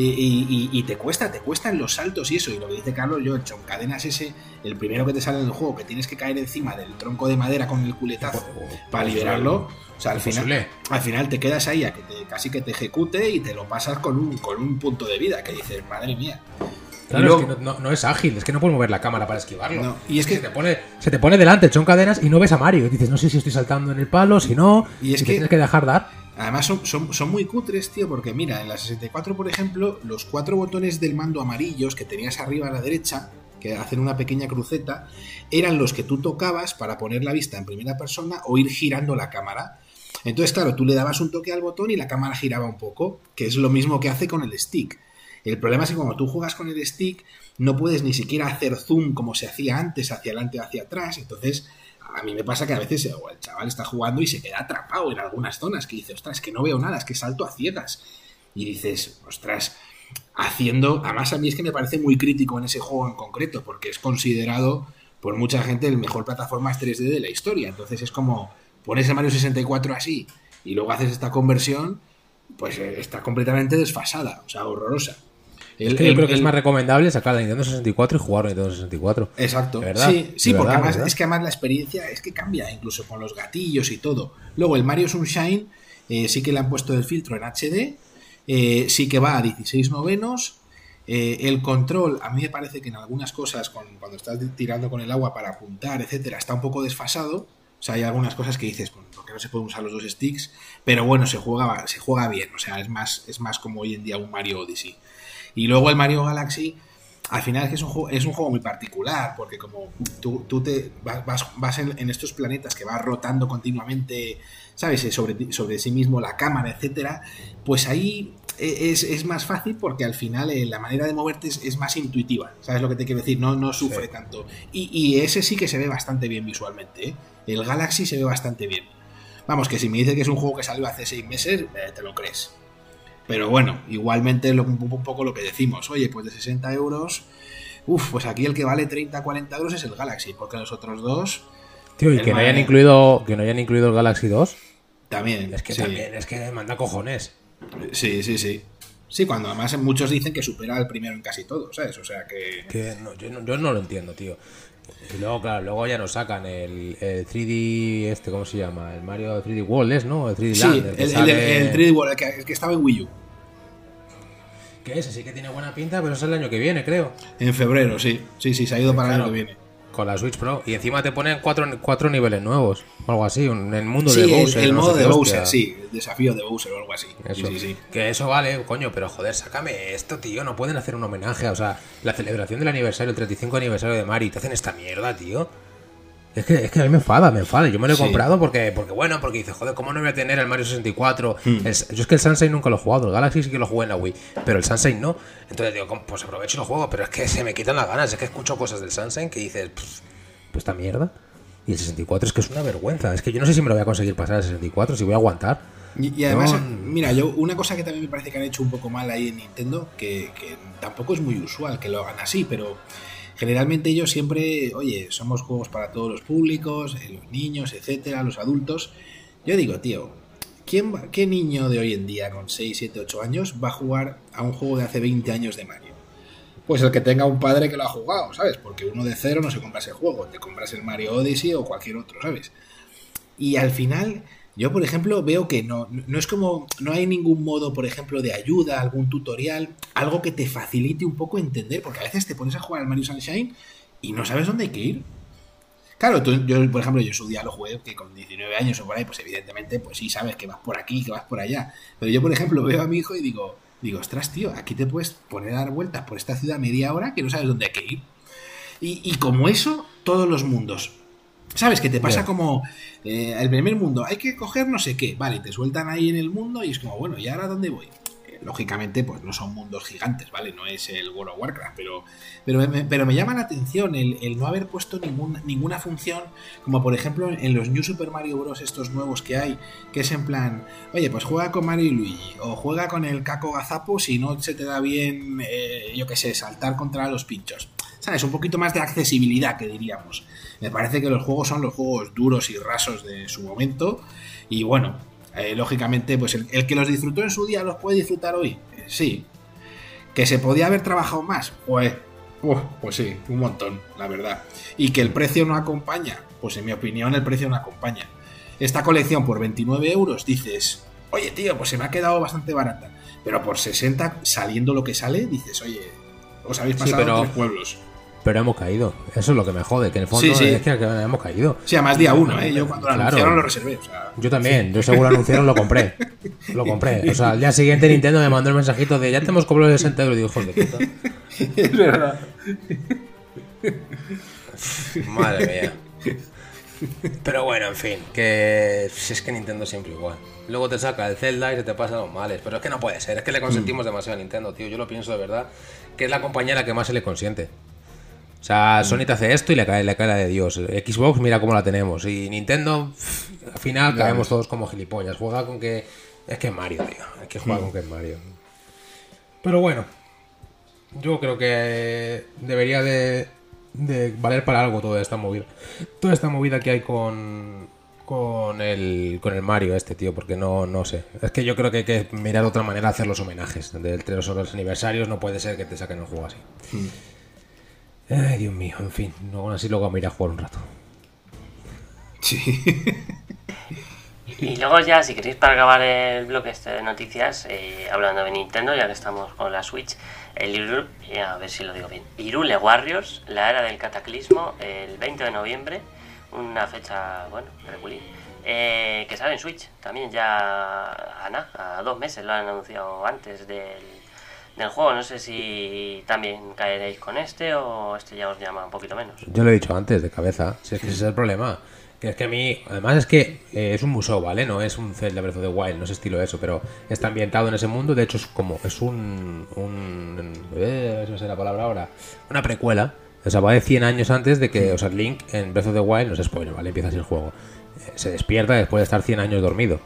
Y, y- y- y te cuesta, te cuestan los saltos y eso. Y lo que dice Carlos, yo, el choncadenas ese, el primero que te sale en el juego, que tienes que caer encima del tronco de madera con el culetazo para liberarlo. O sea, al final, al final te quedas ahí a que te, casi que te ejecute y te lo pasas con un, con un punto de vida que dices, madre mía. Claro, luego- es que no, no- no es ágil, es que no puedes mover la cámara para esquivarlo. No, y es que- se te pone, se te pone delante, son cadenas y no ves a Mario. Y dices, no sé si estoy saltando en el palo, si no. Y es que- tienes que dejar dar. Además son, muy cutres, tío, porque mira, en la 64, por ejemplo, los cuatro botones del mando amarillos que tenías arriba a la derecha, que hacen una pequeña cruceta, eran los que tú tocabas para poner la vista en primera persona o ir girando la cámara. Entonces, claro, tú le dabas un toque al botón y la cámara giraba un poco, que es lo mismo que hace con el stick. El problema es que cuando tú juegas con el stick, no puedes ni siquiera hacer zoom como se hacía antes, hacia adelante o hacia atrás. Entonces, a mí me pasa que a veces el chaval está jugando y se queda atrapado en algunas zonas, que dice, ostras, que no veo nada, es que salto a ciegas. Y dices, ostras, haciendo. Además, a mí es que me parece muy crítico en ese juego en concreto, porque es considerado por mucha gente el mejor plataforma 3D de la historia. Entonces es como pones el Mario 64 así y luego haces esta conversión, pues eh, está completamente desfasada, o sea, horrorosa. Es que yo creo que es más recomendable sacar la Nintendo 64 y jugar a Nintendo 64. Exacto. ¿verdad? Sí, sí porque además, ¿verdad? es que además la experiencia es que cambia, incluso con los gatillos y todo. Luego el Mario Sunshine eh, sí que le han puesto el filtro en HD, eh, sí que va a 16 novenos. eh, el control, a mí me parece que en algunas cosas, con- cuando estás tirando con el agua para apuntar, etcétera, está un poco desfasado. O sea, hay algunas cosas que dices, bueno, ¿por qué no se pueden usar los dos sticks? Pero bueno, se juega, se juega bien. O sea, es más, es más como hoy en día un Mario Odyssey. Y luego el Mario Galaxy, al final es que es un juego, es un juego muy particular, porque como tú, tú te vas, vas, en, en estos planetas que vas rotando continuamente, ¿sabes? Eh, Sobre, sobre sí mismo la cámara, etcétera, pues ahí e- es, es más fácil porque al final eh, la manera de moverte es, es más intuitiva, ¿sabes lo que te quiero decir? No, no sufre Sí. tanto. Y, y ese sí que se ve bastante bien visualmente, ¿eh? El Galaxy se ve bastante bien. Vamos, que si me dices que es un juego que salió hace seis meses, eh, te lo crees. Pero bueno, igualmente lo, un, poco lo que decimos. Oye, pues de 60 euros, uff, pues aquí el que vale 30, 40 euros es el Galaxy, porque los otros dos Tío, y que no hayan incluido que no hayan incluido el Galaxy 2. también. Es que sí. también, es que manda cojones. Sí, sí, sí. Sí, cuando además muchos dicen que supera al primero en casi todo, ¿sabes? O sea que... Que no, yo, no, yo no lo entiendo, tío. Y luego, claro, luego ya nos sacan el, el 3D, este, ¿cómo se llama? El Mario 3D World, ¿es, no? El 3D Sí, Land. el, que el, sale- el 3D World, el que, el que estaba en Wii U. Que ese sí que tiene buena pinta, pero es el año que viene, creo. En febrero, sí. Sí, sí, se ha ido para el año que viene. Con la Switch Pro. Y encima te ponen cuatro, cuatro niveles nuevos. O algo así. un- el mundo Sí, de el, Bowser. el no modo sé de Bowser, sí. El desafío de Bowser o algo así. Sí, Eso. sí, sí. Que eso vale, coño, pero joder, sácame esto, tío. No pueden hacer un homenaje. O sea, la celebración del aniversario, el 35 aniversario de Mario, te hacen esta mierda, tío. Es que, es que a mí me enfada, me enfada. Yo me lo he Sí. comprado porque, porque, bueno, porque dice, joder, ¿cómo no voy a tener el Mario 64? Hmm. El- yo es que el Sunshine nunca lo he jugado, el Galaxy sí que lo jugué en la Wii, pero el Sunshine no. Entonces digo, "Com- pues aprovecho y lo juego, pero es que se me quitan las ganas. Es que escucho cosas del Sunshine que dices, "Pff, pues esta mierda. Y el 64 es que es una vergüenza. Es que yo no sé si me lo voy a conseguir pasar el 64, si voy a aguantar. Y, y además, No. mira, yo una cosa que también me parece que han hecho un poco mal ahí en Nintendo, que, que tampoco es muy usual que lo hagan así, pero generalmente ellos siempre, oye, somos juegos para todos los públicos, eh, los niños, etcétera, los adultos. Yo digo, tío, ¿quién va- ¿qué niño de hoy en día con 6, 7, 8 años va a jugar a un juego de hace 20 años de Mario? Pues el que tenga un padre que lo ha jugado, ¿sabes? Porque uno de cero no se compra ese juego, te compras el Mario Odyssey o cualquier otro, ¿sabes? Y al final, yo por ejemplo veo que no, no es como, no hay ningún modo, por ejemplo, de ayuda, algún tutorial, algo que te facilite un poco entender, porque a veces te pones a jugar al Mario Sunshine y no sabes dónde hay que ir. Claro, tú- yo, por ejemplo, yo en su día lo que con 19 años o por ahí, pues evidentemente, pues sí sabes que vas por aquí, que vas por allá. Pero yo, por ejemplo, veo a mi hijo y digo, digo, ostras, tío, aquí te puedes poner a dar vueltas por esta ciudad media hora que no sabes dónde hay que ir. Y, y como eso, todos los mundos. ¿Sabes? Que te pasa como eh, el primer mundo, hay que coger no sé qué, vale, te sueltan ahí en el mundo y es como, bueno, ¿y ahora dónde voy? Eh, lógicamente, pues no son mundos gigantes, ¿vale? No es el World of Warcraft, pero, pero, me, pero me llama la atención el, el no haber puesto ningún, ninguna función, como por ejemplo en los New Super Mario Bros. estos nuevos que hay, que es en plan, oye, pues juega con Mario y Luigi, o juega con el Caco Gazapo si no se te da bien, eh, yo qué sé, saltar contra los pinchos. ¿Sabes? Un poquito más de accesibilidad, que diríamos. Me parece que los juegos son los juegos duros y rasos de su momento. Y bueno, eh, lógicamente, pues el, el que los disfrutó en su día los puede disfrutar hoy. Eh, sí. Que se podía haber trabajado más. Pues, pues sí, un montón, la verdad. Y que el precio no acompaña. Pues en mi opinión, el precio no acompaña. Esta colección por 29 euros dices, oye tío, pues se me ha quedado bastante barata. Pero por 60, saliendo lo que sale, dices, oye, os habéis Sí, pasado pero- tres pueblos. Pero hemos caído. Eso es lo que me jode, que en el fondo Sí, sí. es que hemos caído. Sí, además día uno, ¿eh? Yo cuando lo Claro. anunciaron lo reservé. O sea, Yo también, yo seguro anunciaron lo compré. Lo compré. O sea, al día siguiente Nintendo me mandó el mensajito de ya te hemos cobrado los 60 euros. Y digo, de puta. es verdad. Madre mía. Pero bueno, en fin, que si es que Nintendo siempre igual. Luego te saca el Zelda y se te pasan los males. Pero es que no puede ser, es que le consentimos demasiado a Nintendo, tío. Yo lo pienso de verdad, que es la compañía a la que más se le consiente. O sea, Sony te hace esto y le cae, le cae la de Dios. Xbox, mira cómo la tenemos. Y Nintendo, pff, al final Ya caemos todos como gilipollas. Juega con que. Es que es Mario, tío. Es que juega con que es Mario. Pero bueno, yo creo que debería de, de valer para algo toda esta movida. Toda esta movida que hay con, con el, con el Mario este, tío, porque no, no sé. Es que yo creo que hay que mirar otra manera de hacer los homenajes. De entre los, aniversarios no puede ser que te saquen el juego así. Ay, Dios mío, en fin. Luego así luego me iré a jugar un rato. Sí. Y luego ya, si queréis para acabar el bloque este de noticias, eh, hablando de Nintendo, ya que estamos con la Switch, el Irule, a ver si lo digo bien, Irule Warriors, la era del cataclismo, el 20 de noviembre, una fecha, bueno, regulín, eh, que sale en Switch, también ya a, nada, a dos meses lo han anunciado antes del, del juego, no sé si también caeréis con este o este ya os llama un poquito menos. Yo lo he dicho antes, de cabeza, si es que ese es el problema. Que es que a mí, además es que eh, es un museo, ¿vale? No es un Zelda Breath of the Wild, no es estilo eso, pero está ambientado en ese mundo. De hecho, es como, es un. un eh, no sé la palabra ahora. Una precuela. O sea, va de 100 años antes de que, o sea, Link en Breath of the Wild, no es spoiler, ¿vale? Empieza así el juego. eh, se despierta después de estar 100 años dormido.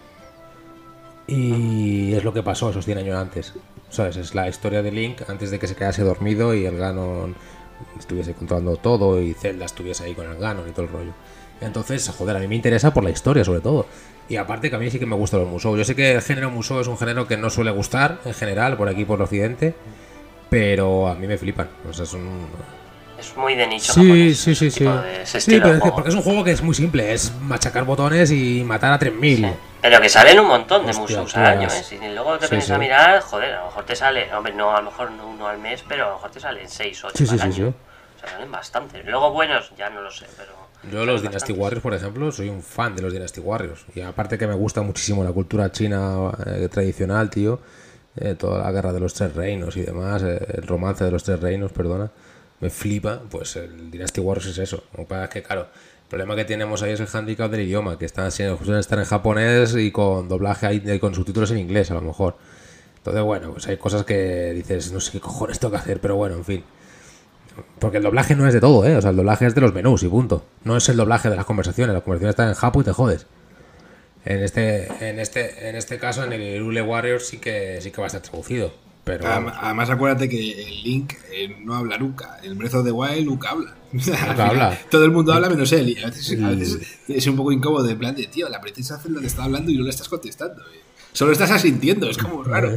Y es lo que pasó esos 100 años antes. ¿Sabes? Es la historia de Link antes de que se quedase dormido y el Ganon estuviese controlando todo y Zelda estuviese ahí con el Ganon y todo el rollo. Entonces, joder, a mí me interesa por la historia sobre todo. Y aparte que a mí sí que me gustan los Musou. Yo sé que el género Musou es un género que no suele gustar en general por aquí por occidente, pero a mí me flipan. O sea, es un... Es muy de nicho. Sí, japonés, sí, sí, sí. tipo de- ese Sí, pero es que porque es un juego que es muy simple, es machacar botones y matar a 3000. Sí. Pero que salen un montón de Hostia, Musous tú al año. ¿eh? Si luego te Sí, pones sí. a mirar, joder, a lo mejor te sale, hombre, no, a lo mejor no uno al mes, pero a lo mejor te salen 6, 8 Sí, sí, al año. O sea, salen bastante. Luego buenos, ya no lo sé, pero... Yo los Dynasty bastantes. Warriors, por ejemplo, soy un fan de los Dynasty Warriors. Y aparte que me gusta muchísimo la cultura china eh, tradicional, tío. eh, toda la guerra de los tres reinos y demás, eh, el romance de los tres reinos, perdona. Me flipa, pues el Dynasty Warriors es eso. Lo que pasa es que, claro, el problema que tenemos ahí es el handicap del idioma, que está, suelen estar en japonés y con doblaje ahí, y con subtítulos en inglés, a lo mejor. Entonces, bueno, pues hay cosas que dices, no sé qué cojones tengo que hacer, pero bueno, en fin. Porque el doblaje no es de todo, ¿eh? O sea, el doblaje es de los menús y punto. No es el doblaje de las conversaciones. Las conversaciones están en Japo y te jodes. En este, en este, en este caso, en el Irule Warriors sí que sí que va a estar traducido. Pero Además, acuérdate que el Link eh, no habla nunca. El Breath of the Wild nunca habla. Final, habla. Todo el mundo habla menos él. Y a veces, a veces es un poco incómodo. En plan de, tío, la princesa Zelda te está hablando y no le estás contestando. eh. Solo estás asintiendo. Es como raro.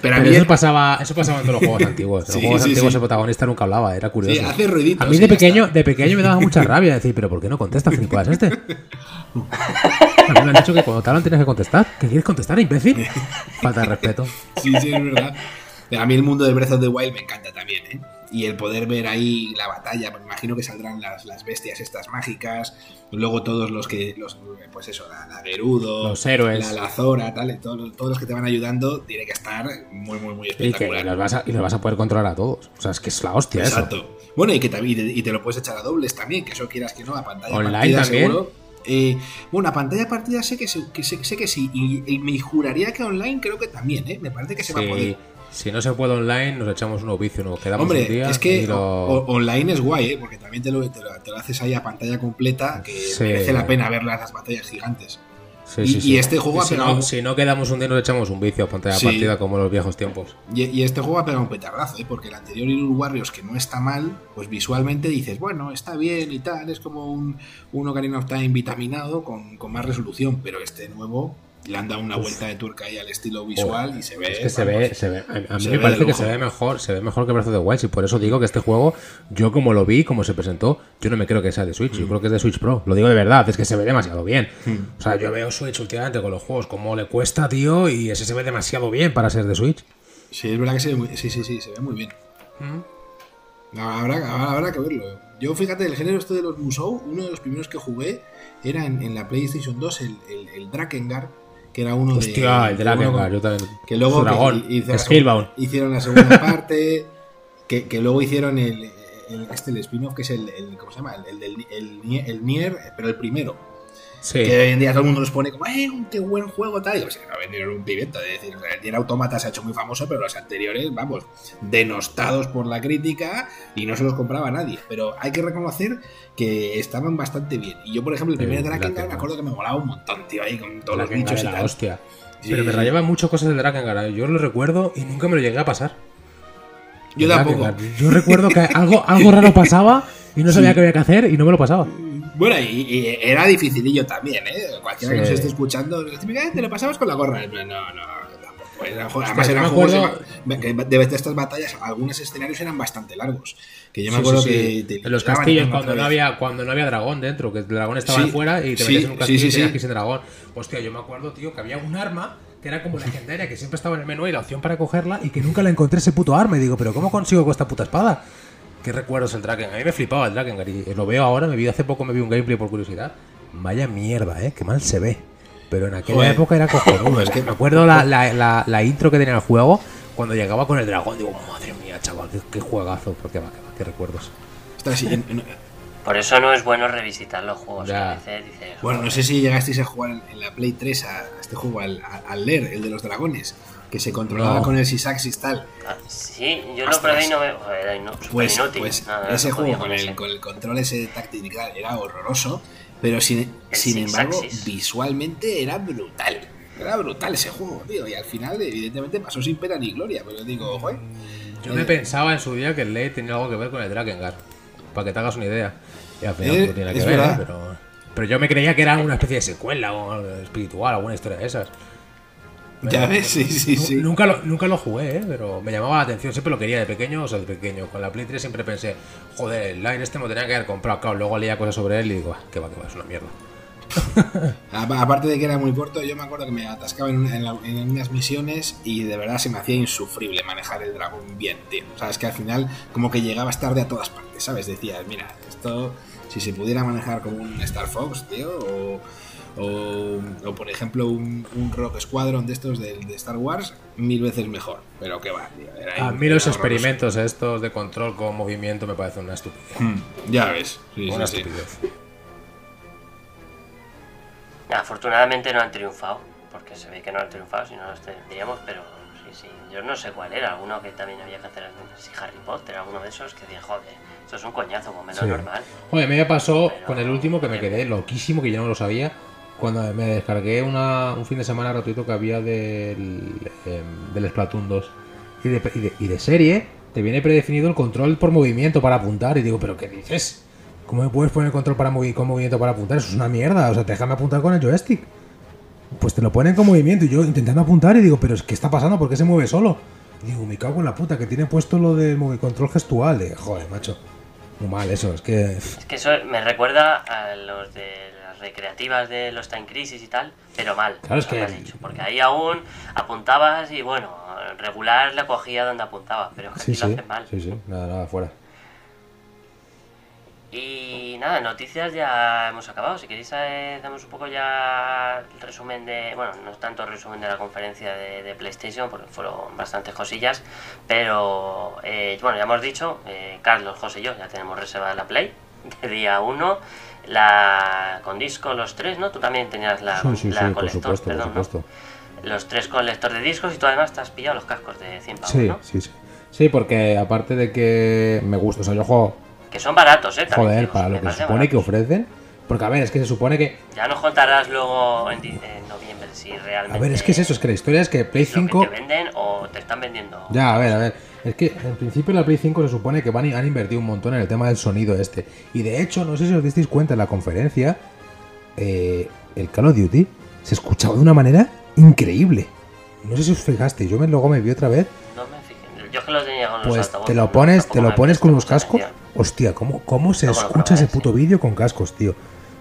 Pero a mí eso pasaba, eso pasaba en todos los juegos antiguos. En los Sí, juegos sí, antiguos sí. el protagonista nunca hablaba, era curioso. Sí, hace ruiditos. a mí de pequeño, de pequeño me daba mucha rabia decir, pero ¿por qué no contesta, gilipollas este? A mí me han dicho que cuando te hablan tienes que contestar. ¿Qué quieres contestar, imbécil? Falta de respeto. Sí, sí, es verdad. Pero a mí el mundo de Breath of the Wild me encanta también, ¿eh? Y el poder ver ahí la batalla, me imagino que saldrán las, las bestias estas mágicas, luego todos los que, los, pues eso, la, la Gerudo, Los héroes. la, la Zora, tal, todos, todos los que te van ayudando, tiene que estar muy, muy, muy Y que espectacular. los vas, a, y los vas a poder controlar a todos. O sea, es que es la hostia eso. Exacto. Bueno, y que y te, y te lo puedes echar a dobles también, que eso quieras que no, a pantalla Online partida también. seguro. Eh, bueno, a pantalla partida sé que, se- que sé, sé que sí, y, y me juraría que online creo que también, ¿eh? Me parece que se va a poder. Si, si no se puede online, nos echamos un ovicio, nos quedamos Hombre, un día es que y lo- o- online es guay, ¿eh? porque también te lo, te, lo, te lo haces ahí a pantalla completa, que Sí. merece la pena ver las, las batallas gigantes. Sí, y- sí, y sí. este juego ha si pegado- no, si no quedamos un día, nos echamos un vicio a pantalla partida como en los viejos tiempos. Y, y este juego ha pegado un petardazo, ¿eh? porque el anterior Hyrule Warriors, que no está mal, pues visualmente dices, bueno, está bien y tal, es como un, un Ocarina of Time vitaminado con, con más resolución, pero este nuevo le han dado una vuelta de tuerca ahí al estilo visual y se ve. Es que se ve, se ve. A, mí me parece que se ve mejor, se ve mejor que Breath of the Wild. Y por eso digo que este juego, yo como lo vi, como se presentó, yo no me creo que sea de Switch, Mm. yo creo que es de Switch Pro. Lo digo de verdad, es que se ve demasiado bien. O sea, yo veo Switch últimamente con los juegos, como le cuesta, tío, y ese se ve demasiado bien para ser de Switch. Sí, es verdad que se ve muy, sí, sí, sí, se ve muy bien. Habrá, habrá- habrá que verlo. Yo, fíjate, el género este de los Musou, uno de los primeros que jugué era en, en la PlayStation 2, el, el, el Drakengard, que era uno Hostia, de. el de Drakengard, uno- yo también. Que luego dragón, que Scalebound. hicieron la segunda parte, que, que luego hicieron el, el- este el spin-off que es el, el- ¿cómo se llama? El, el Nier, pero el primero. Sí. Que hoy en día todo el mundo nos pone como, ¡eh, qué buen juego! tal. Y pues, no vendieron un pimiento. Es decir, o sea, el Nier Automata se ha hecho muy famoso, pero los anteriores, vamos, denostados por la crítica y no se los compraba nadie. Pero hay que reconocer que estaban bastante bien. Y yo, por ejemplo, el primer El Drakengard me acuerdo que me molaba un montón, tío, ahí con todos los bichos y tal. hostia. Sí, Pero me sí. rayaban mucho cosas del Drakengard. Yo lo recuerdo y nunca me lo llegué a pasar. Yo tampoco. Yo recuerdo que algo, algo raro pasaba y no sabía qué había que hacer y no me lo pasaba. Bueno, y, y era dificilillo también, ¿eh? Cualquiera que nos esté escuchando, "Eh, te lo pasabas con la gorra. No, no, no. tampoco. Era- además, eran juegos de, estas batallas, algunos escenarios eran bastante largos. Que yo me Sí, acuerdo sí, que. te en los castillos cuando no había cuando no había dragón dentro, que el dragón estaba afuera y te metías en un castillo y tenías que ir sin dragón. Hostia, yo me acuerdo, tío, que había un arma que era como legendaria, que siempre estaba en el menú y la opción para cogerla y que nunca la encontré ese puto arma. Y digo, ¿pero cómo consigo con esta puta espada? ¿Qué recuerdos el Draken? A mí me flipaba el Draken y lo veo ahora, me vi hace poco, me vi un gameplay por curiosidad. Vaya mierda, eh, qué mal se ve. Pero en aquella Joder. época era cojonudo. Es que- me acuerdo la, la, la, la intro que tenía el juego cuando llegaba con el dragón. Digo, madre mía, chaval, qué, qué juegazo. Porque va, qué, qué recuerdos. Ostras, sí, en- en- Por eso no es bueno revisitar los juegos. que a veces dices, bueno, no sé si llegasteis a jugar en, en la Play 3 a, a este juego, al, a- al Leer, el de los dragones, que se controlaba No. con el Sysaxis tal. Ah, Sí, yo lo Ostras. probé y no me. Joder, inu- súper Pues, inútil. pues Nada, ese no juego con ese. el, con el control ese táctil y tal era horroroso, pero sin, sin embargo visualmente era brutal. Era brutal ese juego, tío. Y al final, evidentemente, pasó sin pena ni gloria. Pero yo digo, joder. Yo me eh, pensaba en su día que el Ley tenía algo que ver con el Drakengard. Para que te hagas una idea. Y al final Eh, no tiene que ver. ¿eh? pero, pero yo me creía que era una especie de secuela o espiritual, alguna historia de esas. Ya ves, sí, sí, sí. Nunca, lo, nunca lo jugué, ¿eh? pero me llamaba la atención. Siempre lo quería de pequeño, o sea, de pequeño. Con la Play 3 siempre pensé, joder, el Line este me lo tenía que haber comprado. Claro, luego leía cosas sobre él y digo, ah, que va, que va, es una mierda. Aparte de que era muy corto, yo me acuerdo que me atascaba en, en la- en unas misiones y de verdad se me hacía insufrible manejar el dragón bien, tío. O sea, es que al final como que llegabas tarde a todas partes, ¿sabes? Decías, mira, esto si se pudiera manejar como un Star Fox, tío, o, o, o, por ejemplo un, un Rock Squadron de estos de, de Star Wars, mil veces mejor. Pero qué va, tío. Era, A mí los horroroso. experimentos estos de control con movimiento me parecen una estupidez. Mm, ya ves, sí, una sí, sí. estupidez. Afortunadamente no han triunfado, porque se ve que no han triunfado, si no los tendríamos, pero sí, sí. Yo no sé cuál era, alguno que también había que hacer, si Harry Potter, alguno de esos, que decía, joder, esto es un coñazo, como menos Sí. normal. Oye, a mí me pasó Pero- con el último que me quedé loquísimo, que yo no lo sabía, cuando me descargué una, un fin de semana gratuito que había del, em, del Splatoon 2. Y de, y, de, y de serie te viene predefinido el control por movimiento para apuntar. Y digo, ¿pero qué dices? ¿Cómo me puedes poner control para movi con movimiento para apuntar? Eso es una mierda. O sea, déjame apuntar con el joystick. Pues te lo ponen con movimiento y yo intentando apuntar y digo, ¿pero qué está pasando? ¿Por qué se mueve solo? Digo, me cago en la puta, que tiene puesto lo de movi- control gestual. De, joder, macho. Muy mal eso, es que... Es que eso me recuerda a los de las recreativas de los Time Crisis y tal, pero mal. Claro, es que- mal hecho, porque ahí aún apuntabas y bueno, regular la cogía donde apuntaba, pero Sí, aquí lo sí, hacen mal. sí, sí, nada, nada, fuera. Y nada, noticias ya hemos acabado. Si queréis, eh, damos un poco ya el resumen de. Bueno, no es tanto el resumen de la conferencia de, de PlayStation, porque fueron bastantes cosillas. Pero eh, bueno, ya hemos dicho, eh, Carlos, José y yo ya tenemos reservada la Play de día 1. La, con disco, los tres, ¿no? Tú también tenías la, Sí, sí, la sí, por colector, supuesto, por perdón, ¿no? supuesto. Los tres con lector de discos y tú además te has pillado los cascos de 100 pavos, Sí, ¿no? sí, sí. Sí, porque aparte de que me gusta, o sea, yo juego, Que son baratos, ¿eh? También joder, para lo que se supone que baratos. ofrecen. Porque a ver, es que se supone que. Ya nos contarás luego en, en noviembre si realmente. A ver, es que es eso, es que la historia es que Play es lo que 5. te venden o te están vendiendo. Ya, a ver, a ver. Es que en principio la Play 5 se supone que van, han invertido un montón en el tema del sonido este. Y de hecho, no sé si os disteis cuenta en la conferencia, eh, el Call of Duty se escuchaba de una manera increíble. No sé si os fijaste, yo me, luego me vi otra vez. No me fijé. Yo que lo tenía con los Pues te lo pones, te lo pones con unos cascos. Hostia, ¿cómo, cómo se escucha ese puto vídeo con cascos, tío?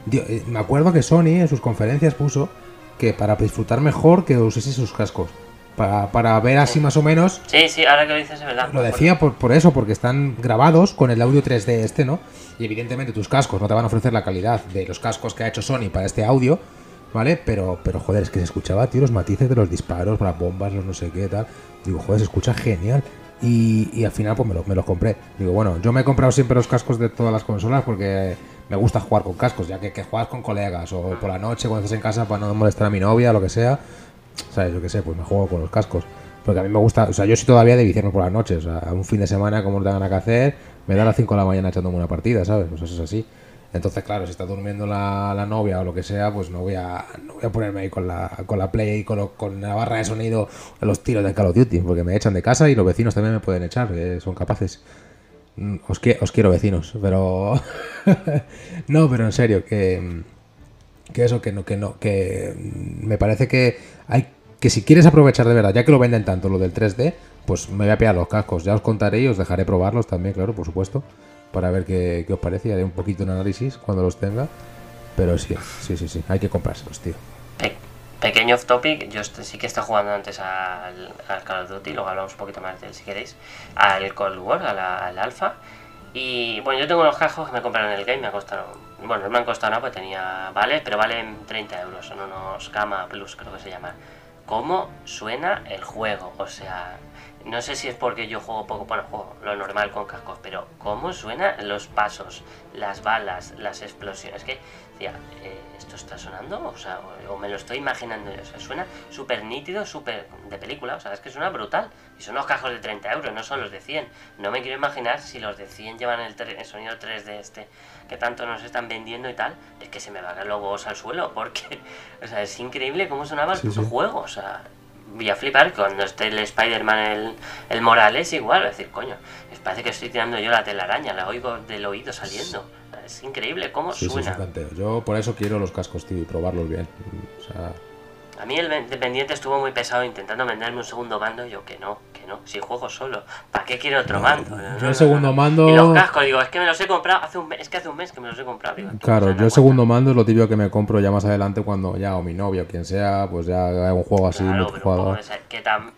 Tío, eh, Me acuerdo que Sony en sus conferencias puso que para disfrutar mejor que uses sus cascos. Para, para ver así más o menos Sí, sí, ahora que lo dices es verdad. lo decía por, por eso, porque están grabados con el audio 3D este, ¿no? Y evidentemente tus cascos no te van a ofrecer la calidad de los cascos que ha hecho Sony para este audio, ¿vale? Pero, pero joder, es que se escuchaba, tío, los matices de los disparos, las bombas, los no sé qué, tal. Digo, joder, se escucha genial. Y, y al final, pues me, lo- me los compré. Digo, bueno, yo me he comprado siempre los cascos de todas las consolas porque me gusta jugar con cascos, ya que, que juegas con colegas o por la noche cuando estás en casa para no molestar a mi novia, lo que sea. ¿Sabes? Yo qué sé, pues me juego con los cascos. Porque a mí me gusta, o sea, yo soy todavía de viciarme por las noches. O sea, un fin de semana, como no tenga nada que hacer, me da a las 5 de la mañana echándome una partida, ¿sabes? Pues eso es así. Entonces, claro, si está durmiendo la, la novia o lo que sea, pues no voy a, no voy a ponerme ahí con la, con la play y con, lo- con la barra de sonido los tiros de Call of Duty, porque me echan de casa y los vecinos también me pueden echar, eh, son capaces. Mm, Os, qui- os quiero vecinos, pero... no, pero en serio, que... Que eso, que no, que no, que me parece que hay que si quieres aprovechar de verdad, ya que lo venden tanto lo del 3D, pues me voy a pillar los cascos. Ya os contaré y os dejaré probarlos también, claro, por supuesto, para ver qué, qué os parece y haré un poquito de análisis cuando los tenga. Pero sí, sí, sí, sí, hay que comprárselos, tío. Pe- pequeño off topic, yo est- sí que estoy jugando antes al, al Call of Duty, luego hablamos un poquito más de él si queréis, al Cold War, al Alpha. Y bueno, yo tengo unos cascos que me compraron en el game, me costaron, bueno, no me han costado nada porque tenía vales, pero valen 30 euros, son unos Gamma Plus creo que se llaman. ¿Cómo suena el juego? O sea, no sé si es porque yo juego poco, bueno, juego lo normal con cascos, pero ¿cómo suenan los pasos, las balas, las explosiones? Que, decía, eh, ¿esto está sonando? O sea, o, me lo estoy imaginando, o sea, suena súper nítido, súper de película, o sea, es que suena brutal. Y son los cascos de 30 euros, no son los de 100. No me quiero imaginar si los de 100 llevan el, el sonido 3 de este, que tanto nos están vendiendo y tal, es que se me van a caer los huevos al suelo, porque, o sea, es increíble cómo sonaba el Sí, puto sí. juego, o sea, voy a flipar cuando esté el Spider-Man, el, el Morales, igual, voy a decir, coño, es parece que estoy tirando yo la telaraña, la oigo del oído saliendo. Es increíble cómo Sí, suena. Yo por eso quiero los cascos, tío, y probarlos bien. O sea, A mí el dependiente estuvo muy pesado intentando venderme un segundo mando. y Yo que no, que no, si juego solo. ¿Para qué quiero otro mando? No, yo el segundo mando- Y los cascos, digo, es que me los he comprado hace un mes. Es que hace un mes que me los he comprado. Digo, claro, yo el segundo mando es lo típico que me compro ya más adelante cuando ya o mi novia o quien sea, pues ya un juego así Claro, pero que tam-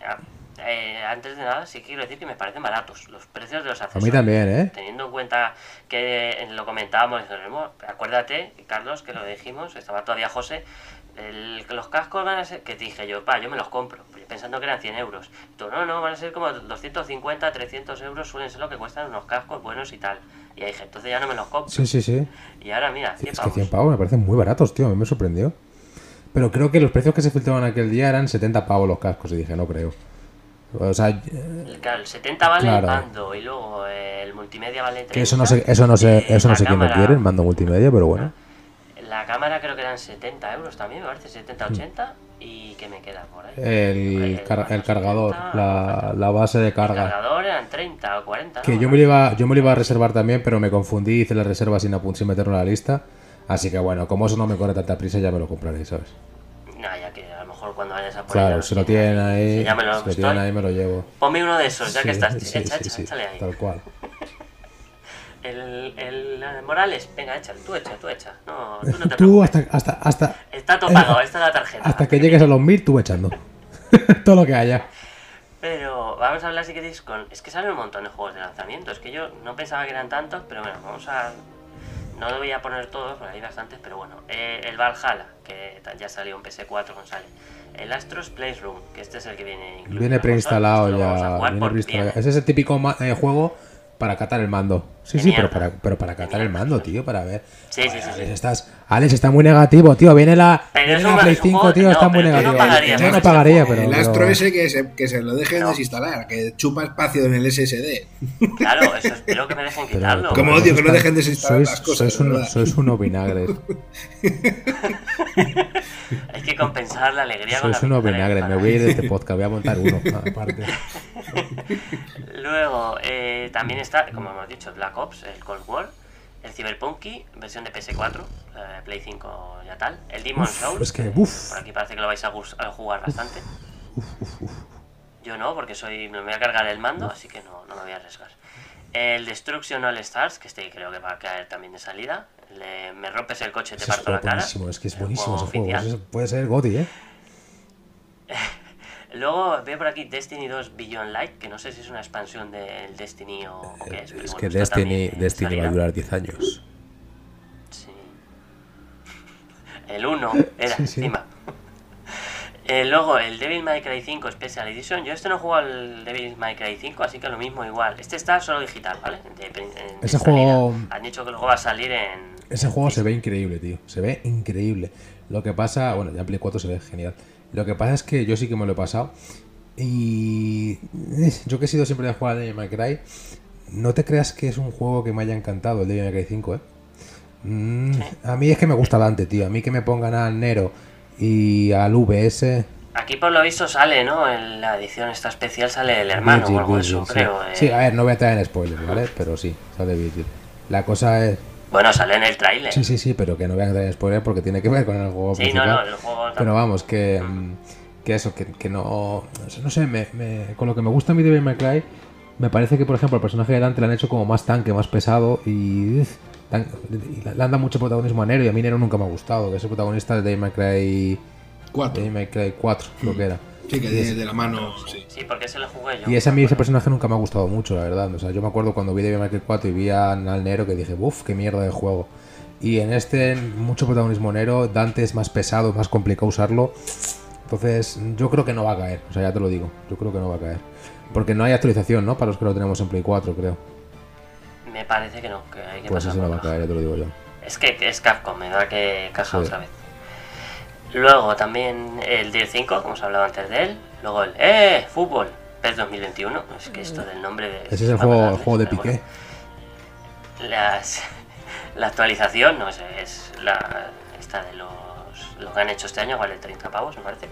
eh, antes de nada, sí quiero decir que me parecen baratos los precios de los A accesorios. mí también, ¿eh? Teniendo en cuenta que eh, lo comentábamos, acuérdate, Carlos, que lo dijimos, estaba todavía José, el- los cascos van a ser, que te dije yo, pa, yo me los compro, pensando que eran 100 euros. Tú, no, no, van a ser como 250, 300 euros, suelen ser lo que cuestan unos cascos buenos y tal. Y ahí dije, entonces ya no me los compro. Sí, sí, sí. Y ahora mira, 100 Es que pavos. 100 pavos me parecen muy baratos, tío. A mí me sorprendió. Pero creo que los precios que se filtraban aquel día eran 70 pavos los cascos. Y dije, no creo. O sea, eh, claro, el 70 vale Claro. el mando y luego el multimedia vale 30. que eso no sé, eso no sé, eso no sé quién lo quiere, el mando multimedia, pero bueno. La cámara creo que eran 70 euros también, me parece, 70, 80. ¿Y qué me queda por ahí? Mm. El, car- el cargador, 70, la, la base de El carga. cargador eran 30 o 40. Que ¿no? yo me, lo iba, yo me lo iba a reservar también, pero me confundí, hice la reserva sin, sin meterlo en la lista. Así que bueno, como eso no me corre tanta prisa, ya me lo compraré, ¿sabes? No, ya que a lo mejor cuando vayas a por Claro, si lo tienen ahí, si ya me lo si lo tienen ahí me lo llevo. Ponme uno de esos, ya que estás. sí, echa, sí, echa, sí, échale ahí. tal cual. El, el, eh, Morales, venga, échale, tú echa, tú echa. No, tú no te Tú hasta, hasta, hasta, Está todo pagado, esta es la tarjeta. hasta que llegues a los 1000, tú echando. Todo lo que haya. Pero vamos a hablar si queréis con... Es que salen un montón de juegos de lanzamiento. Es que yo no pensaba que eran tantos, pero bueno, vamos a... No lo voy a poner todos, porque hay bastantes, pero bueno. Eh, el Valhalla, que ya salió en PS4 con sale. El Astros Playroom, que este es el que viene incluido. Viene en la preinstalado ya. Viene. Ese es el típico eh, juego para catar el mando. Sí, sí, pero para, pero para catar el mando, tío, para ver. Sí, sí, sí, Alex, sí. estás, Alex está muy negativo, tío. Viene la, Pero viene la un- Play es un 5, juego- tío. no, está muy pero no negativo. Yo no pagaría, pero. el pero- Astro ese que se, que se lo dejen No. desinstalar, que chupa espacio en el SSD. Claro, eso espero que me dejen pero- quitarlo. Como pero odio que no dejen desinstalar sois, las cosas, Sois, verdad. sois unos vinagres. Hay que compensar la alegría con sois la unos vinagres. Me voy a ir de este podcast. Voy a montar uno, aparte. Luego, eh, también está, como hemos dicho, Black Ops, el Cold War, el Cyberpunky, versión de PS4, eh, Play 5 ya tal, el Demon Souls, es que, uf. por aquí parece que lo vais a, jugar bastante. Yo no, porque soy me voy a cargar el mando, así que no, no me voy a arriesgar. El Destruction All Stars, que este creo que va a caer también de salida. Le- me rompes el coche, te parto la cara. es que es buenísimo ese juego. puede ser Goti, ¿eh? Luego veo por aquí Destiny 2 Beyond Light, que no sé si es una expansión del Destiny o, o qué es. pero Es bueno, que Destiny, va a durar 10 años. Sí. El 1 era Sí, sí. encima. Eh, luego el Devil May Cry 5 Special Edition. Yo este no he jugado al Devil May Cry 5, así que lo mismo igual. Este está solo digital, ¿vale? De- en- de Ese juego- Han dicho que luego va a salir en. Ese juego se ve increíble, tío. Se ve increíble. Lo que pasa, bueno, ya en Play 4 se ve genial. Lo que pasa es que yo sí que me lo he pasado. Y yo que he sido siempre de jugar a Devil May Cry, no te creas que es un juego que me haya encantado el Devil May Cry 5, ¿eh? Mm, a mí es que me gusta Dante, tío. A mí que me pongan al Nero y al VS. Aquí por lo visto sale, ¿no? En la edición esta especial sale el hermano Virgil, o algo de Virgil, eso, sí. creo. eh. Sí, a ver, no voy a traer spoilers, ¿vale? Pero sí, sale Virgil. La cosa es... Bueno, sale en el tráiler. Sí, sí, sí, pero que no voy a traer spoilers porque tiene que ver con el juego Sí, principal. no, no, el juego Pero vamos, que, mm, que eso, que, que no. No sé, no sé, me, me- con lo que me gusta a mí de Devil May Cry, me parece que, por ejemplo, el personaje de Dante le han hecho como más tanque, más pesado y. tan- y le han dado mucho protagonismo a Nero y a mí Nero nunca me ha gustado, que es el protagonista de Devil May Cry. Cuatro. Devil May Cry 4, creo que era. Sí, que de, de la mano. Sí. Sí, porque se lo jugué yo. Y ese a mí ese personaje nunca me ha gustado mucho, la verdad. O sea, yo me acuerdo cuando vi Devil May Cry 4 y vi a- al Nero que dije, uff, qué mierda de juego. Y en este, mucho protagonismo Nero, Dante es más pesado, más complicado usarlo. Entonces, yo creo que no va a caer. O sea, ya te lo digo, yo creo que no va a caer. Porque no hay actualización, ¿no? Para los que lo tenemos en Play 4, creo. Me parece que no, que hay que Pues pasar ese no va a caer, ya te lo digo yo. Es que es Capcom, me da que caja Sí. otra vez. Luego también el Dirt 5, como os hablaba antes de él. Luego el ¡Eh! Fútbol, PES 2021. Es que esto del nombre de. Ese es el juego, el juego de Piqué. bueno. Las, la actualización, no sé, es la esta de los, los que han hecho este año, vale 30 pavos, me parece.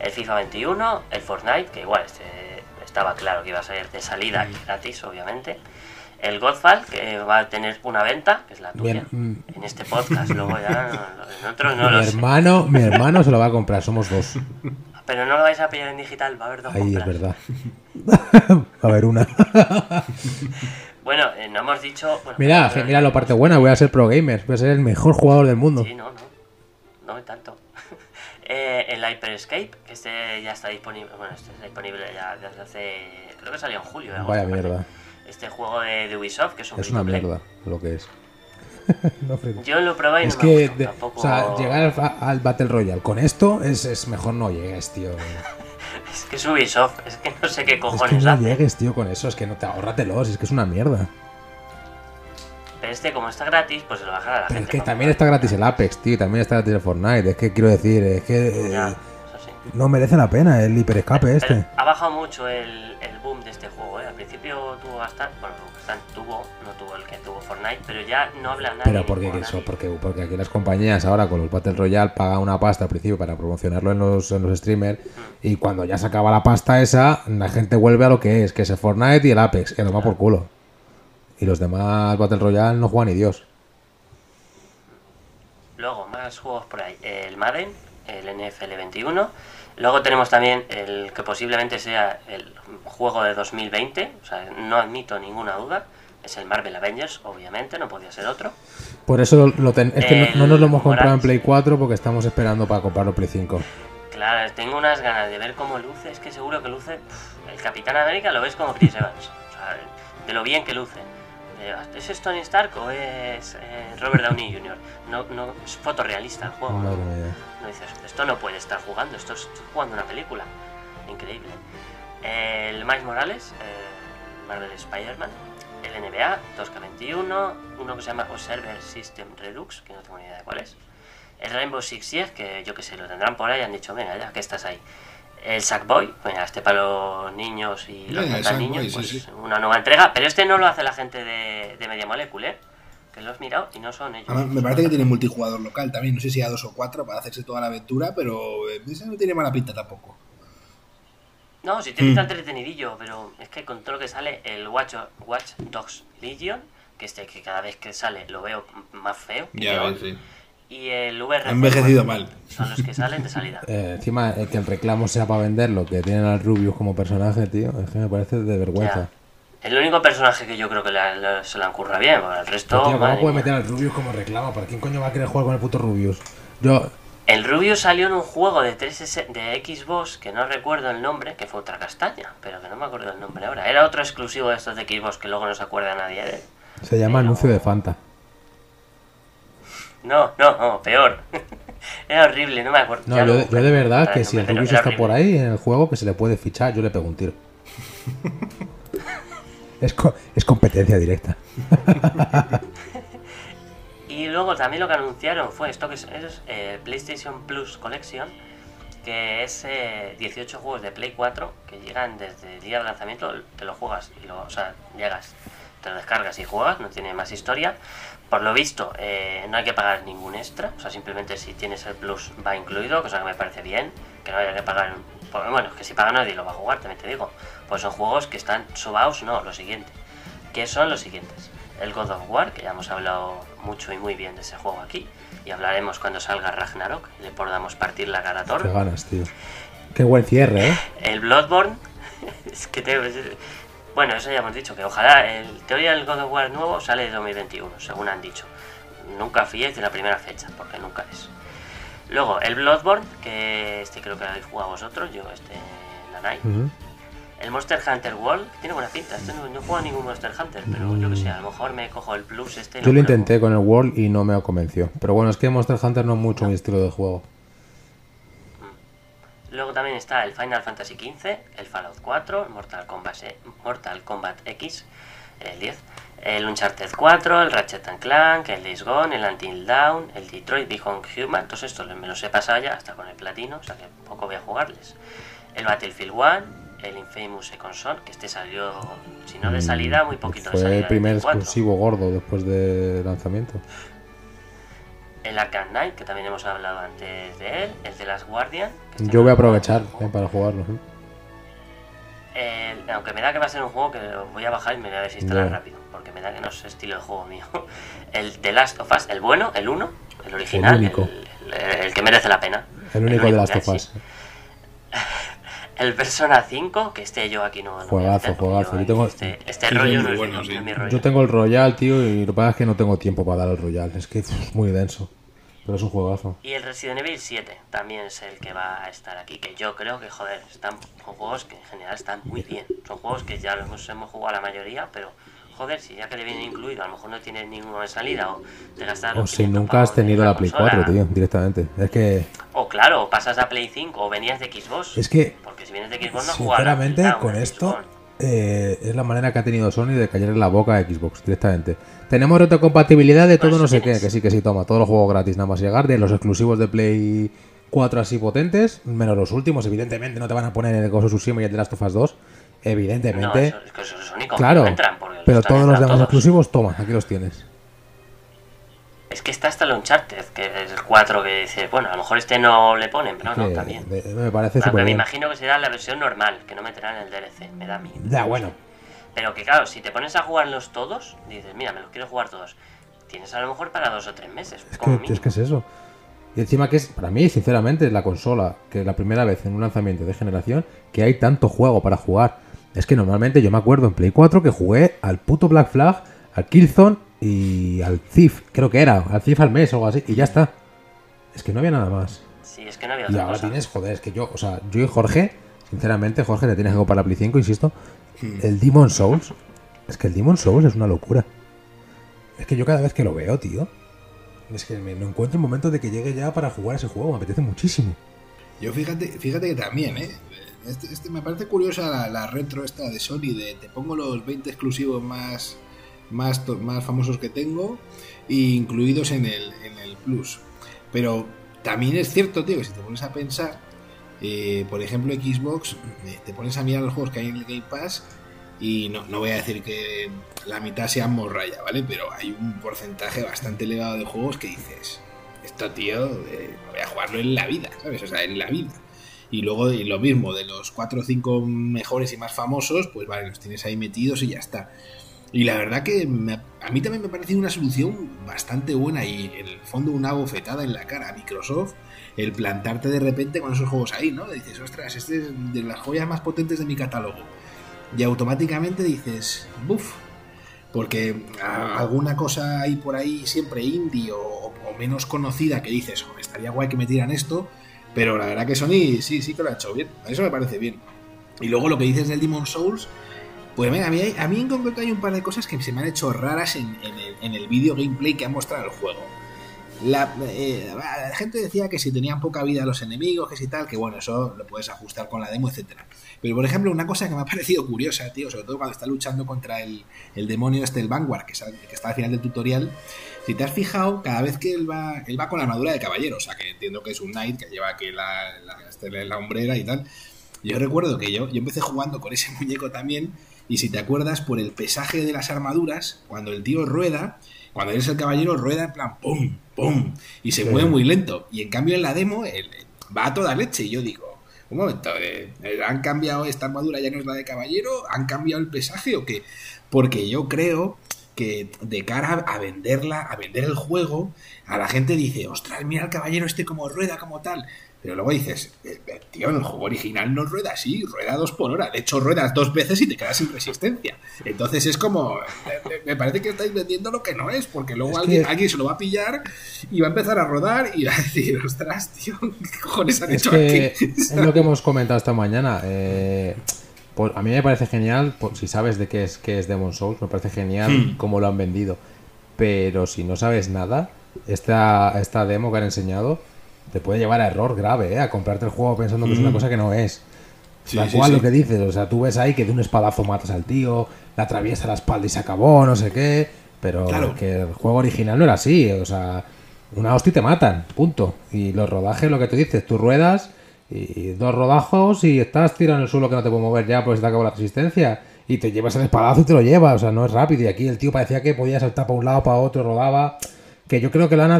El FIFA 21, el Fortnite, que igual este, estaba claro que iba a salir de salida Mm. gratis, obviamente. El Godfall, que va a tener una venta, que es la tuya, Bien, en este podcast. Luego ya, en otros no mi lo sé. hermano, mi hermano se lo va a comprar, somos dos. Pero no lo vais a pillar en digital, va a haber dos Ahí es verdad. Va a haber una. Bueno, eh, no hemos dicho. bueno, Mira, pero- mira la parte buena, voy a ser pro gamer, voy a ser el mejor jugador del mundo. Sí, no, no. No tanto. Eh, el Hyper Escape, que este ya está disponible. Bueno, este está disponible ya desde hace. Creo que salió en julio. agosto, Vaya parece. Este juego de, de Ubisoft, que es un Es una mierda lo que es. No, Yo lo probé y es no me que, gustó, de- tampoco... o sea, llegar al, al Battle Royale con esto es, es mejor no llegues, tío. Es que es Ubisoft, es que no sé qué Es que cojones no hace. llegues, tío, con eso. Es que no te ahórratelos, es que es una mierda. Pero este, como está gratis, pues se lo bajará a la Pero es gente. que ¿no? también está gratis el Apex, tío, y también está gratis el Fortnite. Es que quiero decir, es que eh. No merece la pena el hiperescape Pero este. ha bajado mucho el, el boom de este juego, ¿eh? Al principio tuvo bastante, bueno, bastante tuvo, no tuvo el que tuvo Fortnite, pero ya no habla nadie. Pero porque eso, porque, porque aquí las compañías ahora con los Battle Royale pagan una pasta al principio para promocionarlo en los, en los streamers y cuando ya se acaba la pasta esa, la gente vuelve a lo que es, que es el Fortnite y el Apex, que lo va por culo. Y los demás Battle Royale no juegan ni Dios. Luego, más juegos por ahí. El Madden, el NFL 21. Luego tenemos también el que posiblemente sea el juego de 2020. O sea, no admito ninguna duda. Es el Marvel Avengers, obviamente, no podía ser otro. Por eso lo, lo ten- es que no, no nos lo hemos comprado en. Play 4 porque estamos esperando para comprarlo Play 5. Claro, tengo unas ganas de ver cómo luce. Es que seguro que luce. el Capitán América lo ves como Chris Evans. O sea, de lo bien que luce. De, ¿Es Tony Stark o es eh, Robert Downey Jr.? No, no, es fotorrealista el juego. ¿no? mía. No dices, esto no puede estar jugando, esto es jugando una película. Increíble. El Miles Morales, el Marvel Spider-Man, el NBA 2K21, uno que se llama Observer System Redux, que no tengo ni idea de cuál es. El Rainbow Six Siege, que yo que sé, lo tendrán por ahí y han dicho, venga ya, que estás ahí. El Sackboy, venga, este para los niños y los no tan Sackboy, niños, pues sí. una nueva entrega. Pero este no lo hace la gente de, de Media Molecule, ¿eh? que lo has mirado y no son ellos. Además, me parece que tiene multijugador local también. No sé si a dos o cuatro para hacerse toda la aventura, pero eh, ese no tiene mala pinta tampoco. No, si te pinta entretenidillo, pero es que con todo lo que sale, el Watch, Watch Dogs Legion, que este que cada vez que sale lo veo más feo, Ya sí. Y el VR Ha envejecido mal. son los que salen de salida. Eh, encima, eh, que el reclamo sea para venderlo, que tienen al Rubius como personaje, tío, es que me parece de vergüenza. Ya. El único personaje que yo creo que le- le- se le ocurra bien, el resto. Pero, tío, ¿cómo puede meter al Rubius como reclamo? ¿Para quién coño va a querer jugar con el puto Rubius? Yo, El Rubio salió en un juego de 3 de Xbox que no recuerdo el nombre, que fue otra castaña, pero que no me acuerdo el nombre ahora. Era otro exclusivo de estos de Xbox que luego no se acuerda nadie de él. se llama Pero- anuncio de Fanta. No, no, no, peor. Era horrible, no me acuerdo. No, yo, no de- yo verdad que si el Rubius está horrible. por ahí en el juego que se le puede fichar, yo le pego un tiro. es, co- es competencia directa. Y luego también lo que anunciaron fue esto que es, es, eh, PlayStation Plus Collection, que es eh, 18 juegos de Play 4 que llegan desde el día de lanzamiento, te lo juegas y lo, o sea, llegas te lo descargas y juegas, no tiene más historia. Por lo visto, eh, no hay que pagar ningún extra, o sea, simplemente si tienes el plus va incluido, cosa que me parece bien, que no haya que pagar. pues, bueno, que si paga nadie lo va a jugar, también te digo. Pues son juegos que están subados, no, lo siguiente. Que son los siguientes: el God of War, que ya hemos hablado mucho y muy bien de ese juego aquí, y hablaremos cuando salga Ragnarok y le podamos partir la cara a Thor. Qué ganas, tío. Qué buen cierre, ¿eh? El Bloodborne, es que te, bueno, eso ya hemos dicho, que ojalá, en teoría el God of War nuevo sale de 2021, según han dicho. Nunca fíes de la primera fecha, porque nunca es. Luego, el Bloodborne, que este creo que habéis jugado vosotros, yo este Nanai. El Monster Hunter World tiene buena pinta, este no, no he jugado a ningún Monster Hunter, pero yo que sé, a lo mejor me cojo el plus este. Yo lo intenté con el World y no me convenció. Pero bueno, es que Monster Hunter no es mucho mi estilo de juego. Luego también está el Final Fantasy XV, el Fallout 4, el Mortal Kombat, Mortal Kombat X, el 10, el Uncharted 4, el Ratchet and Clank, el Days Gone, el Until Dawn, el Detroit Become Human, todos estos me los he pasado ya hasta con el platino, o sea que poco voy a jugarles. El Battlefield 1, el Infamous Second Son, que este salió, si no de salida, muy poquito de Mm, Fue salida. el primer del 4. exclusivo gordo después de lanzamiento. El Arkham Knight, que también hemos hablado antes de él, el The Last Guardian. Yo voy a aprovechar eh, para jugarlo. ¿eh? Aunque me da que va a ser un juego que voy a bajar y me voy a desinstalar Ya. rápido, porque me da que no es estilo de juego mío. El The Last of Us, el bueno, el 1, el original, El único. El, el- el que merece la pena. El único de las que hay, tofas. sí. El Persona 5, que este yo aquí no. no Juegazo, meter, juegazo. yo Yo tengo- Este, este Sí, rollo no es, bueno, no es sí. mi rollo. Yo tengo el Royal, tío, y lo que pasa es que no tengo tiempo para dar el Royal. Es que es muy denso. Pero es un juegazo. Y el Resident Evil 7 también es el que va a estar aquí, que yo creo que, joder, están, son juegos que en general están muy bien. Son juegos que ya los hemos, hemos jugado la mayoría, pero, joder, si ya que le viene incluido, a lo mejor no tiene ninguno de salida o te gastas O los si 500 nunca has tenido la Play consola. 4, tío, directamente. Es que, O claro, pasas a Play 5 o venías de Xbox. es que si vienes de Xbox no juegas. sinceramente, con esto eh, es la manera que ha tenido Sony de callar en la boca a Xbox directamente. Tenemos retrocompatibilidad de todo Pues no sé tienes. qué, que sí, que sí, toma, todos los juegos gratis, nada más llegar, de los exclusivos de Play 4 así potentes, menos los últimos, evidentemente no te van a poner el Ghost of Tsushima y el The Last of Us 2, No, evidentemente. eso, es que claro, no entran pero todos los demás exclusivos, toma, aquí los tienes. Es que está hasta el Uncharted, que es el 4 que dice, bueno, a lo mejor este no le ponen, pero no, también. de- me parece me imagino que será la versión normal, que no meterán el DLC, me da miedo. Ya, bueno, Pero que claro, si te pones a jugarlos todos, dices, mira, me los quiero jugar todos. Tienes a lo mejor para dos o tres meses. Es como que, es que es eso. Y encima que es, para mí, sinceramente, es la consola que es la primera vez en un lanzamiento de generación que hay tanto juego para jugar. Es que normalmente yo me acuerdo en Play 4 que jugué al puto Black Flag, al Killzone y al Thief, creo que era, al Thief al mes o algo así, y ya está. Es que no había nada más. Sí, es que no había Y otra ahora cosa. tienes, joder, es que yo, o sea, yo y Jorge, sinceramente, Jorge, te tienes que comprar la Play 5, insisto. El Demon Souls, es que el Demon Souls es una locura. Es que yo cada vez que lo veo, tío, es que me, no encuentro el momento de que llegue ya para jugar ese juego, me apetece muchísimo. Yo fíjate, fíjate que también, ¿eh? Este, este- me parece curiosa la, la retro esta de Sony de te pongo los 20 exclusivos más, más, más famosos que tengo y incluidos en el, en el Plus. Pero también es cierto, tío, que si te pones a pensar, eh, por ejemplo, Xbox, eh, te pones a mirar los juegos que hay en el Game Pass y no, no voy a decir que la mitad sean morraya, ¿vale? Pero hay un porcentaje bastante elevado de juegos que dices, esto, tío, eh, voy a jugarlo en la vida, ¿sabes? O sea, en la vida. Y luego y lo mismo, de los 4 o 5 mejores y más famosos, pues vale, los tienes ahí metidos y ya está. Y la verdad que me- a mí también me parece una solución bastante buena y en el fondo una bofetada en la cara a Microsoft el plantarte de repente con esos juegos ahí, ¿no? Dices, ostras, este es de las joyas más potentes de mi catálogo. Y automáticamente dices, buf, porque alguna cosa hay por ahí siempre indie o, menos conocida que dices, "Joder, estaría guay que metieran esto, pero la verdad que Sony sí, sí que lo ha hecho bien. Eso me parece bien. Y luego lo que dices del Demon Souls, pues mira, a mí, a mí en concreto hay un par de cosas que se me han hecho raras en, en el, en el vídeo gameplay que ha mostrado el juego. La, eh, la gente decía que si tenían poca vida los enemigos, que si tal, que bueno, eso lo puedes ajustar con la demo, etcétera. Pero por ejemplo, una cosa que me ha parecido curiosa, tío, sobre todo cuando está luchando contra el, el demonio este, el Vanguard, que está al final del tutorial, si te has fijado, cada vez que él va, él va con la armadura de caballero, o sea que entiendo que es un knight que lleva aquí la, la, este, la hombrera y tal. Yo recuerdo que yo, yo empecé jugando con ese muñeco también y si te acuerdas, por el pesaje de las armaduras, cuando el tío rueda, cuando eres el caballero, rueda en plan pum, pum, y se mueve muy lento. Y en cambio en la demo él, va a toda leche. Y yo digo, un momento, eh, ¿han cambiado esta armadura ya no es la de caballero? ¿Han cambiado el pesaje o qué? Porque yo creo que de cara a venderla, a vender el juego, a la gente dice, ostras, mira el caballero este como rueda, como tal. Pero luego dices, eh, eh, tío, en el juego original no rueda así, rueda dos por hora. De hecho, ruedas dos veces y te quedas sin resistencia. Entonces es como, me parece que estáis vendiendo lo que no es, porque luego alguien, alguien se lo va a pillar y va a empezar a rodar y va a decir, ostras, tío, ¿qué cojones han hecho aquí? Es lo que hemos comentado esta mañana. Eh, pues a mí me parece genial, si sabes de qué es, qué es Demon Souls, me parece genial hmm. cómo lo han vendido. Pero si no sabes nada, esta, esta demo que han enseñado te puede llevar a error grave, ¿eh? A comprarte el juego pensando que es una mm. cosa que no es. Tal cual lo que dices, o sea, tú ves ahí que de un espadazo matas al tío, le atraviesa la espalda y se acabó, no sé qué, pero que el juego original no era así, o sea, una hostia te matan, punto. Y los rodajes, lo que tú dices, tú ruedas y dos rodajos y estás tirado en el suelo que no te puedo mover ya, pues te acabó la resistencia y te llevas el espadazo y te lo llevas, o sea, no es rápido. Y aquí el tío parecía que podía saltar para un lado, para otro, rodaba que yo creo que lo han,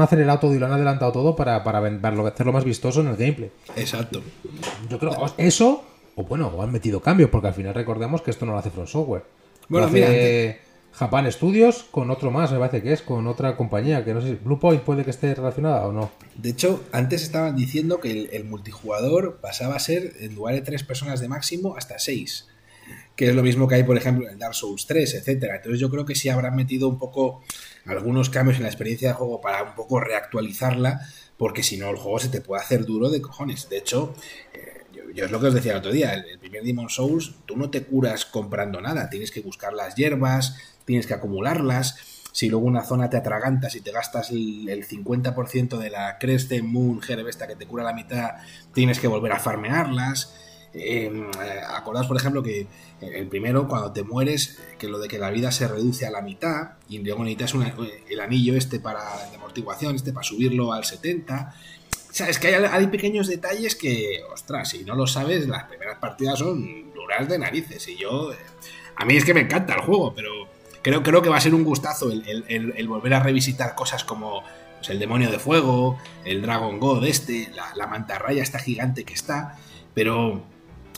acelerado todo y lo han adelantado todo para, para hacerlo más vistoso en el gameplay. Exacto. Yo creo eso, o bueno, o han metido cambios, porque al final recordemos que esto no lo hace From Software. Bueno, lo hace Japan Studios con otro más, me parece que es, con otra compañía, que no sé, Bluepoint puede que esté relacionada o no. De hecho, antes estaban diciendo que el, multijugador pasaba a ser en lugar de tres personas de máximo hasta seis que es lo mismo que hay, por ejemplo, en Dark Souls 3, etcétera. Entonces yo creo que sí habrán metido un poco algunos cambios en la experiencia de juego para un poco reactualizarla, porque si no el juego se te puede hacer duro de cojones. De hecho, eh, yo, es lo que os decía el otro día, el, primer Demon Souls, tú no te curas comprando nada, tienes que buscar las hierbas, tienes que acumularlas. Si luego una zona te atragantas y te gastas el, 50% de la Creste Moon Herb que te cura la mitad, tienes que volver a farmearlas eh, acordaos, por ejemplo, que el primero, cuando te mueres, que lo de que la vida se reduce a la mitad, y luego necesitas el anillo este para de amortiguación, este para subirlo al 70. O sea, es que hay, pequeños detalles que, ostras, si no lo sabes, las primeras partidas son duras de narices. Y yo, a mí es que me encanta el juego, pero creo, creo que va a ser un gustazo el, volver a revisitar cosas como pues, el demonio de fuego, el Dragon God este, la, la mantarraya esta gigante que está, pero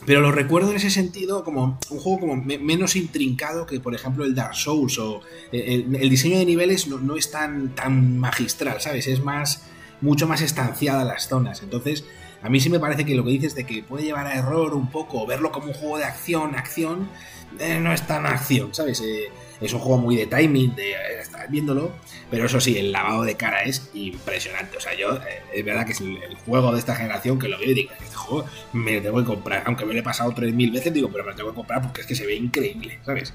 pero lo recuerdo en ese sentido como un juego como menos intrincado que, por ejemplo, el Dark Souls o eh, el, diseño de niveles no, es tan, tan magistral, ¿sabes? Es más, mucho más estanciada las zonas. Entonces, a mí sí me parece que lo que dices de que puede llevar a error un poco, verlo como un juego de acción, acción, eh, no es tan acción, ¿sabes? Eh, es un juego muy de timing, de estar viéndolo, pero eso sí, el lavado de cara es impresionante. O sea, yo, eh, es verdad que es el, juego de esta generación que lo veo y digo, este juego me lo tengo que comprar. Aunque me lo he pasado 3.000 veces, digo, pero me lo tengo que comprar porque es que se ve increíble, ¿sabes?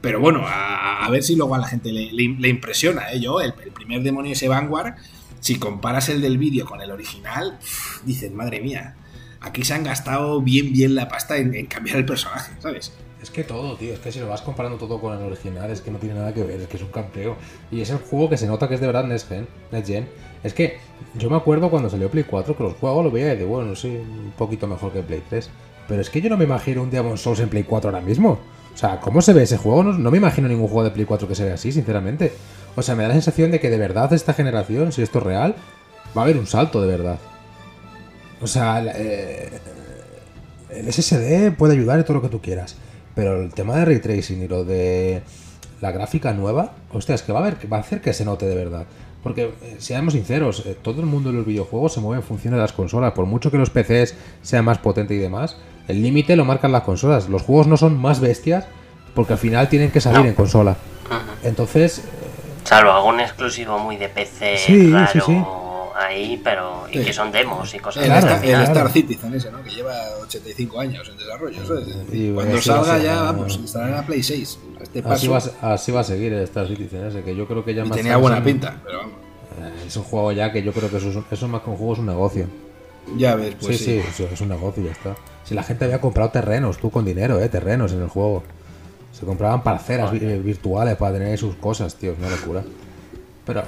Pero bueno, a, ver si luego a la gente le, impresiona, ¿eh? Yo, el, primer demonio ese Vanguard, si comparas el del vídeo con el original, dices, madre mía, aquí se han gastado bien, bien la pasta en cambiar el personaje, ¿sabes? Es que todo, tío, es que si lo vas comparando todo con el original, es que no tiene nada que ver, es que es un campeón. Y es el juego que se nota que es de verdad Next Gen. Es que yo me acuerdo cuando salió Play 4 que los juegos lo veía y de bueno, sí, un poquito mejor que Play 3. Pero es que yo no me imagino un Demon Souls en Play 4 ahora mismo. O sea, ¿cómo se ve ese juego? No, me imagino ningún juego de Play 4 que se vea así, sinceramente. O sea, me da la sensación de que de verdad esta generación, si esto es real, va a haber un salto de verdad. O sea, eh, el SSD puede ayudar y todo lo que tú quieras. Pero el tema de ray tracing y lo de la gráfica nueva, hostia, es que va a, va a hacer que se note de verdad. Porque, eh, seamos sinceros, eh, todo el mundo de los videojuegos se mueve en función de las consolas. Por mucho que los PCs sean más potentes y demás, el límite lo marcan las consolas. Los juegos no son más bestias porque al final tienen que salir en consola. Entonces. Eh, Salvo algún exclusivo muy de PC sí, sí, sí ahí, pero y que son demos y cosas el, Star, el Star Citizen ese, ¿no? Que lleva 85 años en desarrollo. Cuando salga ya, vamos, estará en la Play 6. Este así, va, así, va, a seguir el Star Citizen ese, que yo creo que ya y tenía buena pinta, pero vamos. Eh, es un juego ya que yo creo que eso, eso más que un juego es un negocio. Ya ves, pues sí, sí. es un negocio y ya está. Si la gente había comprado terrenos, tú con dinero, ¿eh? Terrenos en el juego. Se compraban parcelas virtuales para tener sus cosas, tío, es una locura. Pero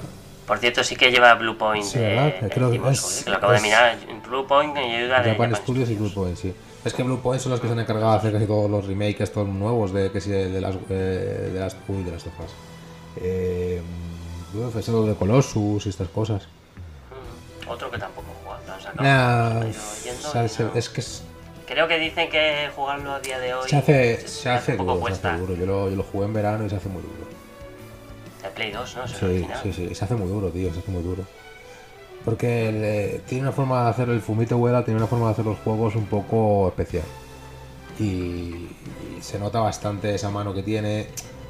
por cierto, sí que lleva Bluepoint. Sí, ¿verdad? Creo que, es, lo acabo de mirar. Bluepoint y ayuda de. Japan Studios y Bluepoint, sí. Es que Blue Point son los que se han encargado de hacer casi todos los remakes estos nuevos de que si de las eh, de las uy, de las tofas. Eh, uf, eso de Colossus y estas cosas. Mm, Otro que tampoco. Nah, he se- no. es que es- Creo que dicen que jugarlo a día de hoy se hace, se- se hace se duro. Yo lo, yo lo jugué en verano y se hace muy duro. De Play 2, ¿no? El Sí, sí, sí, se hace muy duro, tío, se hace muy duro. Porque le- tiene una forma de hacer el Fumito Ueda, tiene una forma de hacer los juegos un poco especial. Y, y se nota bastante esa mano que tiene.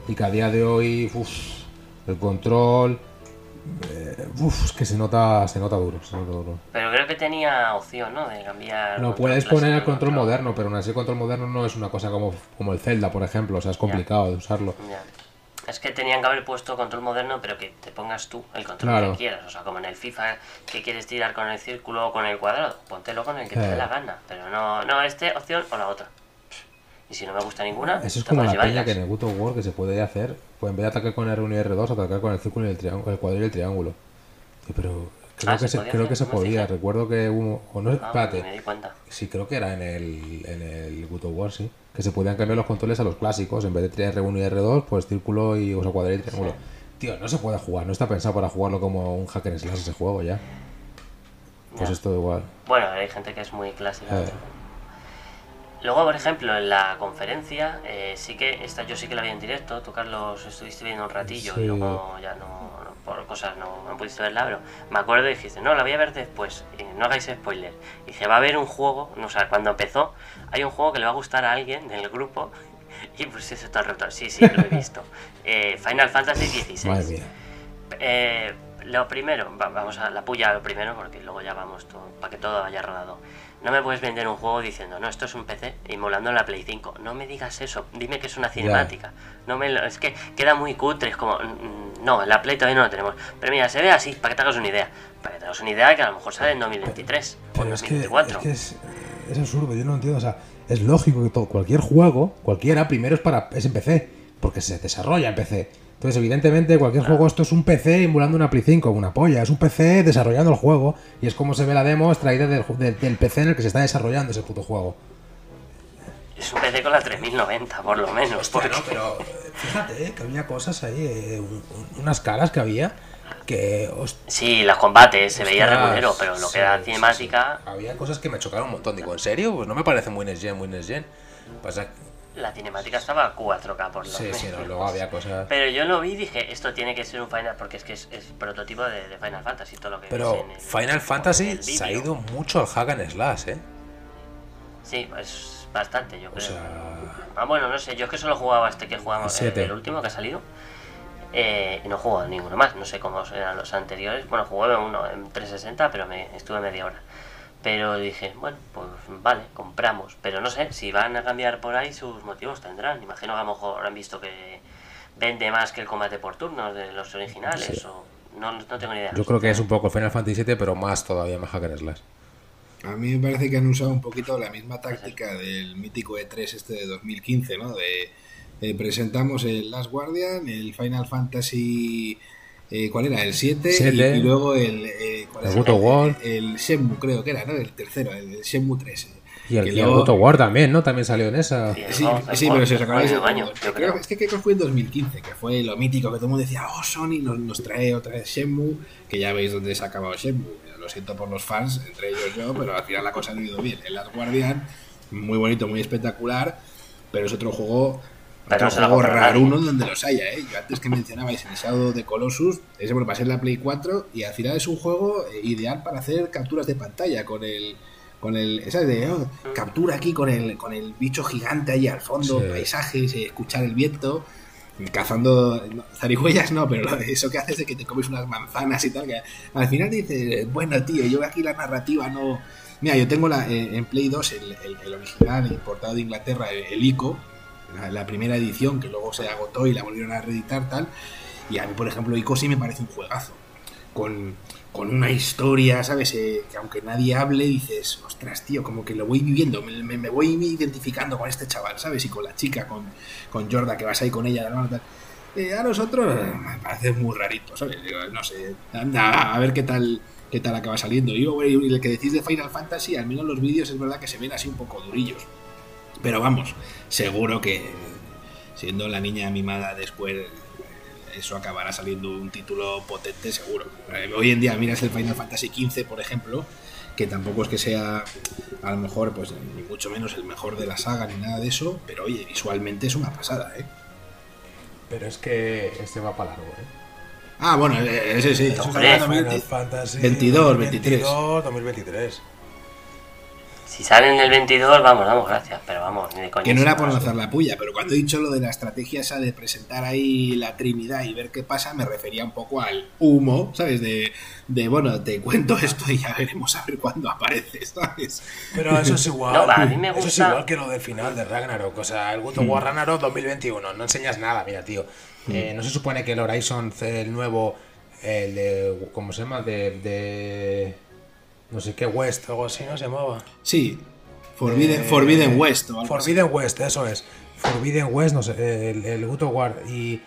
Y que a día de hoy, uf, el control. eh, uf, es que se nota, se nota duro, se nota duro. Pero creo que tenía opción, ¿no? De cambiar. Control puedes poner y control moderno, pero aún así el control moderno no es una cosa como, como el Zelda, por ejemplo. O sea, es complicado de usarlo. Ya. Es que tenían que haber puesto control moderno, pero que te pongas tú el control Claro. que quieras. O sea, como en el FIFA, que quieres tirar con el círculo o con el cuadrado. Póntelo con el que te Eh. dé la gana. Pero no, no, este opción o la otra. Y si no me gusta ninguna, Eso es como la peña que en el Good of War que se puede hacer, pues en vez de atacar con R1 y R2, atacar con el círculo y el triángulo, el cuadrado y el triángulo. Pero creo Ah, que ¿se podía creo que se podía, recuerdo que hubo, o no, Ah, espérate, me di cuenta. sí creo que era en el, en el Good of War, sí, que se podían cambiar los controles a los clásicos, en vez de tirar R1 y R2, pues círculo y o sea, cuadrado y triángulo. Tío, no se puede jugar, no está pensado para jugarlo como un hacker slash ese juego ya. Pues Ya. esto igual. Bueno, hay gente que es muy clásica. Eh. Luego, por ejemplo, en la conferencia, eh, sí que esta yo sí que la vi en directo. Tú, Carlos, estuviste viendo un ratillo Sí. y luego ya no, no- por cosas no, no pudiste verla, pero me acuerdo y dijiste, no, la voy a ver después, y no hagáis spoiler. Y dije, va a haber un juego, no, o sea, cuando empezó, hay un juego que le va a gustar a alguien del grupo. Y pues eso está roto. Sí, sí, lo he visto. Eh, Final Fantasy XVI. Eh, lo primero, va- vamos a la puya lo primero porque luego ya vamos todo, para que todo vaya rodado. No me puedes vender un juego diciendo, no, esto es un PC y molando en la Play 5. No me digas eso, dime que es una cinemática. No me lo- es que queda muy cutre, es como, mm, no, en la Play todavía no lo tenemos. Pero mira, se ve así, para que te hagas una idea. Para que te hagas una idea que a lo mejor sale en 2023 o Pero es que, 2024. es, que es, es absurdo, yo no entiendo. O sea, es lógico que todo, cualquier juego, cualquiera, primero es para es en PC, porque se desarrolla en PC. Entonces, evidentemente, cualquier juego, esto es un PC emulando una Play 5, una polla. Es un PC desarrollando el juego. Y es como se ve la demo extraída del, del- del PC en el que se está desarrollando ese puto juego. Es un PC con la 3090, por lo menos. porque- pero fíjate eh, que había cosas ahí, eh, un- un- unas caras que había que. host- Sí, los combates se veía regulero, pero lo sí, que era sí, cinemática, sí. Había cosas que me chocaron un montón. Digo, ¿en serio? Pues no me parece muy Next Gen, muy Next Gen. Pasa la cinemática estaba a 4K por lo Sí, menos. sí, no, luego había cosas. Pero yo lo vi y dije, esto tiene que ser un Final, porque es que es, es prototipo de, de Final Fantasy, todo lo que Pero en el- Final Fantasy se ha ido mucho al hack and slash, ¿eh? Sí, es bastante, yo O creo. sea, Ah, bueno, no sé, yo es que solo jugaba este que jugamos, El último que ha salido. eh, y no he jugado ninguno más, no sé cómo eran los anteriores. Bueno, jugué uno en 360, pero me estuve media hora. Pero dije, bueno, pues vale, compramos. Pero no sé, si van a cambiar por ahí, sus motivos tendrán. Imagino que a lo mejor han visto que vende más que el combate por turnos de los originales. Sí. O no, no tengo ni idea. yo creo que es un poco Final Fantasy VII, pero más todavía más hack and slash. A mí me parece que han usado un poquito la misma táctica del mítico E3 este de 2015, ¿no? De, eh, presentamos el Last Guardian, el Final Fantasy... eh, ¿Cuál era? El 7 y, Siete. y luego el... eh, ¿cuál El of War. El Shenmue creo que era, ¿no? El tercero, el Shenmue 3. eh. Y el, el luego- of War también, ¿no? También salió en esa. Sí, Sí, el pero acordáis, el año, creo- es que creo que fue en 2015, que fue lo mítico que todo el mundo decía, oh, Sony nos, nos trae otra vez Shenmue, que ya veis dónde se ha acabado Shenmue. Lo siento por los fans, entre ellos yo, pero al final la cosa ha ido bien. El Last Guardian, muy bonito, muy espectacular, pero es otro juego, Pero otro juego raro uno donde los haya, ¿eh? Yo antes que mencionabais el Shadow de Colossus, ese me lo pasé en la Play 4 y al final es un juego eh, ideal para hacer capturas de pantalla con el con el ¿sabes? De, oh, captura aquí con el con el bicho gigante ahí al fondo, Sí. paisajes, eh, escuchar el viento, cazando no, zarigüeyas no, pero lo de eso que haces de que te comes unas manzanas y tal, que al final dices, bueno tío, yo aquí la narrativa no Mira, yo tengo la, eh, en Play 2 el, el- el original importado de Inglaterra, el, el ICO, la, primera edición que luego se agotó y la volvieron a reeditar tal. Y a mí, por ejemplo, ICO sí me parece un juegazo. Con, con una historia, ¿sabes? Eh, que aunque nadie hable, dices, ostras, tío, como que lo voy viviendo, me, voy identificando con este chaval, ¿sabes? Y con la chica, con, con Jorda, que vas ahí con ella. Eh, a nosotros eh, me parece muy rarito, ¿sabes? No sé, anda, a ver qué tal qué tal acaba saliendo. Y el que decís de Final Fantasy, al menos los vídeos es verdad que se ven así un poco durillos. Pero vamos, seguro que siendo la niña mimada después eso acabará saliendo un título potente seguro. Eh, Hoy en día miras el Final Fantasy XV, por ejemplo, que tampoco es que sea a lo mejor, pues ni mucho menos el mejor de la saga ni nada de eso, pero oye, visualmente es una pasada, ¿eh? Pero es que este va para largo, ¿eh? Ah, bueno, eh, ese sí, eso Hombre, está Final 20. Fantasy 22, 23. 22, 2023. Si sale en el 22, vamos, damos gracias, pero vamos, ni de coña. Que no era por lanzar la puya, pero cuando he dicho lo de la estrategia esa de presentar ahí la Trinidad y ver qué pasa, me refería un poco al humo, ¿sabes? De, de bueno, te cuento esto y ya veremos a ver cuándo aparece, ¿sabes? Pero eso es igual. No, va, a mí me Eso es gusta- igual que lo del final de Ragnarok. O sea, el God of War Ragnarok 2021. No enseñas nada, mira, tío. Eh, no se supone que el Horizon, el nuevo, el de. ¿Cómo se llama? De. de no sé qué, West. Algo así no se llamaba. Sí, Forbidden, Eh, Forbidden West o algo así. Forbidden West, eso es. Forbidden West, no sé, el, el God of War y.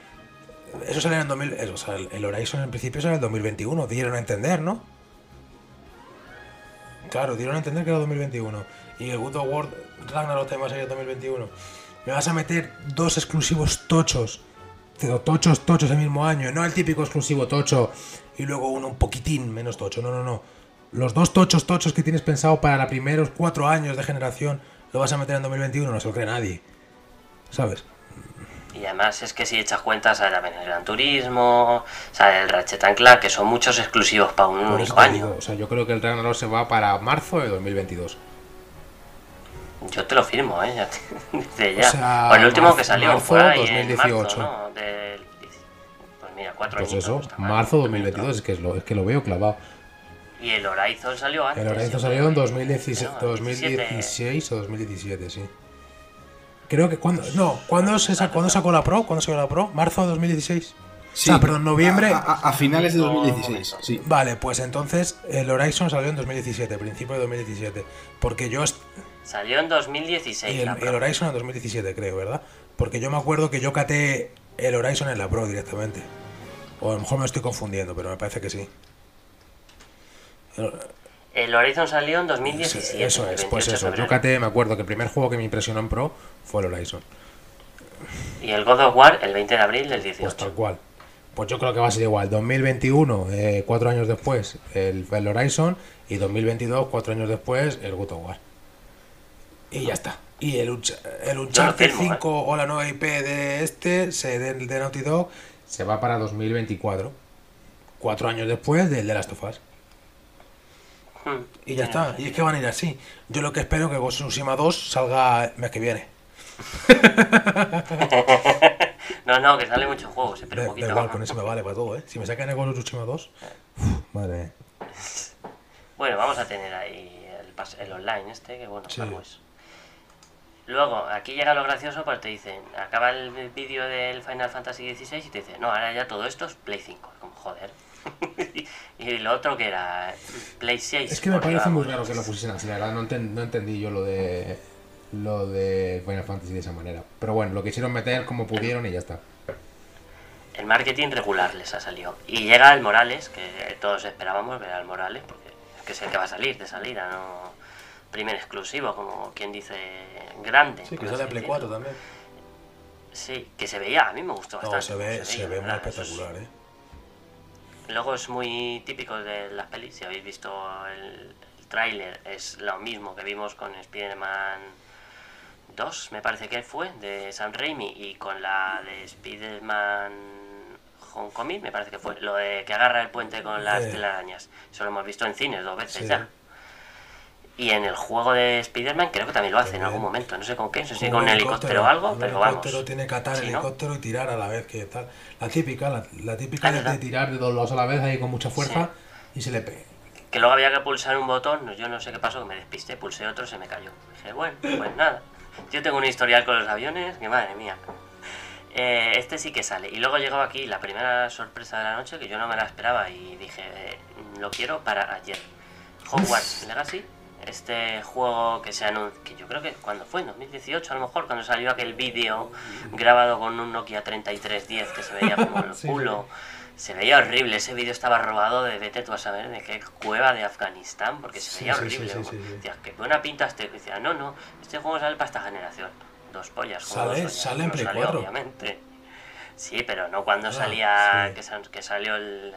Eso sale en el 2000. eso, o sea, el- Horizon en principio sale en el 2021. Dieron a entender, ¿no? Claro, dieron a entender que era 2021. Y el God of War Ragnarok también va a salir en 2021. Me vas a meter dos exclusivos tochos. Pero tochos, tochos el mismo año. No el típico exclusivo tocho y luego uno un poquitín menos tocho. No, no, no. Los dos tochos, tochos que tienes pensado para los primeros cuatro años de generación lo vas a meter en 2021. No se lo cree nadie. ¿Sabes? Y además es que si echas cuentas, sale también el Gran Turismo, sale el Ratchet Clank, que son muchos exclusivos para un Por único año. digo, o sea, yo creo que el Ragnarok se va para marzo de 2022. Yo te lo firmo, ¿eh? Ya te- Desde ya. O sea, el último marzo- que salió marzo fue ahí en 2018. marzo, ¿no? Del- Pues mira, cuatro Pues añitos, eso, no marzo 2022, es que, es lo, es que lo veo clavado. Y el Horizon salió antes. El Horizon salió en que- 2016, no, 2016 o 2017, sí. Creo que cuando. No, ¿cuándo, se sa- ¿cuándo sacó la Pro? ¿Cuándo salió la Pro? ¿Marzo de 2016? Sí, o sea, perdón, noviembre. A, a- a finales de No, 2016, momento. sí. Vale, pues entonces el Horizon salió en 2017, principio de 2017. Porque yo. Salió en 2016. Y el, el. Horizon en 2017, creo, ¿verdad? Porque yo me acuerdo que yo caté el Horizon en la Pro directamente. O a lo mejor me estoy confundiendo, pero me parece que sí. El- Horizon salió en 2017. Eso es, pues 28 de eso. Yo caté, me acuerdo que el primer juego que me impresionó en Pro fue el Horizon. Y el God of War el 20 de abril del Pues 18. tal cual. Pues yo creo que va a ser igual. 2021, eh, cuatro años después, el, el Horizon. Y 2022, cuatro años después, el God of War. Y ya está. Y el, el Uncharted firmo, 5 o la nueva IP de este, se, de, de Naughty Dog, se va para 2024. Cuatro años después del The Last of Us. Y ya está. Y es que van a ir así. Yo lo que espero es que Ghost of Tsushima 2 salga el mes que viene. No, no, que sale muchos juegos, pero Da, poquito igual, con eso me vale para todo, ¿eh? Si me sacan el Ghost of Tsushima 2, uf, madre. Bueno, vamos a tener ahí el, el online este, que bueno, Sí. pues. Luego, aquí llega lo gracioso, pues te dicen, acaba el vídeo del Final Fantasy XVI y te dicen, no, ahora ya todo esto es Play 5. Como, joder. y lo otro que era Play 6. Es que me parece muy raro que lo pusiesen así, la verdad, no, enten- no entendí yo lo de lo de Final Fantasy de esa manera. Pero bueno, lo quisieron meter como pudieron y ya está. El marketing regular les ha salido. Y llega el Morales, que todos esperábamos ver al Morales, porque es que es el que va a salir de salida, no primer exclusivo, como quien dice grande. Sí, que sale en Play decirlo. 4 también. Sí, que se veía, a mí me gustó No, bastante. se ve, se veía, ve muy es- espectacular, ¿eh? Luego es muy típico de las pelis, si habéis visto el, el tráiler, es lo mismo que vimos con Spider-Man 2, me parece que fue, de Sam Raimi, y con la de Spider-Man Homecoming, me parece que fue, lo de que agarra el puente con las telarañas. Eso lo hemos visto en cines dos veces Sí. ya. Y en el juego de Spider-Man creo que también lo hace en También. algún momento, no sé con qué, no sé si Con un helicóptero o algo, pero vamos. helicóptero tiene que atar el Sí, ¿no? helicóptero y tirar a la vez que tal. La típica, la, la típica de, tirar de dos lados a la vez ahí con mucha fuerza y se le pega. que luego había que pulsar un botón, yo no sé qué pasó, que me despisté, pulsé otro, se me cayó. Dije, bueno, pues nada. Yo tengo un historial con los aviones, que madre mía. Eh, este sí que sale. Y luego llegó aquí la primera sorpresa de la noche, que yo no me la esperaba y dije, eh, lo quiero para ayer. Hogwarts Legacy, este juego que se anunció, que yo creo que cuando fue, en 2018 a lo mejor, cuando salió aquel vídeo grabado con un Nokia 3310 que se veía como el culo, Se veía horrible, ese vídeo estaba robado de vete tú a saber de qué cueva de Afganistán, porque se veía sí, horrible. sí, sí, sí. Decías, qué buena pinta este. Y decía, no, no, este juego sale para esta generación. Dos pollas. Sale- dos sale en No Play salió, 4. Obviamente. Sí, pero no cuando Ah, salía, que, que salió el...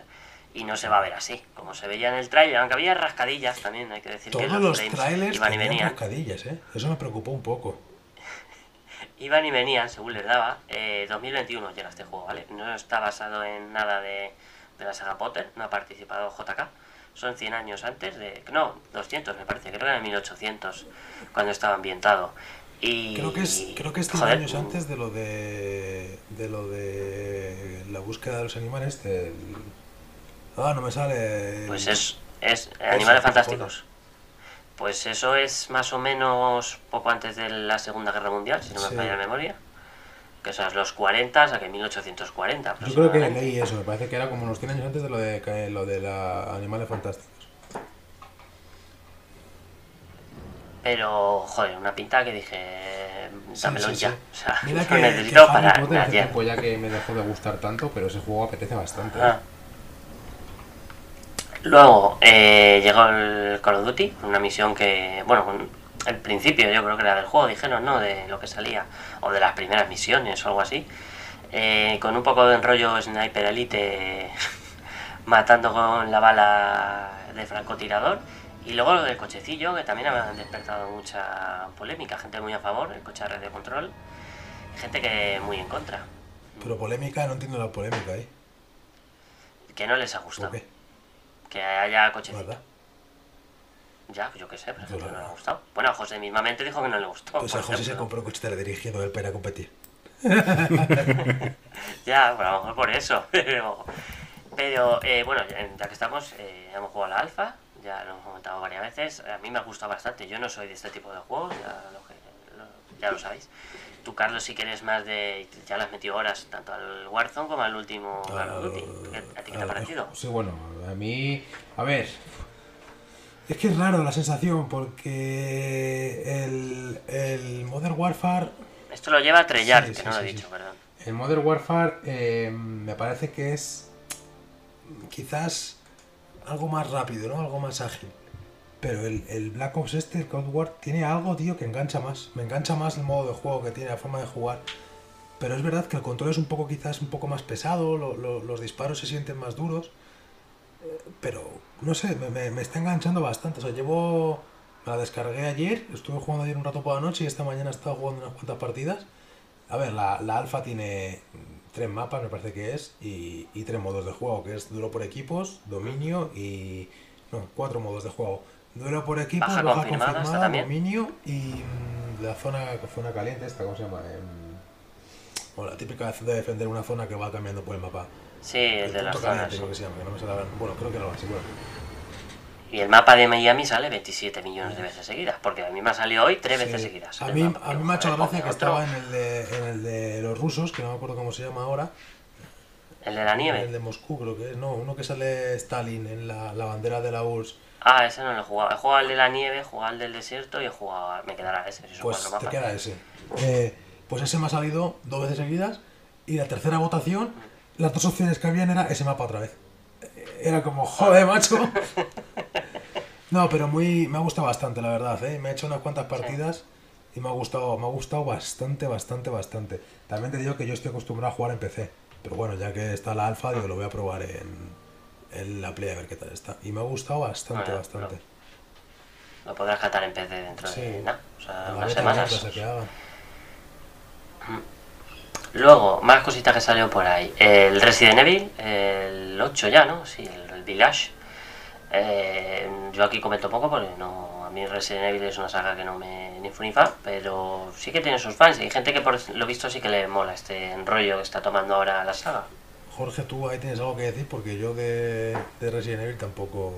Y no se va a ver así, como se veía en el trailer, aunque había rascadillas también, hay que decir que Todos los los frames trailers iban y venían. rascadillas, ¿eh? Eso me preocupó un poco. Iban y venían, según les daba. Eh, 2021 llega este juego, ¿vale? No está basado en nada de, de la saga Potter, no ha participado JK. Son 100 años antes de... No, 200 me parece, creo que era 1800 cuando estaba ambientado. Y, Creo que es, creo que es 100 joder, años antes de lo de. de lo de. la búsqueda de los animales. Del... Ah, no me sale. Pues es, es Animales Fantásticos. Pues eso es más o menos poco antes de la Segunda Guerra Mundial, si no me Sí. falla la memoria. Que son los 40, o sea que 1840. Yo creo que leí eso, me parece que era como unos 100 años antes de lo de, que- lo de la Animales Fantásticos. Pero, joder, una pinta que dije, dámelo sí, sí. ya. O sea, Mira lo que, necesito que para Potter ya que me dejó de gustar tanto, pero ese juego apetece bastante. ¿eh? Luego eh, llegó el Call of Duty, una misión que, bueno, con el principio yo creo que era del juego, dijeron, ¿no? De lo que salía, o de las primeras misiones o algo así. Eh, con un poco de enrollo Sniper Elite matando con la bala de francotirador. Y luego lo del cochecillo, que también ha despertado mucha polémica, gente muy a favor, el coche a red de control, y gente que muy en contra, Pero polémica, no entiendo la polémica, ¿eh? que no les ha ¿Por gustado. qué? Que haya cochecillo. ¿Verdad? Ya, pues yo qué sé, Claro. no le ha gustado. Bueno, a José mismamente dijo que no le gustó. Pues a José se compró un coche teledirigido él para competir. Ya, pues a lo mejor por eso. Pero, pero eh, bueno, ya que estamos, eh, hemos jugado a la alfa, ya lo hemos comentado varias veces. A mí me gusta bastante. Yo no soy de este tipo de juegos, ya lo, que- lo- ya lo sabéis. Tú, Carlos, si quieres más de. Ya le has metido horas tanto al Warzone como al último Call of Duty. ¿Qué- ¿A ti qué te ha Ah, parecido? Sí, bueno, a mí. A ver. Es que es raro la sensación porque el, el Modern Warfare. Esto lo lleva a Treyarch, Sí, que sí, no lo he dicho, perdón. El Modern Warfare eh, me parece que es quizás algo más rápido, ¿no? Algo más ágil. Pero el, el Black Ops este, el Cold War, tiene algo, tío, que engancha más. Me engancha más el modo de juego que tiene, la forma de jugar. Pero es verdad que el control es un poco, quizás, un poco más pesado, lo- lo- los disparos se sienten más duros. Eh, Pero, no sé, me, me- me está enganchando bastante. O sea, llevo... Me la descargué ayer, estuve jugando ayer un rato por la noche y esta mañana he estado jugando unas cuantas partidas. A ver, la, la alfa tiene tres mapas, me parece que es, y, y tres modos de juego, que es duelo por equipos, dominio y... No, cuatro modos de juego. Duelo por equipos, Baja baja, confirmada, confirmada, ¿está también? dominio y mm, la zona, zona caliente, esta, ¿cómo se llama? Em, bueno, la típica de defender una zona que va cambiando por el mapa. Sí, el de las zonas. creo que se llama, que no me sale. Bueno, creo que. Y el mapa de Miami sale 27 millones de veces seguidas, porque a mí me ha salido hoy tres veces Sí. seguidas. A el mí, mapa. a mí me ha hecho la gracia que estaba en el, de, en el de los rusos, que no me acuerdo cómo se llama ahora. El de la El nieve. de Moscú, creo que es. No, uno que sale Stalin en la, la bandera de la URSS. Ah, ese no lo he jugado. He jugado al de la nieve, he jugado al del desierto y he jugado. Me quedará ese, si son Pues cuatro te mapas. queda ese. Eh, pues ese me ha salido dos veces seguidas. Y la tercera votación, las dos opciones que habían era ese mapa otra vez. Eh, Era como, joder, macho. No, pero muy, me ha gustado bastante, la verdad. ¿eh? Me ha hecho unas cuantas partidas y me ha gustado, me ha gustado bastante, bastante, bastante. También te digo que yo estoy acostumbrado a jugar en PC. Pero bueno, ya que está la alfa, digo, lo voy a probar en, en la Play a ver qué tal está. Y me ha gustado bastante, Bueno, bastante. Lo podrás catar en PC dentro de nada, o sea, unas semanas. que. Luego, más cositas que salió por ahí. El Resident Evil, el 8 ya, ¿no? Sí, el, Village. Eh, yo aquí comento poco porque no, a mí Resident Evil es una saga que no me ni fu ni fa, pero sí que tiene sus fans y hay gente que por lo visto sí que le mola este rollo que está tomando ahora la saga. Jorge, tú ahí tienes algo que decir porque yo de, de Resident Evil tampoco.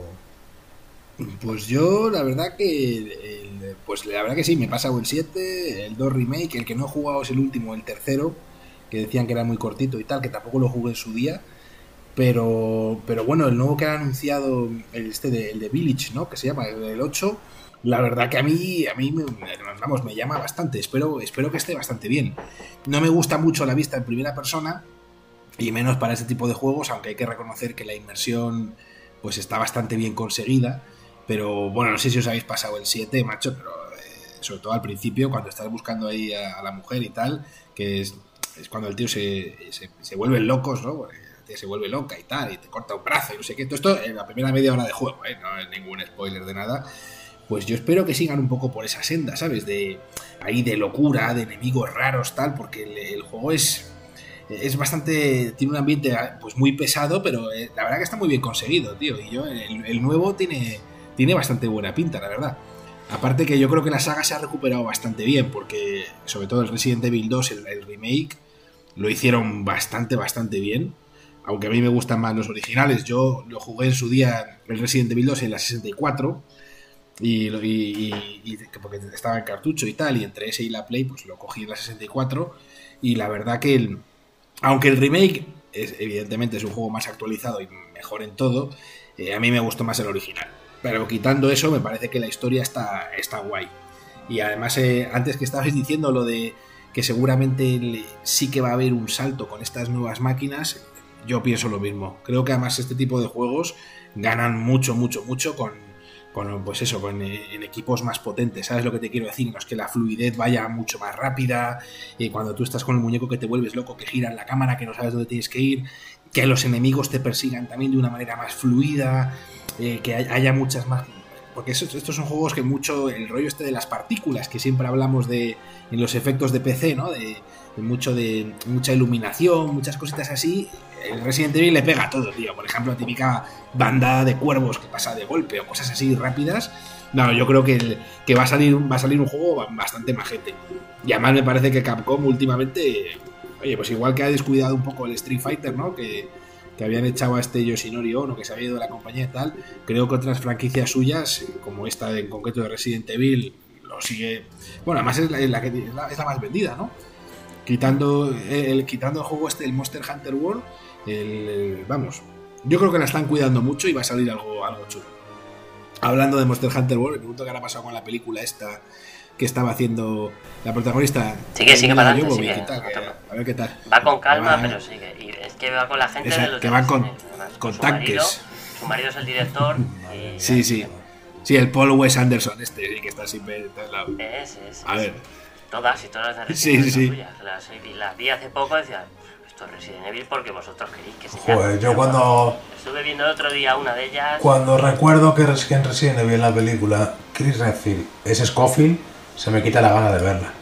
Pues yo, la verdad que. pues la verdad que sí, me he pasado el 7, el 2 Remake, el que no he jugado es el último, el tercero, que decían que era muy cortito y tal, que tampoco lo jugué en su día. Pero, pero bueno, el nuevo que han anunciado, el, este de, el de Village, ¿no? Que se llama el, el 8, la verdad que a mí, a mí me, vamos, me llama bastante. Espero, espero que esté bastante bien. No me gusta mucho la vista en primera persona, y menos para este tipo de juegos, aunque hay que reconocer que la inmersión pues está bastante bien conseguida. Pero bueno, no sé si os habéis pasado el 7, macho, pero eh, sobre todo al principio, cuando estás buscando ahí a, la mujer y tal, que es, cuando el tío se, se, se locos, ¿no? se vuelve loca y tal, y te corta un brazo y no sé qué. Todo esto en la primera media hora de juego, ¿eh? no es ningún spoiler de nada. Pues yo espero que sigan un poco por esa senda, ¿sabes? De ahí de locura, de enemigos raros, tal, porque el, juego es es bastante. Tiene un ambiente pues muy pesado, pero eh, la verdad que está muy bien conseguido, tío. Y yo, el, nuevo tiene, tiene bastante buena pinta, la verdad. Aparte que yo creo que la saga se ha recuperado bastante bien, porque sobre todo el Resident Evil 2, el remake, lo hicieron bastante, bastante bien aunque a mí me gustan más los originales, yo lo jugué en su día el Resident Evil 2 en la 64 y, y, porque estaba en cartucho y tal, y entre ese y la Play pues lo cogí en la 64 y la verdad que el, aunque el remake es, evidentemente es un juego más actualizado y mejor en todo, eh, a mí me gustó más el original. Pero quitando eso, me parece que la historia está, está guay. Y además, eh, antes que estabais diciendo lo de que seguramente sí que va a haber un salto con estas nuevas máquinas, yo pienso lo mismo. Creo que además este tipo de juegos ganan mucho, mucho, mucho con, con pues eso, eh, en equipos más potentes. ¿Sabes lo que te quiero decir? No es que la fluidez vaya mucho más rápida, y cuando tú estás con el muñeco que te vuelves loco, que gira en la cámara, que no sabes dónde tienes que ir, que los enemigos te persigan también de una manera más fluida, eh, que haya muchas más porque estos, son juegos que mucho el rollo este de las partículas que siempre hablamos de en los efectos de PC no de, mucho de mucha iluminación muchas cositas así el Resident Evil le pega a todo, tío. Por ejemplo, la típica banda de cuervos que pasa de golpe o cosas así rápidas. No, yo creo que, que va, a salir, va a salir un juego bastante majete. Y además me parece que Capcom últimamente, oye, pues igual que ha descuidado un poco el Street Fighter, ¿no? Que, que habían echado a este Yoshinori Ono, que se había ido de la compañía y tal, creo que otras franquicias suyas, como esta en concreto de Resident Evil, lo sigue... Bueno, además es la, que, es la, más vendida, ¿no? Quitando el, quitando el juego este, el Monster Hunter World, el, vamos, yo creo que la están cuidando mucho y va a salir algo, algo chulo. Hablando de Monster Hunter World, me pregunto qué ha pasado con la película esta que estaba haciendo la protagonista. Sigue, sigue para adelante. a ver qué tal. Va con calma, pero sigue. Y es que va con la gente de los Que van con, con tanques. su marido es el director. sí, sí. Sí, el Paul Wes Anderson, este, que está siempre Es, es, A ver. Todas y todas las de Sí, sí, Las, las vi hace poco y decía, Resident Evil porque vosotros queréis que se Joder, yo cuando. Estuve viendo el otro día una de ellas. Cuando recuerdo que en Resident Evil la película Chris Redfield es Scofield, se me quita la gana de verla.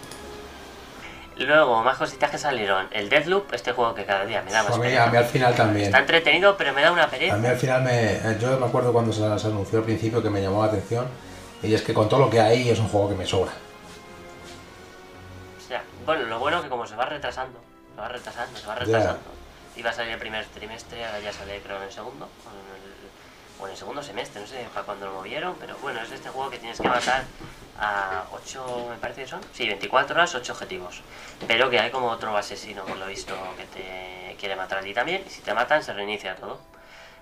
Luego, más cositas que salieron. El Deathloop, este juego que cada día me da más a mí, a mí al final también. Está entretenido, pero me da una pereza. A mí al final me. Eh, yo me acuerdo cuando se, se anunció al principio que me llamó la atención. Y es que con todo lo que hay es un juego que me sobra. O sea, bueno, lo bueno es que como se va retrasando, se va retrasando, se va retrasando. Iba a salir el primer trimestre, ahora ya sale creo en el segundo, o en el, segundo semestre, no sé para cuándo lo movieron, pero bueno, es este juego que tienes que matar a 8, me parece que son, sí, 24 horas, 8 objetivos. Pero que hay como otro asesino, por lo visto, que te quiere matar a ti también, y si te matan se reinicia todo.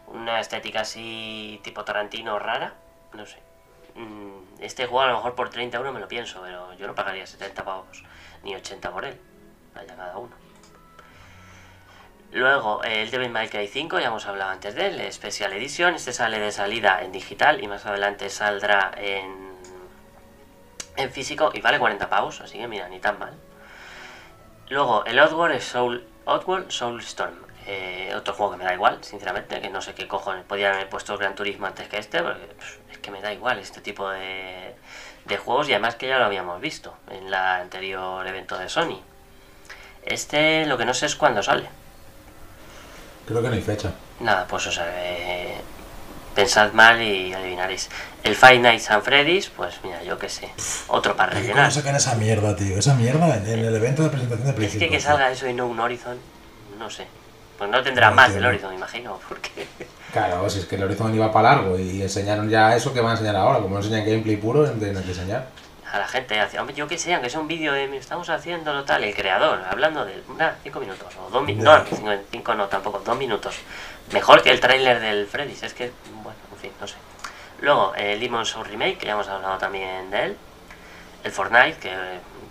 Una estética así tipo Tarantino rara, no sé. Mm, este juego a lo mejor por 30 euros me lo pienso, pero yo no pagaría 70 pavos, ni 80 por él, vaya cada uno. Luego, el Devil May Cry 5, ya hemos hablado antes de él, Special Edition. Este sale de salida en digital y más adelante saldrá en, en físico y vale 40 pavos, así que mira, ni tan mal. Luego, el Oddworld Soul, Oddworld Soulstorm. Eh, otro juego que me da igual, sinceramente, que no sé qué cojones podían haber puesto Gran Turismo antes que este, porque es que me da igual este tipo de, de juegos y además que ya lo habíamos visto en el anterior evento de Sony. Este lo que no sé es cuándo sale. Creo que no hay fecha. Nada, pues o sea, eh, pensad mal y adivinaréis. El Five Nights at Freddy's, pues mira, yo qué sé, otro para rellenar. ¿Cómo sacan esa mierda, tío? Esa mierda en, el evento de presentación de principio. Es que que salga eso y no un Horizon, no sé. Pues no tendrá más del Horizon, imagino, porque... Claro, si es que el Horizon iba para largo y enseñaron ya eso que van a enseñar ahora, como no enseñan gameplay puro, tienen que enseñar a la gente, hace, hombre, yo que sé, aunque sea un vídeo de estamos haciéndolo tal, el creador, hablando de, nada, cinco minutos, o dos minutos, no, cinco, no, tampoco, dos minutos. Mejor que el tráiler del Freddy's, es que, bueno, en fin, no sé. Luego, el Demon's Soul Remake, que ya hemos hablado también de él. El Fortnite, que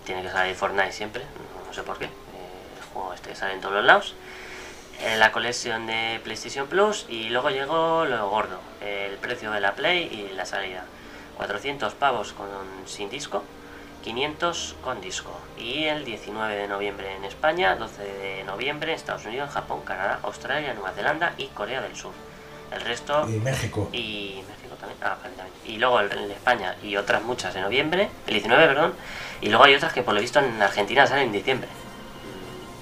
tiene que salir Fortnite siempre, no, sé por qué. el juego este que sale en todos los lados. la colección de PlayStation Plus y luego llegó lo gordo, el precio de la Play y la salida. 400 pavos con sin disco, 500 con disco. Y el 19 de noviembre en España, 12 de noviembre en Estados Unidos, Japón, Canadá, Australia, Nueva Zelanda y Corea del Sur. El resto... Y México. Y México también. Ah, también. Y luego el- en España y otras muchas en noviembre, el 19, perdón. Y luego hay otras que por lo visto en Argentina salen en diciembre.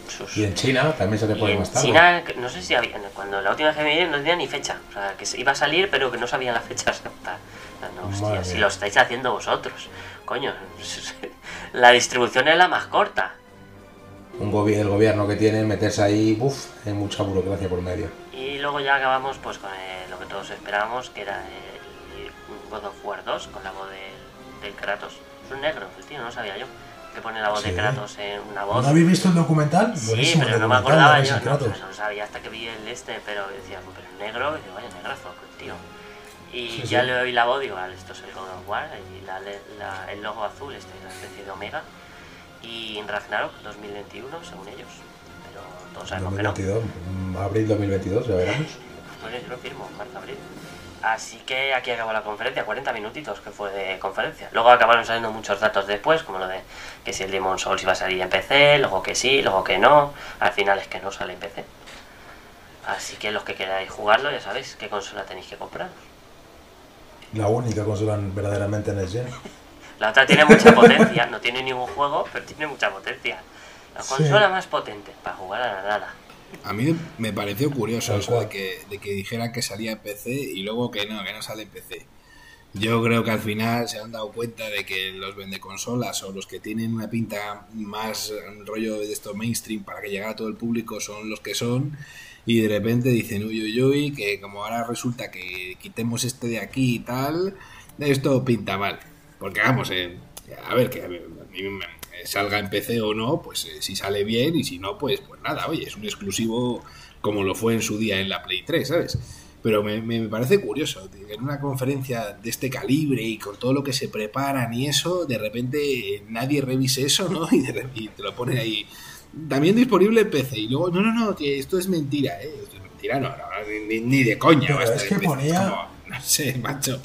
Sus- Y en China también se te en más tarde. China, no sé si había, cuando la última vez que me vi no tenía ni fecha. O sea, que iba a salir, pero que no sabían la fecha exacta. O sea, no, hostia, si lo estáis haciendo vosotros. Coño, la distribución es la más corta. Un gobi- el gobierno que tiene, meterse ahí, uff, hay mucha burocracia por medio. Y luego ya acabamos pues con el- lo que todos esperábamos, que era el God of War 2, con la voz del, del Kratos. Es un negro, el tío, no sabía yo. Que pone la voz de. Kratos en una voz. ¿No habéis visto el documental? Sí, Buenísimo pero no me acordaba yo, no, no lo sabía hasta que vi el este, pero decía, pero negro, y digo, vaya negrazo, tío. Y Sí, ya sí. le oí la voz, digo, vale, esto es el God of War, y la, la- el logo azul, este es una especie de Omega. Y en Ragnarok 2021, según ellos. Pero todos sabemos que no. 2022, abril 2022, ya veremos. Pues yo lo firmo, marzo, abril. Así que aquí acabó la conferencia, 40 minutitos que fue de conferencia. Luego acabaron saliendo muchos datos después, como lo de que si el Demon Souls iba a salir en PC, luego que sí, luego que no. Al final es que no sale en PC. Así que los que queráis jugarlo, ya sabéis qué consola tenéis que comprar. La única consola verdaderamente en Gen. La otra tiene mucha potencia, no tiene ningún juego, pero tiene mucha potencia. La Sí. consola más potente para jugar a la nada. A mí me pareció curioso Tal eso de que, de que dijera que salía en PC y luego que no, que no sale en PC. Yo creo que al final se han dado cuenta de que los vendeconsolas o los que tienen una pinta más rollo de esto mainstream para que llegue a todo el público son los que son y de repente dicen uy uy uy que como ahora resulta que quitemos este de aquí y tal, esto pinta mal. Porque vamos, eh, a ver, que a mí me- salga en PC o no, pues eh, si sale bien y si no, pues, pues nada, oye, es un exclusivo como lo fue en su día en la Play 3, ¿sabes? Pero me, me parece curioso, en una conferencia de este calibre y con todo lo que se preparan y eso, de repente nadie revise eso, ¿no? Y, de y te lo ponen ahí. También disponible en PC. Y luego, no, no, no, que esto es mentira, ¿eh? Esto es mentira, no, no, ni, ni de coña. Pero es que ponía- como, no sé, macho.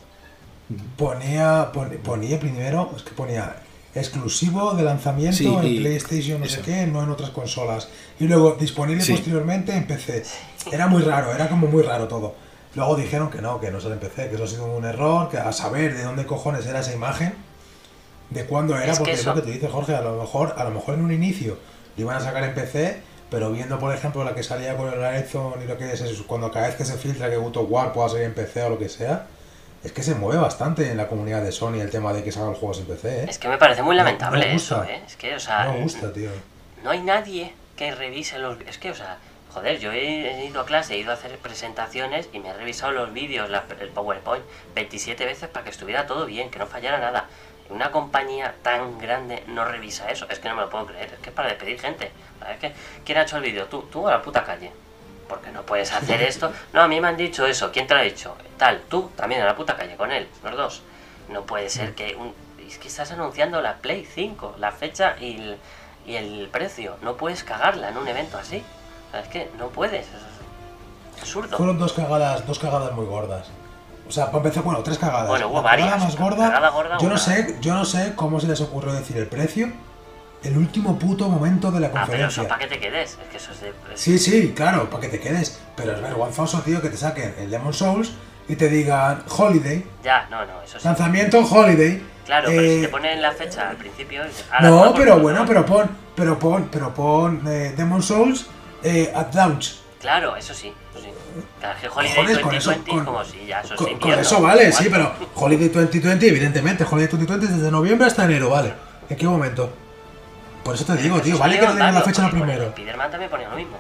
Ponía, pon- ponía primero, es que ponía exclusivo de lanzamiento Sí, en PlayStation, no sé qué, no en otras consolas. Y luego disponible Sí. posteriormente en PC. Era muy raro, era como muy raro todo. Luego dijeron que no, que no sale en PC, que eso ha sido un error, que a saber de dónde cojones era esa imagen, de cuándo era, Es que porque es lo que te dice Jorge, a lo mejor, a lo mejor en un inicio lo iban a sacar en PC, pero viendo por ejemplo la que salía con el Horizon y lo que es eso, cuando cada vez que se filtra que of War pueda salir en PC o lo que sea, es que se mueve bastante en la comunidad de Sony el tema de que salgan juegos en PC, ¿eh? Es que me parece muy No- lamentable no gusta. eso, ¿eh? Es que, o sea, No me gusta, tío. no hay nadie que revise los... Es que, o sea, joder, yo he, he ido a clase, he ido a hacer presentaciones y me he revisado los vídeos, la- el PowerPoint, 27 veces para que estuviera todo bien, que no fallara nada. Una compañía tan grande no revisa eso, es que no me lo puedo creer, es que es para despedir gente. ¿Sabes qué? ¿Quién ha hecho el vídeo? Tú, tú a la puta calle. Porque no puedes hacer esto. No, a mí me han dicho eso. ¿Quién te lo ha dicho? Tal, tú también a la puta calle con él, los dos. No puede ser que un... Es que estás anunciando la Play 5, la fecha y el, y el precio. No puedes cagarla en un evento así. O sea, es que no puedes. Es absurdo. Fueron dos cagadas, dos cagadas muy gordas. O sea, para empezar, bueno, tres cagadas. Bueno, hubo La cagada varias. más gorda, Cagada gorda, yo no sé, yo no sé cómo se les ocurrió decir el precio. El último puto momento de la Ah, pero conferencia. eso para que te quedes. Es que eso es de... Sí, sí, claro, para que te quedes. Pero es vergonzoso, tío, que te saquen el Demon Souls y te digan Holiday, Ya, no, no, eso sí. lanzamiento Holiday. Claro, pero si eh, te ponen la fecha al principio... "Ala, No, pero culo", bueno, ¿no? pero pon, pero pon, pero pon eh, Demon Souls eh, at launch. Claro, eso sí. Holiday Cojones, con eso, 2020 con- como si ya eso es Con, eso vale, sí, pero Holiday 2020, evidentemente, Holiday 2020 es desde noviembre hasta enero, vale. ¿En qué momento? Por eso te digo, Eso tío, vale que no digan la fecha lo primero. Spiderman también ponía lo mismo.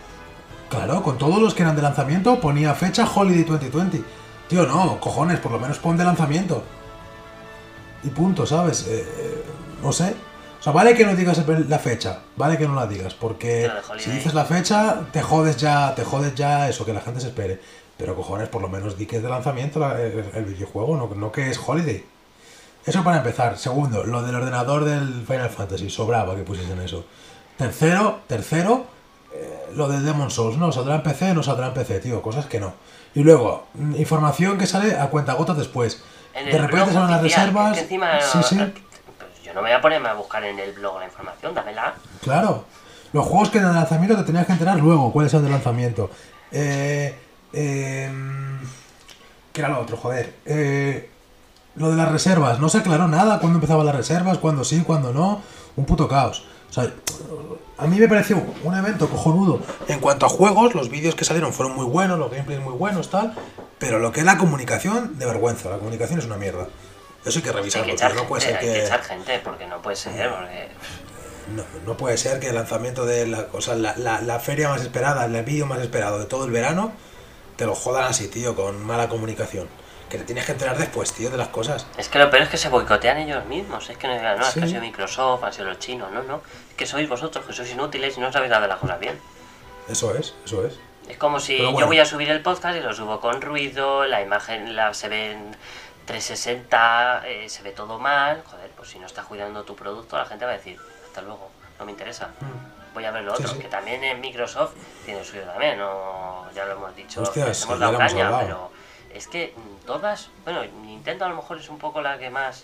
Claro, con todos los que eran de lanzamiento ponía fecha Holiday 2020. Tío, no, cojones, por lo menos pon de lanzamiento. Y punto, ¿sabes? Eh, eh, no sé. O sea, vale que no digas la fecha, vale que no la digas, porque si dices la fecha, te jodes ya, te jodes ya eso, que la gente se espere. Pero cojones, por lo menos di que es de lanzamiento la- el, el videojuego, no, no que es Holiday. Eso para empezar. Segundo, lo del ordenador del Final Fantasy, sobraba que pusiesen eso. Tercero, tercero, eh, lo de Demon Souls, ¿no? ¿Saldrá en PC? No saldrá en PC, tío, cosas que no. Y luego, mm, información que sale a cuenta gotas después. En De repente salen las reservas. que encima, Sí, sí, no me voy a ponerme a buscar en el blog la información, dámela. claro. Los juegos que eran de lanzamiento te tenías que enterar luego cuáles eran de lanzamiento. Eh, em, ¿Qué era lo otro? Joder. Eh, lo de las reservas. No se aclaró nada cuándo empezaban las reservas, cuándo sí, cuándo no. Un puto caos. O sea, a mí me pareció un evento cojonudo. En cuanto a juegos, los vídeos que salieron fueron muy buenos, los gameplays muy buenos, tal. Pero lo que es la comunicación, de vergüenza. La comunicación es una mierda. Eso hay que Hay revisarlo, que, tío. echar No puede gente, ser hay que que. echar gente, porque no puede ser, porque... No, no puede ser que el lanzamiento de la, o sea, la, la- la feria más esperada, el vídeo más esperado de todo el verano, te lo jodan así, tío, con mala comunicación. Que te tienes que enterar después, tío, de las cosas. Es que lo peor es que se boicotean ellos mismos. Es que no digan, no, es que ha sido Microsoft, han sido los chinos. No, no. Es que sois vosotros, que sois inútiles y no sabéis nada de las cosas bien. Eso es, eso es. Es como si bueno. yo voy a subir el podcast y lo subo con ruido, la imagen la, se ve en 360, eh, se ve todo mal. Joder, pues si no estás cuidando tu producto, la gente va a decir, hasta luego, no me interesa. Voy a ver lo Mm. Sí, otro, sí. que también en Microsoft tiene suyo también, no, ya lo hemos dicho, Hostia, les sí, hemos dado lo caña, pero es que mm, todas, bueno, Nintendo a lo mejor es un poco la que más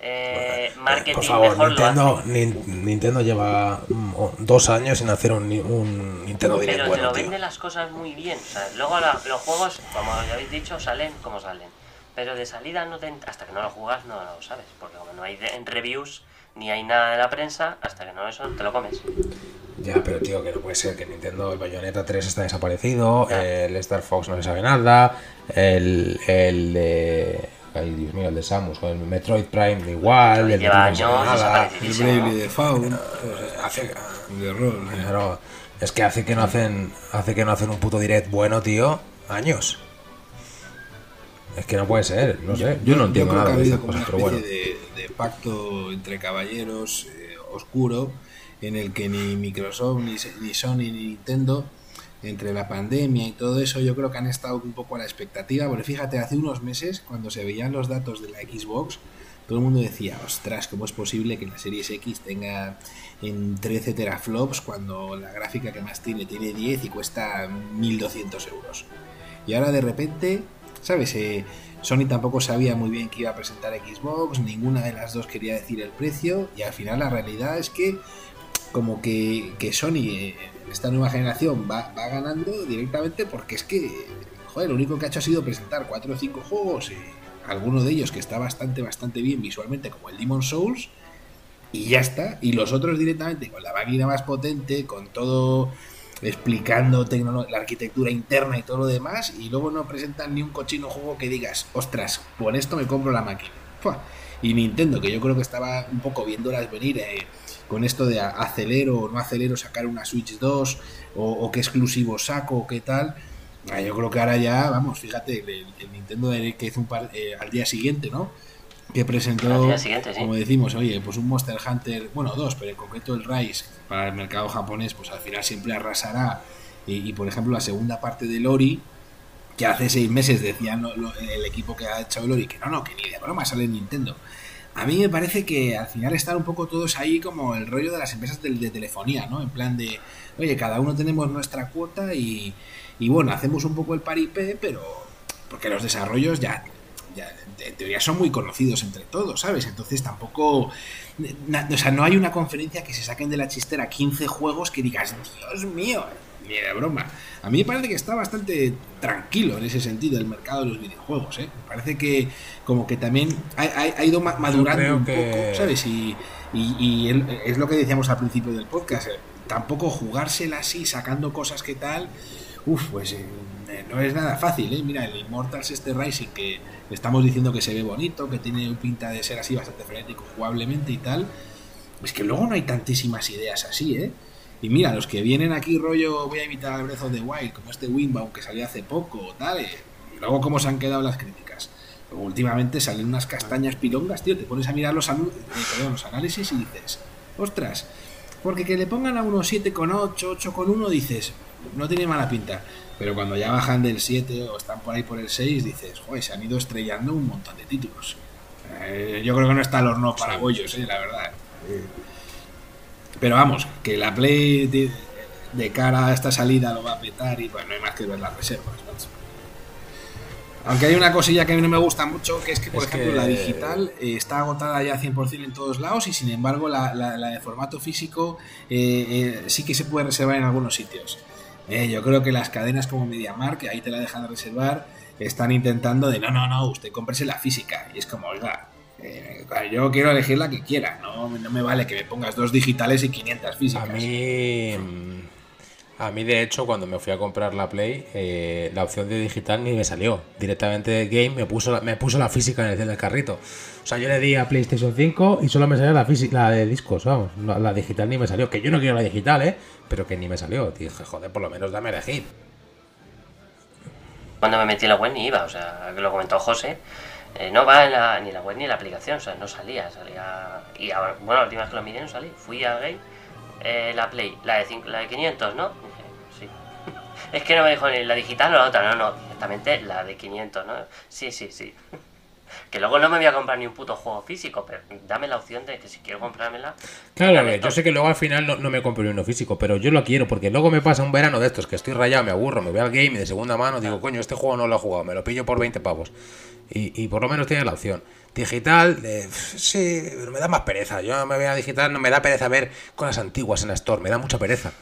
eh, marketing Por favor, mejor lo hace. Nintendo, Nin- Nintendo lleva mm, dos años sin hacer un, un Nintendo Direct Pero te lo tío. venden las cosas muy bien. O sea, luego la- los juegos, como ya habéis dicho, salen como salen. Pero de salida no te, hasta que no lo jugas no lo sabes. Porque como no hay de- en reviews ni hay nada de la prensa, hasta que no eso te lo comes. Ya, pero tío, que no puede ser que Nintendo, el Bayonetta 3 está desaparecido, Ya. el Star Fox no se sabe nada, el, el de... Ay, Dios mío, el de Samus, con el Metroid Prime igual, el de no nada. El. Bravely Default, Hace, de rol. eh. pero es que hace que no hacen hace que no hacen un puto direct bueno, tío, años. Es que no puede ser, no sé. Yo no entiendo creo nada que ha de cosas, pero bueno. de, de pacto entre caballeros eh, oscuro en el que ni Microsoft, ni, ni Sony, ni Nintendo, entre la pandemia y todo eso, yo creo que han estado un poco a la expectativa. Porque fíjate, hace unos meses, cuando se veían los datos de la Xbox, todo el mundo decía, ostras, ¿cómo es posible que la Series X tenga en 13 teraflops cuando la gráfica que más tiene tiene 10 y cuesta 1200 euros? Y ahora de repente, ¿sabes? Eh, Sony tampoco sabía muy bien que iba a presentar Xbox, ninguna de las dos quería decir el precio y al final la realidad es que como que, que Sony eh, esta nueva generación va, va ganando directamente porque es que, joder, lo único que ha hecho ha sido presentar cuatro o cinco juegos, eh, alguno de ellos que está bastante, bastante bien visualmente como el Demon Souls y ya está, y los otros directamente con la máquina más potente, con todo explicando la arquitectura interna y todo lo demás, y luego no presentan ni un cochino juego que digas, ostras, por esto me compro la máquina. Y Nintendo, que yo creo que estaba un poco viéndolas venir eh, con esto de acelero o no acelero sacar una Switch 2, o, o qué exclusivo saco, o qué tal. Ah, yo creo que ahora ya, vamos, fíjate, el, Nintendo que hizo un par, eh, al día siguiente, ¿no? Que presentó, siguiente, sí. como decimos, oye, pues un Monster Hunter, bueno, dos, pero en concreto el Rise para el mercado japonés, pues al final siempre arrasará. Y, y, por ejemplo, la segunda parte del Ori, que hace seis meses decían lo- lo- el equipo que ha hecho el Ori que no, no, que ni de broma sale en Nintendo. A mí me parece que al final están un poco todos ahí como el rollo de las empresas de, de telefonía, ¿no? En plan de, oye, cada uno tenemos nuestra cuota y, y bueno, hacemos un poco el paripé, pero porque los desarrollos ya, ya en teoría son muy conocidos entre todos, ¿sabes? Entonces tampoco, na- o sea, no hay una conferencia que se saquen de la chistera 15 juegos que digas, Dios mío, ni de broma. A mí me parece que está bastante tranquilo en ese sentido el mercado de los videojuegos, ¿eh? Me parece que como que también ha, ha- ha ido ma- madurando un que- poco, ¿sabes? Y, y- y el- es lo que decíamos al principio del podcast, eh, tampoco jugársela así, sacando cosas que tal, uff, pues eh, no es nada fácil, ¿eh? Mira, el Immortals este Rising que estamos diciendo que se ve bonito, que tiene pinta de ser así bastante frenético jugablemente y tal, es que luego no hay tantísimas ideas así, ¿eh? Y mira, los que vienen aquí rollo voy a imitar al Breath of the Wild, como este Wimbaum que salió hace poco o tal, eh, y luego cómo se han quedado las críticas. Últimamente salen unas castañas pilongas, tío, te pones a mirar los, eh, los análisis y dices, ostras, porque que le pongan a uno 7,8, 8,1 dices, no tiene mala pinta. Pero cuando ya bajan del 7 o están por ahí por el 6, dices, joder, se han ido estrellando un montón de títulos. Eh, yo creo que no está el horno para bollos, eh, la verdad. Eh, pero vamos, que la Play, de cara a esta salida lo va a petar y bueno, no hay más que ver las reservas. Aunque hay una cosilla que a mí no me gusta mucho, que es que, por ejemplo, la digital eh, está agotada ya 100% en todos lados y sin embargo la, de formato físico eh, sí que se puede reservar en algunos sitios. Yo creo que las cadenas como MediaMark, que ahí te la dejan de reservar, están intentando de no, no, no, usted cómprese la física. Y es como, oiga, eh, yo quiero elegir la que quiera, no, no me vale que me pongas dos digitales y 500 físicas. A mí, a mí de hecho, cuando me fui a comprar la Play, eh, la opción de digital ni me salió. Directamente de Game me puso, la, me puso la física en el carrito. O sea, yo le di a PlayStation 5 y solo me salió la, física, la de discos, vamos. La, digital ni me salió. Que yo no quiero la digital, ¿eh? Pero que ni me salió. Dije, joder, por lo menos dame a elegir cuando me metí en la web ni iba, o sea, lo comentó José, eh, no va en la, ni la web ni la aplicación, o sea, no salía, salía... Y ahora, bueno, la última vez que lo miré no salí, fui a Game, eh, la Play, la de, la de 500, ¿no? sí. es que no me dijo ni la digital o la otra, no, no, directamente la de 500, ¿no? Sí, sí, sí. Que luego no me voy a comprar ni un puto juego físico, pero dame la opción de que si quiero comprármela. Claro, yo sé que luego al final no, me compro uno físico, pero yo lo quiero porque luego me pasa un verano de estos que estoy rayado, me aburro, me voy al game y de segunda mano digo, coño, este juego no lo he jugado, me lo pillo por 20 pavos. Y, por lo menos tiene la opción. Digital, sí, pero me da más pereza. Yo me voy a digital, no me da pereza ver cosas antiguas en la Store, me da mucha pereza.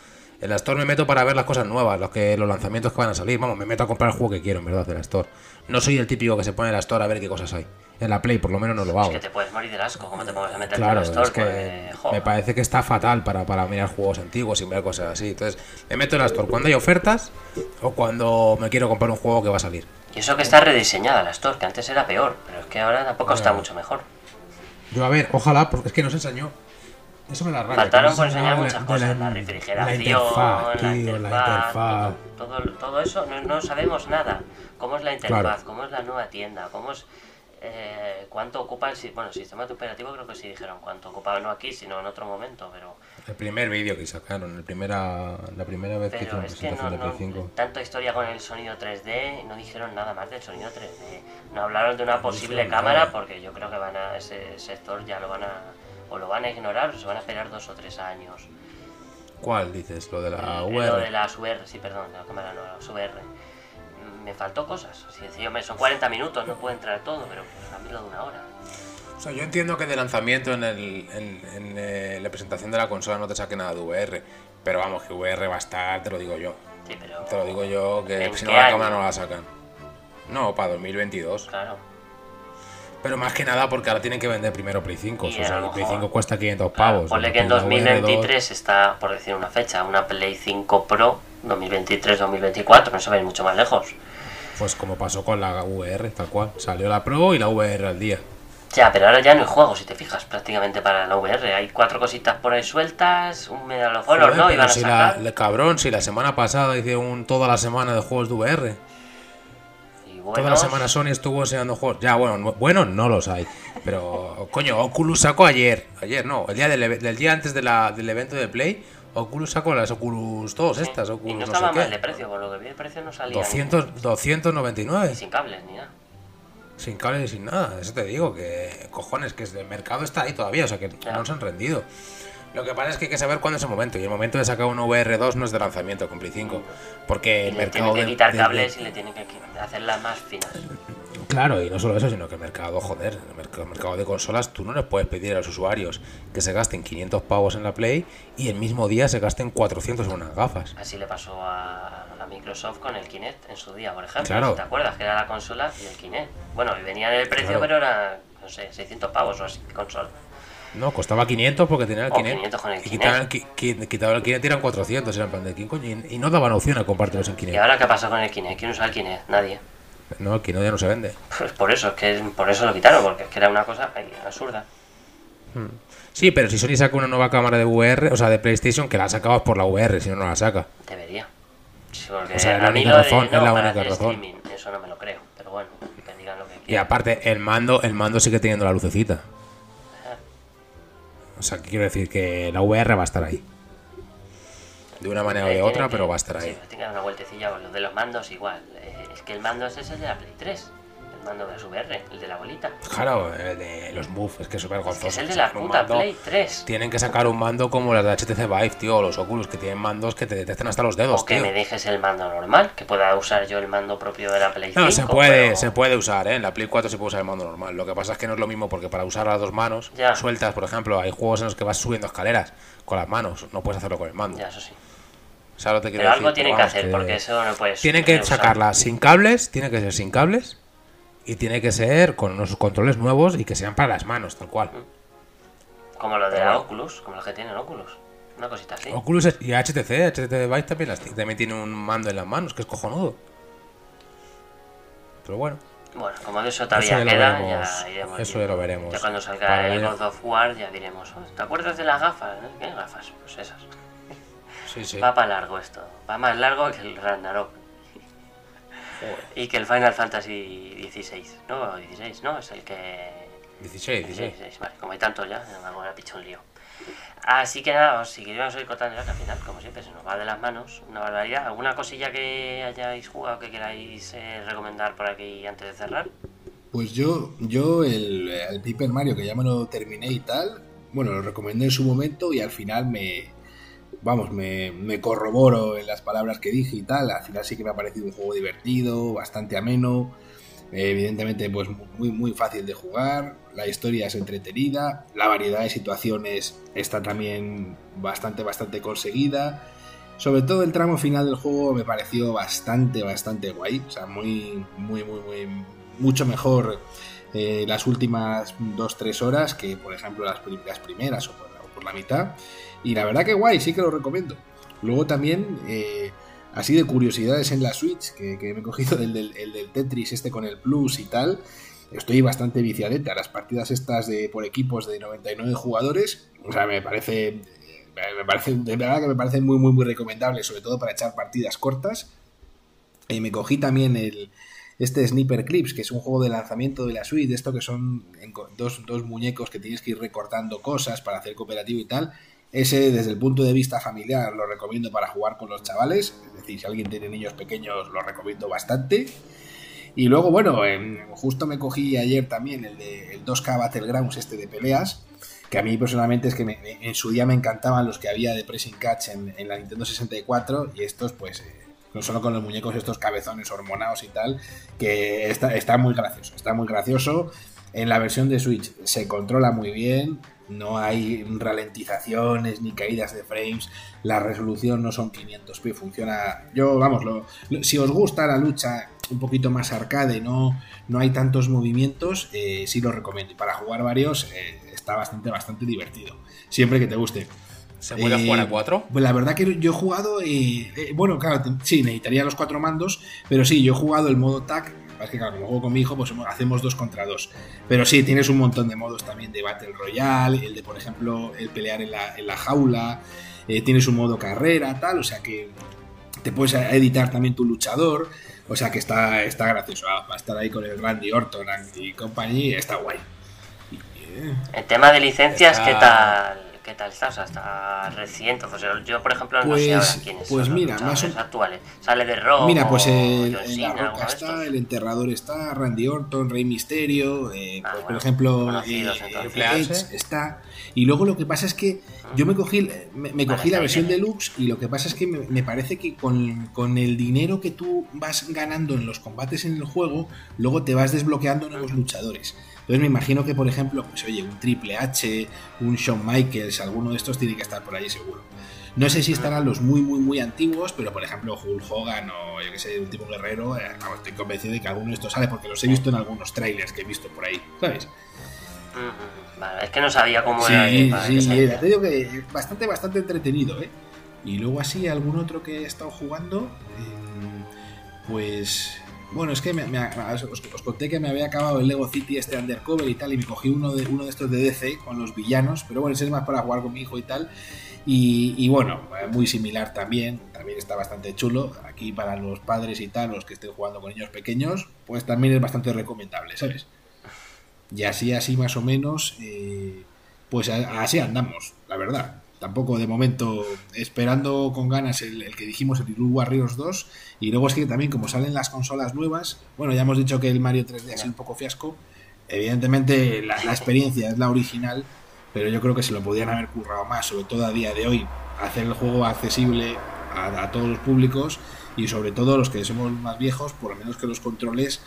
En la Store me meto para ver las cosas nuevas, los, que, los lanzamientos que van a salir. Vamos, me meto a comprar el juego que quiero, en verdad, de la Store. No soy el típico que se pone en la Store a ver qué cosas hay. En la Play, por lo menos, no lo hago. Es que te puedes morir de asco, ¿cómo te puedes meter claro, en la Store? Es que me parece que está fatal para, para mirar juegos antiguos y ver cosas así. Entonces, me meto en la Store cuando hay ofertas o cuando me quiero comprar un juego que va a salir. Y eso que está rediseñada la Store, que antes era peor, pero es que ahora tampoco está mucho mejor. Yo, a ver, ojalá, porque es que nos enseñó eso me la rabia. Faltaron por enseñar muchas cosas, la, refrigeración, la interfaz, la interfaz, Todo, todo, eso no, no, sabemos nada. ¿Cómo es la interfaz? ¿Cómo es la nueva tienda? ¿Cómo es eh, cuánto ocupa el bueno, sistema operativo? Creo que sí dijeron cuánto ocupaba, no aquí, sino en otro momento, pero... El primer vídeo que sacaron, el primera, la primera vez que hicieron presentación de Play 5. Tanta historia con el sonido 3D, no dijeron nada más del sonido 3D. No hablaron de una posible cámara porque yo creo que van a ese sector ya lo van a o lo van a ignorar o se van a esperar dos o tres años. ¿Cuál dices? ¿Lo de la VR? Lo de las VR, sí, perdón, de la cámara no, las VR. Me faltó cosas. son 40 minutos, no puede entrar todo, pero a mí lo de una hora. O sea, yo entiendo que de lanzamiento en, el, en, eh, la presentación de la consola no te saque nada de VR, pero vamos, que VR va a estar, te lo digo yo. Sí, pero te lo digo yo, que si no la cámara no la sacan. No, para 2022. Claro. Pero más que nada porque ahora tienen que vender primero Play 5. o sea, el Play 5 cuesta 500 pavos. Ponle que en 2023 está, por decir una fecha, una Play 5 Pro 2023-2024, no se va a ir mucho más lejos. Pues como pasó con la VR, tal cual. Salió la Pro y la VR al día. Ya, pero ahora ya no hay juegos, si te fijas, prácticamente para la VR. Hay cuatro cositas por ahí sueltas, un Medal of Honor, ¿no? a si La, cabrón, si la semana pasada hice un, toda la semana de juegos de VR. Toda la semana Sony estuvo enseñando juegos. Ya, bueno, bueno, no los hay. Pero, coño, Oculus sacó ayer. Ayer no, el día del, día antes de la, del evento de Play. Oculus sacó las Oculus 2 estas. Oculus, y no estaba mal de precio, por lo que vi el precio no salía. 200, 299. sin cables ni nada. Sin cables y sin nada, eso te digo, que cojones, que el mercado está ahí todavía, o sea que no se han rendido. Lo que pasa es que hay que saber cuándo es el momento. Y el momento de sacar un VR2 no es de lanzamiento con Play 5. Porque el mercado. Tienen que quitar cables y le tienen que hacerlas más finas. Claro, y no solo eso, sino que el mercado, joder, el mercado, de consolas, tú no les puedes pedir a los usuarios que se gasten 500 pavos en la Play y el mismo día se gasten 400 en unas gafas. Así le pasó a, la Microsoft con el Kinect en su día, por ejemplo. ¿Te acuerdas? Que era la consola y el Kinect. Bueno, venía en el precio, pero era, no sé, 600 pavos o así, consola. No, costaba 500 porque tenía el Kinect. 500 con el y quitaban el, quitaban el Kinect eran 400, eran plan de ¿quién coño? Y, no daban opción a compartirlos en Kinect. ¿Y ahora qué pasa con el Kinect? ¿Quién usa el Kinect? Nadie. No, el Kinect ya no se vende. Pues por eso, es que por eso lo quitaron, porque es que era una cosa absurda. Hmm. Sí, pero si Sony saca una nueva cámara de VR, o sea, de PlayStation, que la sacado por la VR, si no, no la saca. Debería. o sea, es la única razón. es la única razón. eso no me lo creo, pero bueno, que digan lo que quieran. Y aparte, el mando, el mando sigue teniendo la lucecita. O sea, quiero decir que la VR va a estar ahí. De una manera o de otra, pero va a estar ahí. Sí, tenga una vueltecilla con los de los mandos igual. Eh, es que el mando es ese de la Play 3. Mando de VR, el de la bolita. Claro, el de los Move, es que es súper Es gozoso. que es el de la puta Play 3. Tienen que sacar un mando como las de HTC Vive, tío, o los Oculus, que tienen mandos que te detectan hasta los dedos, O que me dejes el mando normal, que pueda usar yo el mando propio de la Play 5. No, se puede, pero- se puede usar, ¿eh? En la Play 4 se puede usar el mando normal. Lo que pasa es que no es lo mismo porque para usar las dos manos Ya. sueltas, por ejemplo, hay juegos en los que vas subiendo escaleras con las manos, no puedes hacerlo con el mando. Ya, eso sí. ¿Sabes lo que quiero Pero algo decir? tienen que hacer, porque eso no puedes. Tienen que sacarla sin cables, tiene que ser sin cables y tiene que ser con unos controles nuevos y que sean para las manos, tal cual. Como lo de la. Oculus, como los que tienen Oculus. Una cosita así. Oculus y HTC, HTC Vive también, las- también tiene un mando en las manos, que es cojonudo. Pero bueno, Bueno, como de eso Eso todavía ya lo queda, veremos. ya iremos. Eso ya lo veremos. Ya cuando salga Para el. God of War ya diremos, "Oh, ¿te acuerdas de las gafas? ¿Eh? ¿Qué gafas? Pues esas. sí, sí. Va para largo esto. Va más largo que el Ragnarok. Y que el Final Fantasy XVI. No, 16, ¿no? Es el que... 16, 16. 16, vale. Como hay tantos ya, me hago la picha un lío. Así que nada, os seguiremos hoy contando ya que al final, como siempre, se nos va de las manos. Una barbaridad. ¿Alguna cosilla que hayáis jugado que queráis eh, recomendar por aquí antes de cerrar? Pues yo, yo el, el Paper Mario, que ya me lo terminé y tal, bueno, lo recomendé en su momento y al final me, vamos, me, me corroboro en las palabras que dije y tal. Al final sí que me ha parecido un juego divertido, bastante ameno, evidentemente pues muy, muy fácil de jugar, la historia es entretenida, la variedad de situaciones está también bastante, bastante conseguida. Sobre todo el tramo final del juego me pareció bastante, bastante guay. O sea, muy, muy, muy, muy, mucho mejor eh, las últimas 2-3 horas que, por ejemplo, las primeras o por, o por la mitad. Y la verdad que guay, sí que lo recomiendo. Luego también, eh, así de curiosidades en la Switch, que, que me he cogido el del, el del Tetris este con el Plus y tal. Estoy bastante viciadete a las partidas estas de por equipos de 99 jugadores. O sea, me parece me parece, de verdad que me parece muy, muy, muy recomendable, sobre todo para echar partidas cortas. Eh, me cogí también el, este Sniper Clips, que es un juego de lanzamiento de la Switch, de esto que son dos, dos muñecos que tienes que ir recortando cosas para hacer cooperativo y tal. Ese, desde el punto de vista familiar, lo recomiendo para jugar con los chavales. Es decir, si alguien tiene niños pequeños, lo recomiendo bastante. Y luego, bueno, em, justo me cogí ayer también el de el 2K Battlegrounds, este de peleas, que a mí personalmente es que en su día me encantaban los que había de Pressing Catch en, en la Nintendo 64 y estos pues eh, no solo con los muñecos estos cabezones hormonados y tal, que está, está muy gracioso, está muy gracioso. En la versión de Switch se controla muy bien, no hay ralentizaciones ni caídas de frames, la resolución no son 500p, funciona... Yo, vamos, lo- lo- si os gusta la lucha un poquito más arcade, no, no hay tantos movimientos, eh, sí lo recomiendo. Y para jugar varios eh, está bastante, bastante divertido, siempre que te guste. ¿Se puede Eh, jugar a 4? Pues la verdad que yo he jugado, eh, eh, bueno, claro, sí, necesitaría los cuatro mandos, pero sí, yo he jugado el modo TAC, es que claro, como juego con mi hijo, pues hacemos dos contra dos. Pero sí, tienes un montón de modos también de Battle Royale, el de, por ejemplo, el pelear en la, en la jaula, eh, tienes un modo carrera, tal, o sea que te puedes editar también tu luchador, o sea que está, está gracioso, ah, para estar ahí con el Randy Orton y compañía, está guay. El tema de licencias, Está- ¿qué tal? ¿Qué tal está? O sea, está reciente. O sea, yo, por ejemplo, no sé Pues- ahora quiénes pues son mira, los más o- actuales. Sale de Rock. Mira, pues el, Cena, la roca está, estos. el enterrador está, Randy Orton, Rey Misterio, eh, Ah, pues, por ejemplo, eh, está. Y luego lo que pasa es que yo me cogí, me, me Vale, cogí la versión bien. deluxe y lo que pasa es que me, me parece que con, con el dinero que tú vas ganando en los combates en el juego, luego te vas desbloqueando nuevos luchadores. Entonces me imagino que, por ejemplo, pues oye, un Triple H, un Shawn Michaels, alguno de estos tiene que estar por ahí seguro. No sé si estarán los muy, muy, muy antiguos, pero por ejemplo Hulk Hogan o yo que sé, un tipo guerrero, eh, vamos, estoy convencido de que alguno de estos sale porque los he visto en algunos trailers que he visto por ahí, ¿sabes? Mm, Vale, es que no sabía cómo Sí, era. que sí, eh, te digo que bastante, bastante entretenido, ¿eh? Y luego así, algún otro que he estado jugando, eh, pues... Bueno, es que me- me- os, os conté que me había acabado el Lego City este Undercover y tal, y me cogí uno de, uno de estos de DC con los villanos, pero bueno, ese es más para jugar con mi hijo y tal. Y, y bueno, eh, muy similar también, también está bastante chulo. Aquí para los padres y tal, los que estén jugando con niños pequeños, pues también es bastante recomendable, ¿sabes? Y así, así más o menos, eh, pues así andamos, la verdad. Tampoco de momento esperando con ganas el, que dijimos, el Hyrule Warriors 2. Y luego es que también, como salen las consolas nuevas, bueno, ya hemos dicho que el Mario 3D ha sido un poco fiasco. Evidentemente, la, experiencia es la original, pero yo creo que se lo podían haber currado más, sobre todo a día de hoy, hacer el juego accesible a, a todos los públicos y sobre todo los que somos más viejos, por lo menos que los controles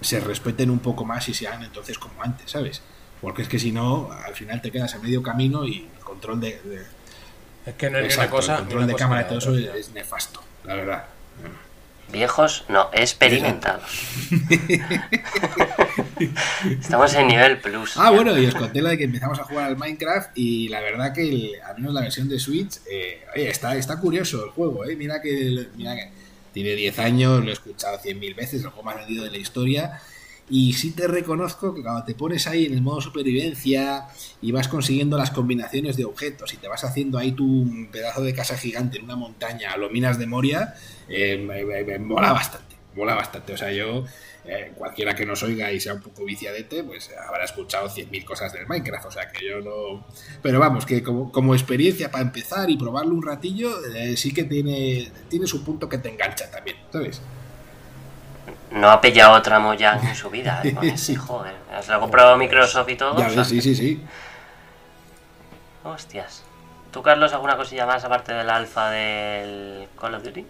se respeten un poco más y sean entonces como antes, ¿sabes? Porque es que si no, al final te quedas a medio camino y control de. es que no es una cosa. El control de cámara y todo eso es, nefasto, la verdad. Viejos, no, experimentados. Estamos en nivel plus. Ah, bueno, y os conté lo de que empezamos a jugar al Minecraft y la verdad que, al menos la versión de Switch, eh, oye, está, está curioso el juego, ¿eh? Mira que, mira que tiene 10 años, lo he escuchado 100.000 veces, el juego más vendido de la historia y sí te reconozco que cuando te pones ahí en el modo supervivencia y vas consiguiendo las combinaciones de objetos y te vas haciendo ahí tu pedazo de casa gigante en una montaña a lo minas de Moria, eh, me, mola bastante, mola bastante. O sea, yo, eh, cualquiera que nos oiga y sea un poco viciadete, pues habrá escuchado 100.000 cosas del Minecraft. O sea, que yo no... Pero vamos, que como, experiencia para empezar y probarlo un ratillo, eh, sí que tiene, tiene su punto que te engancha también, ¿sabes? No ha pillado otra Mojang en su vida. Con ese, joder. Se lo ha comprado Microsoft y todo. Ya sí, sí, sí. Hostias. ¿Tú, Carlos, alguna cosilla más aparte del alfa del Call of Duty?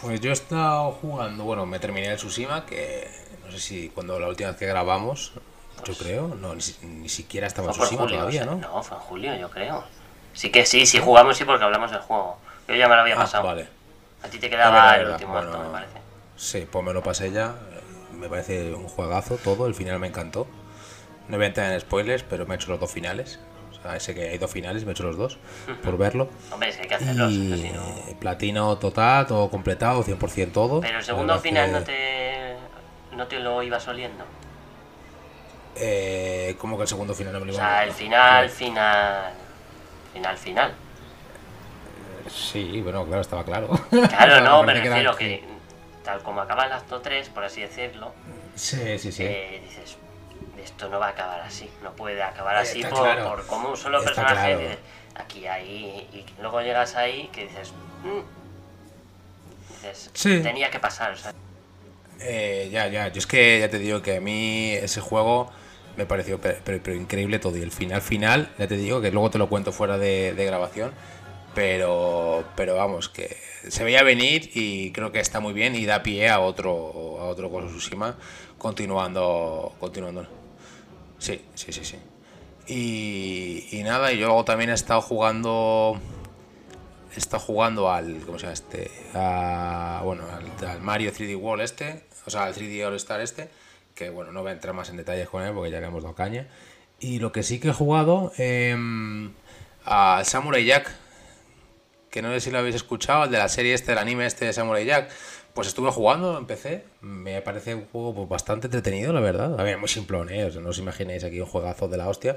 Pues yo he estado jugando, bueno, me terminé el Tsushima, que no sé si cuando la última vez que grabamos, yo pues creo, no, ni, siquiera estaba en Tsushima todavía, ¿no? No, fue en julio, yo creo. Sí que sí, sí jugamos, sí, porque hablamos del juego. Yo ya me lo había ah, pasado. Vale. A ti te quedaba el último acto, me parece. Sí, pues me lo pasé ya. Me parece un juegazo todo. El final me encantó. No voy a entrar en spoilers, pero me he hecho los dos finales. O sea, sé que hay dos finales, me he hecho los dos por verlo. Hombre, es que hay que hacerlos. Y platino total, todo completado, 100% todo. Pero el segundo final no te no te lo ibas oliendo. Eh, ¿Cómo que el segundo final no me lo iba O sea, el final, final. Final, final. Sí, bueno, claro, estaba claro. Claro, no, me refiero que tal como acaba el acto 3, por así decirlo, sí, sí, sí. Eh, dices, esto no va a acabar así, no puede acabar así por, por, como un solo personaje. aquí, ahí, y luego llegas ahí que dices, mm". dices tenía que pasar. O sea. eh, ya, ya, yo es que ya te digo que a mí ese juego me pareció pero, increíble todo. Y el final final, ya te digo que luego te lo cuento fuera de, de grabación, pero, pero vamos, que se veía venir y creo que está muy bien y da pie a otro a otro Tsushima continuando continuando. Sí, sí, sí, sí. Y, nada, y yo luego también he estado jugando he estado jugando al ¿cómo se llama este? bueno, al, Mario 3D World este, o sea, al 3D All Star este, que bueno, no voy a entrar más en detalles con él porque ya le hemos dado caña. Y lo que sí que he jugado eh, al Samurai Jack que no sé si lo habéis escuchado, el de la serie este, el anime este de Samurai Jack. Pues estuve jugando, empecé. Me parece un juego pues, bastante entretenido, la verdad. A ver, muy simplón, ¿eh? no os imaginéis aquí un juegazo de la hostia.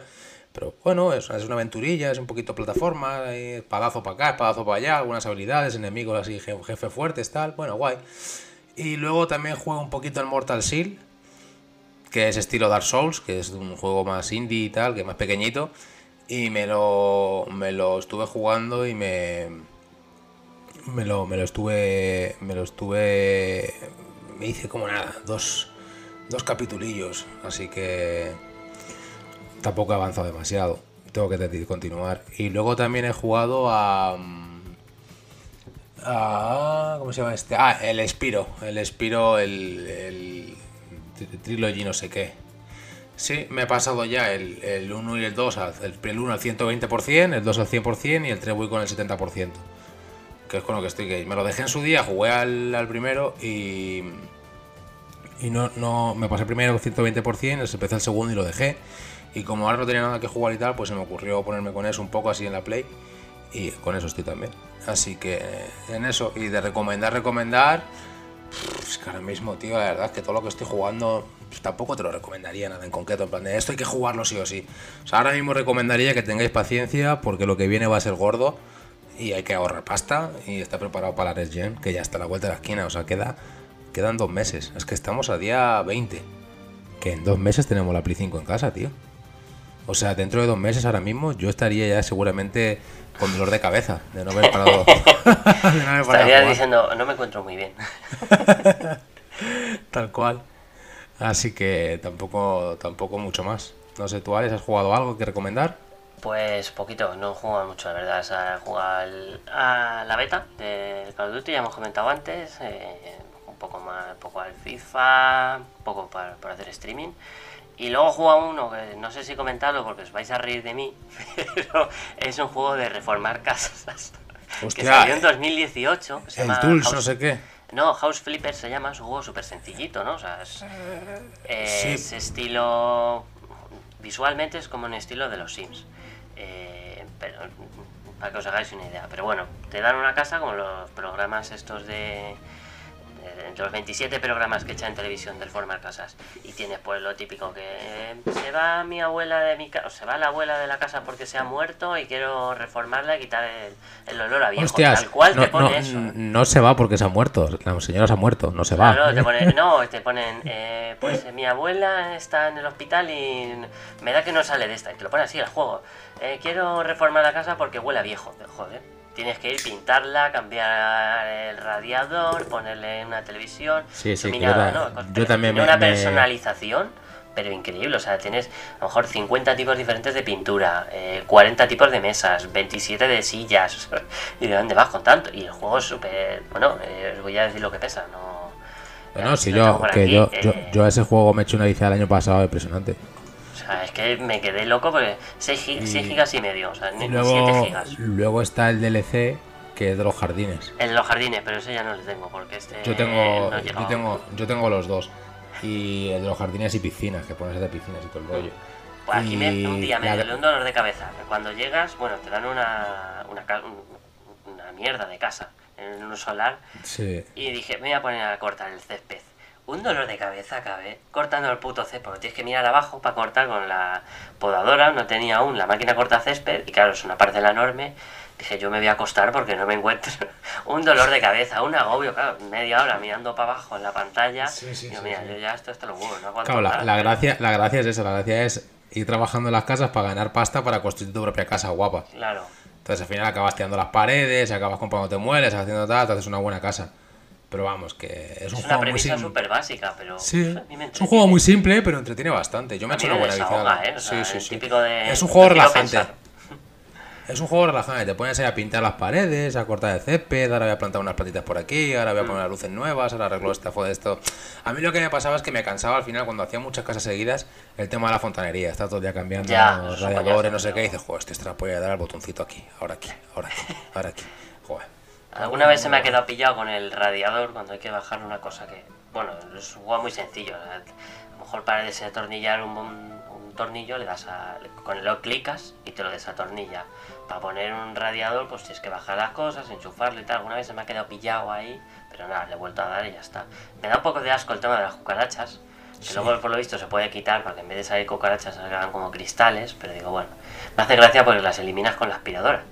Pero bueno, es, es una aventurilla, es un poquito plataforma, espadazo para acá, espadazo para allá, algunas habilidades, enemigos así, jefe fuertes, tal. Bueno, guay. Y luego también juego un poquito el Mortal Seal, que es estilo Dark Souls, que es un juego más indie y tal, que es más pequeñito. Y me lo, me lo estuve jugando y me, me lo, me lo estuve, me lo estuve, me hice como nada, dos, dos capitulillos, así que tampoco he avanzado demasiado, tengo que continuar. Y luego también he jugado a, a ¿cómo se llama este? Ah, el Espiro, el Espiro, el, el Trilogy no sé qué Sí, me he pasado ya el, el 1 y el 2, el, 1 al 120%, el 2 al 100% y el 3 voy con el 70%. Que es con lo que estoy. Que me lo dejé en su día, jugué al, primero y. Y no, no me pasé primero 120%, empecé el segundo y lo dejé. Y como ahora no tenía nada que jugar y tal, pues se me ocurrió ponerme con eso un poco así en la Play. Y con eso estoy también. Así que en eso. Y de recomendar, recomendar. Es que ahora mismo, tío, la verdad es que todo lo que estoy jugando pues tampoco te lo recomendaría nada en concreto. En plan de esto hay que jugarlo sí o sí. O sea, ahora mismo recomendaría que tengáis paciencia porque lo que viene va a ser gordo y hay que ahorrar pasta y está preparado para la Red Gen, que ya está a la vuelta de la esquina. O sea, queda, quedan dos meses. Es que estamos a día 20. Que en dos meses tenemos la Play 5 en casa, tío. O sea, dentro de dos meses ahora mismo yo estaría ya seguramente con dolor de cabeza de no haber parado. no Estaría diciendo, no me encuentro muy bien. Tal cual. Así que tampoco, tampoco mucho más. No sé, tú, Alex, ¿has jugado algo que recomendar? Pues poquito, no he jugado mucho, la verdad. O sea, he jugado a la beta del Call of Duty, ya hemos comentado antes. eh, un poco más, un poco al FIFA, un poco para, para hacer streaming. Y luego he jugado a uno que no sé si comentarlo porque os vais a reír de mí, pero es un juego de reformar casas. que Hostia, salió en 2018. se El llama Tools, no House- sé qué. No, House Flipper se llama, es un juego súper sencillito, ¿no? O sea, es, Sí. es estilo... Visualmente es como un estilo de los Sims. Eh, pero, para que os hagáis una idea. Pero bueno, te dan una casa como los programas estos de... de- Entre los 27 programas que echan en televisión del formar casas. Y tienes pues lo típico que eh, se va mi abuela de mi casa, se va la abuela de la casa porque se ha muerto y quiero reformarla y quitar el, el olor a viejo. Hostias, Tal cual no, te pone no, eso. no se va porque se ha muerto. La señora se ha muerto, no se va. Claro, te ponen, no, te ponen, eh, pues eh, mi abuela está en el hospital y me da que no sale de esta. Y te lo pone así el juego. Eh, quiero reformar la casa porque huele a viejo. Joder, tienes que ir, pintarla, cambiar el radiador, ponerle una televisión. Sí, sí, ¿no? yo Pero también tiene me- una personalización, pero increíble. O sea, tienes a lo mejor 50 tipos diferentes de pintura, eh, 40 tipos de mesas, 27 de sillas. ¿Y de dónde vas con tanto? Y el juego es súper. Bueno, eh, os voy a decir lo que pesa, no. No, no, si tengo yo, por que aquí, yo, yo, eh, yo a ese juego me he hecho una edición el año pasado impresionante. Sea, es que me quedé loco porque 6, Y- gigas y medio, o sea, ni Y 7 luego, gigas. luego está el DLC que es de los jardines. En los jardines, pero ese ya no le tengo porque este. Yo tengo, no yo tengo, yo tengo los dos. Y el de los jardines y piscinas, que pones de piscinas y todo el rollo. Pues aquí me- Y un día me la- dio un dolor de cabeza. Cuando llegas, bueno, te dan una, una, una mierda de casa en un solar Sí. y dije, me voy a poner a cortar el césped. Un dolor de cabeza acabé cortando el puto césped, porque tienes que mirar abajo para cortar con la podadora, no tenía aún la máquina corta césped, y claro, es una parcela enorme. Dije, yo me voy a acostar porque no me encuentro. un dolor de cabeza, un agobio, claro, media hora mirando para abajo en la pantalla. Sí, sí, Digo, sí, mira, sí. yo ya esto está lo huevo, no aguanto Claro, la gracia, la gracia es eso, la gracia es ir trabajando en las casas para ganar pasta para construir tu propia casa guapa. Claro. Entonces al final acabas tirando las paredes, acabas comprándote muebles, haciendo tal, te haces una buena casa. Pero vamos, que es, Es un juego muy simple. súper básica, pero Sí, a mí me es un juego muy simple, pero entretiene bastante. Yo me he hecho una buena viciada. ¿eh? O sea, sí, sí, el sí. típico de- Es un juego relajante. Es un juego relajante. Te pones ahí a pintar las paredes, a cortar el césped, ahora voy a plantar unas plantitas por aquí, ahora voy a Mm. poner las luces nuevas, ahora arreglo esta de esto. A mí lo que me pasaba es que me cansaba al final cuando hacía muchas casas seguidas el tema de la fontanería. Está todo el día cambiando Ya, los radiadores, no sé qué, y dices, joder, este te la voy a dar al botoncito aquí, ahora aquí, ahora aquí, ahora aquí. Joder. Alguna vez se me ha quedado pillado con el radiador cuando hay que bajar una cosa que, bueno, es un juego muy sencillo. A lo mejor para desatornillar un, un- un tornillo le das a, con el O clicas y te lo desatornilla. Para poner un radiador pues tienes que bajar las cosas, enchufarlo y tal. Alguna vez se me ha quedado pillado ahí, pero nada, le he vuelto a dar y ya está. Me da un poco de asco el tema de las cucarachas. Que luego por lo visto se puede quitar para que en vez de salir cucarachas salgan como cristales, pero digo, bueno, me hace gracia porque las eliminas con la aspiradora.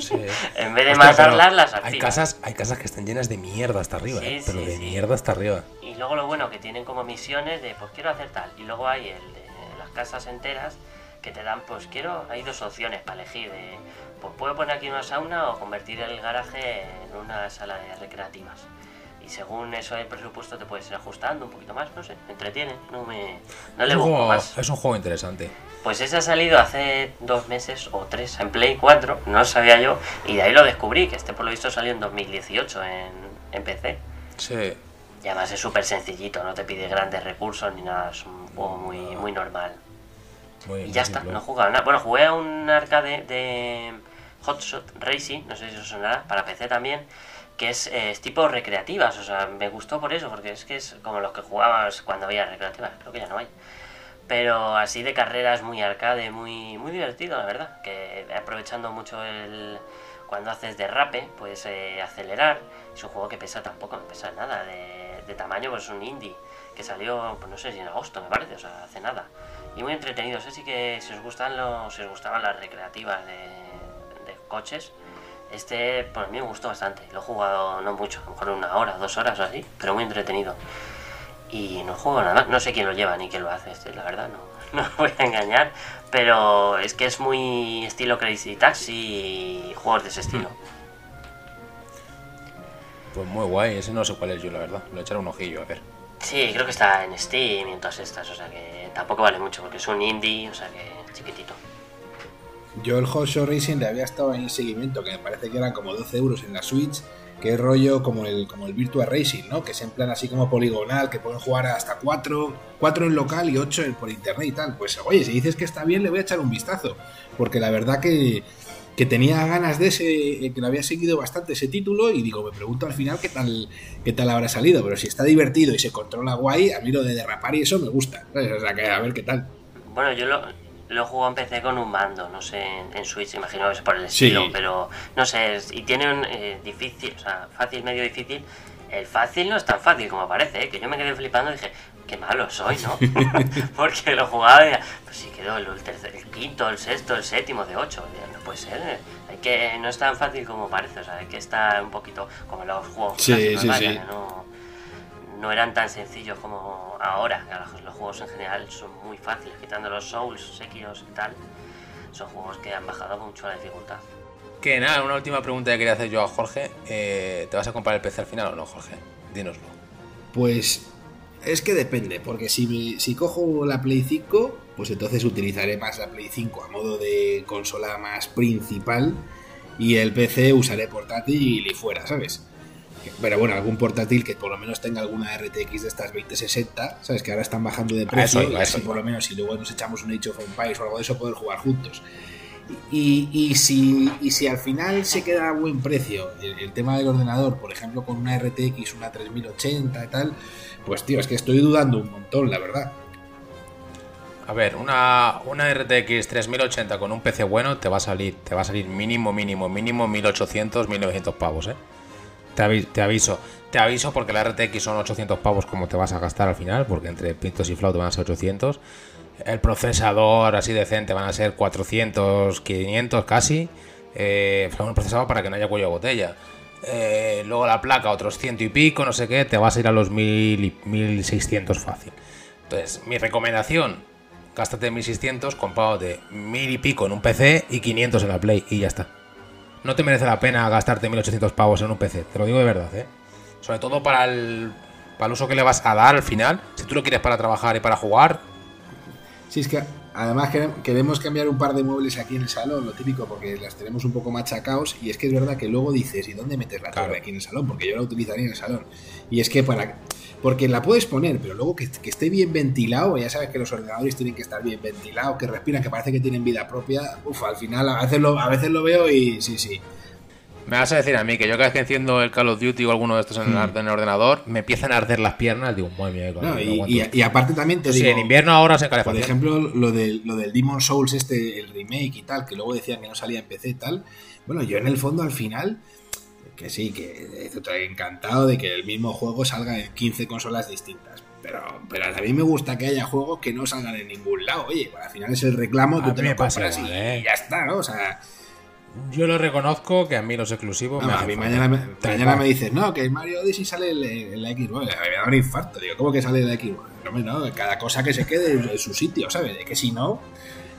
Sí. En vez de Hostia, matarlas, las hay casas, hay casas que están llenas de mierda hasta arriba, Sí, eh, pero sí, de mierda hasta arriba. Y luego lo bueno que tienen como misiones de pues quiero hacer tal. Y luego hay el de las casas enteras que te dan pues quiero, hay dos opciones para elegir de pues puedo poner aquí una sauna o convertir el garaje en una sala de recreativas. Y según eso el presupuesto te puedes ir ajustando un poquito más, no sé, me entretiene, no me no le busco juego, más. es un juego interesante. Pues ese ha salido hace dos meses o tres en Play 4, no lo sabía yo, y de ahí lo descubrí, que este por lo visto salió en 2018 en, en PC. Sí. Y además es súper sencillito, no te pide grandes recursos ni nada, es un juego muy, muy normal. Muy, Y ya está, no he jugado nada. Bueno, jugué a un arcade de Hotshot Racing, no sé si os sonará, para PC también, que es, eh, es tipo recreativas, o sea, me gustó por eso, porque es que es como los que jugabas cuando había recreativas, creo que ya no hay. Pero así de carreras muy arcade, muy, muy divertido, la verdad. Que aprovechando mucho el. Cuando haces derrape, puedes eh, acelerar. Es un juego que pesa tampoco, no pesa nada de, tamaño, pues es un indie. Que salió, pues no sé si en agosto me parece, o sea, hace nada. Y muy entretenido. Sé sí que si os gustan los. si os gustaban las recreativas de, coches. Este, pues a mí me gustó bastante. Lo he jugado no mucho, a mejor una hora, dos horas o así, pero muy entretenido. Y no juego nada más. No sé quién lo lleva ni quién lo hace, este, la verdad, no, no voy a engañar. Pero es que es muy estilo Crazy Taxi y juegos de ese estilo. Pues muy guay, ese no sé cuál es yo, la verdad. Le echaré un ojillo, a ver. Sí, creo que está en Steam y en todas estas, o sea que tampoco vale mucho porque es un indie, o sea que chiquitito. Yo el Hot Show Racing le había estado en el seguimiento, que me parece que eran como 12 euros en la Switch, que es rollo como el, como el Virtua Racing, ¿no? Que es en plan así como poligonal, que pueden jugar hasta 4, 4 en local y 8 en, por internet y tal. Pues oye, si dices que está bien, le voy a echar un vistazo, porque la verdad que, que tenía ganas de ese, eh, que lo había seguido bastante ese título y digo, me pregunto al final qué tal, qué tal habrá salido, pero si está divertido y se controla guay, a mí lo de derrapar y eso me gusta. O sea que a ver qué tal. Bueno, yo lo, lo juego en PC con un mando, no sé, en, Switch, imagino que es por el estilo, Sí. pero no sé, es- y tiene un eh, difícil, o sea, fácil, medio difícil. El fácil no es tan fácil como parece, ¿eh? que yo me quedé flipando y dije, qué malo soy, ¿no? Porque lo jugaba y pues sí quedó el, tercer, el quinto, el sexto, el séptimo de ocho, no puede ser, ¿eh? hay que, no es tan fácil como parece, o sea, hay que estar un poquito como los juegos Sí, clásicos, sí, vaya, sí. que no, no eran tan sencillos como ahora. que Los, los juegos en general son muy fáciles, quitando los Souls, Sekiros y tal. Son juegos que han bajado mucho la dificultad. Que nada, una última pregunta que quería hacer yo a Jorge. Eh, ¿Te vas a comprar el PC al final o no, Jorge? Dínoslo. Pues es que depende, porque si, me- si cojo la Play 5, pues entonces utilizaré más la Play 5 a modo de consola más principal y el PC usaré portátil y fuera, ¿sabes? Pero bueno, algún portátil que por lo menos tenga alguna RTX de estas 2060, ¿sabes? Que ahora están bajando de precio eso iba, y así por lo menos si luego nos echamos un Age of Empires o algo de eso poder jugar juntos. Y, y si, y si al final se queda a buen precio el, el tema del ordenador, por ejemplo con una RTX, una 3080 y tal, pues tío, es que estoy dudando un montón, la verdad. A ver, una, una RTX 3080 con un PC bueno te va a salir, te va a salir mínimo, mínimo, mínimo 1800, 1900 pavos, ¿eh? Te, avi- te aviso, te aviso porque la RTX son 800 pavos como te vas a gastar al final, porque entre pintos y flauta van a ser 800. El procesador así decente van a ser 400, 500 casi. Eh, un procesador para que no haya cuello de botella. Eh, luego la placa, otros ciento y pico, no sé qué, te vas a ir a los 1000 y 1600 fácil. Entonces, mi recomendación, gástate 1600 comprado de 1000 y pico en un PC y 500 en la Play y ya está. No te merece la pena gastarte 1800 pavos en un PC, te lo digo de verdad, ¿eh? Sobre todo para el, para el uso que le vas a dar al final. Si tú lo quieres para trabajar y para jugar, Sí, es que además quere- queremos cambiar un par de muebles aquí en el salón, lo típico, porque las tenemos un poco machacados. Y es que es verdad que luego dices, ¿y dónde metes la Claro. torre aquí en el salón? Porque yo la utilizaría en el salón. Y es que para. Porque la puedes poner, pero luego que, que esté bien ventilado, ya sabes que los ordenadores tienen que estar bien ventilados, que respiran, que parece que tienen vida propia. Uf, al final a veces lo, a veces lo veo y sí, sí. me vas a decir a mí que yo cada vez que enciendo el Call of Duty o alguno de estos en, el, el ordenador, me empiezan a arder las piernas. Digo, madre mía, No, no y, y- esto". y aparte también te Sí, digo. en invierno ahora se Por calefacción. ejemplo, lo del, lo del Demon Souls, este, el remake y tal, que luego decían que no salía en PC y tal. Bueno, yo en el fondo al final, que sí, que estoy encantado de que el mismo juego salga en 15 consolas distintas. Pero, pero a mí me gusta que haya juegos que no salgan en ningún lado. Oye, al final es el reclamo, A tú te me lo pasa compras y, igual, ¿eh? y ya está, ¿no? O sea, Yo lo reconozco que a mí los exclusivos me no, a mí mañana, me, mañana dices, no, que el Mario Odyssey sale en la- en la Xbox. Me da un infarto, digo, ¿cómo que sale en la Xbox? No, no, cada cosa que se quede en su sitio, ¿sabes? De que si no,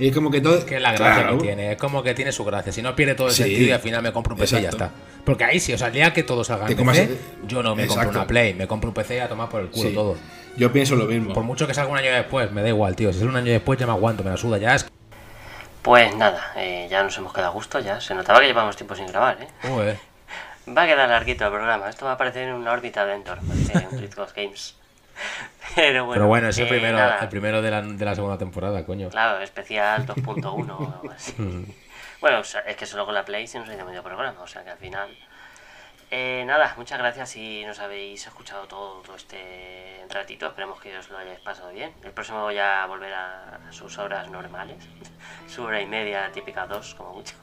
es como que todo. Es que es la gracia Claro. que tiene, es como que tiene su gracia. Si no pierde todo el Sí. sentido y al final me compro un PC y ya está. Porque ahí sí, o sea, el día que todo salga Te en comas PC, el- yo no me compro una Play, me compro un PC y a tomar por el culo Sí. todo. Yo pienso lo mismo. Por mucho que salga un año después, me da igual, tío. Si es un año después ya me aguanto, me la suda, ya es... Pues nada, eh, ya nos hemos quedado a gusto, ya. Se notaba que llevamos tiempo sin grabar, ¿eh? Joder. Va a quedar larguito el programa. Esto va a aparecer en una órbita de Endor, parece un Games. Pero bueno, Pero bueno, es el eh, primero, el primero de la, de la segunda temporada, coño. Claro, especial 2.1 o algo así. bueno, es que solo con la Play se nos ha ido medio programa, o sea que al final... Eh, nada, muchas gracias si nos habéis escuchado todo, todo este ratito. Esperemos que os lo hayáis pasado bien. El próximo ya volverá a sus horas normales. Su hora y media, típica dos, como mucho.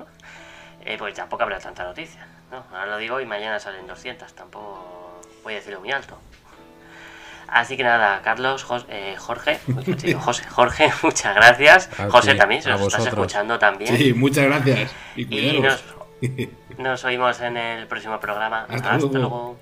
Eh, pues tampoco habrá tanta noticia. ¿no? Ahora lo digo y mañana salen 200. Tampoco voy a decirlo muy alto. Así que nada, Carlos, eh, Jorge, José, Jorge, muchas gracias. José también, se nos estás escuchando también. Sí, muchas gracias. Eh, y, nos, nos, oímos en el próximo programa. Hasta, luego.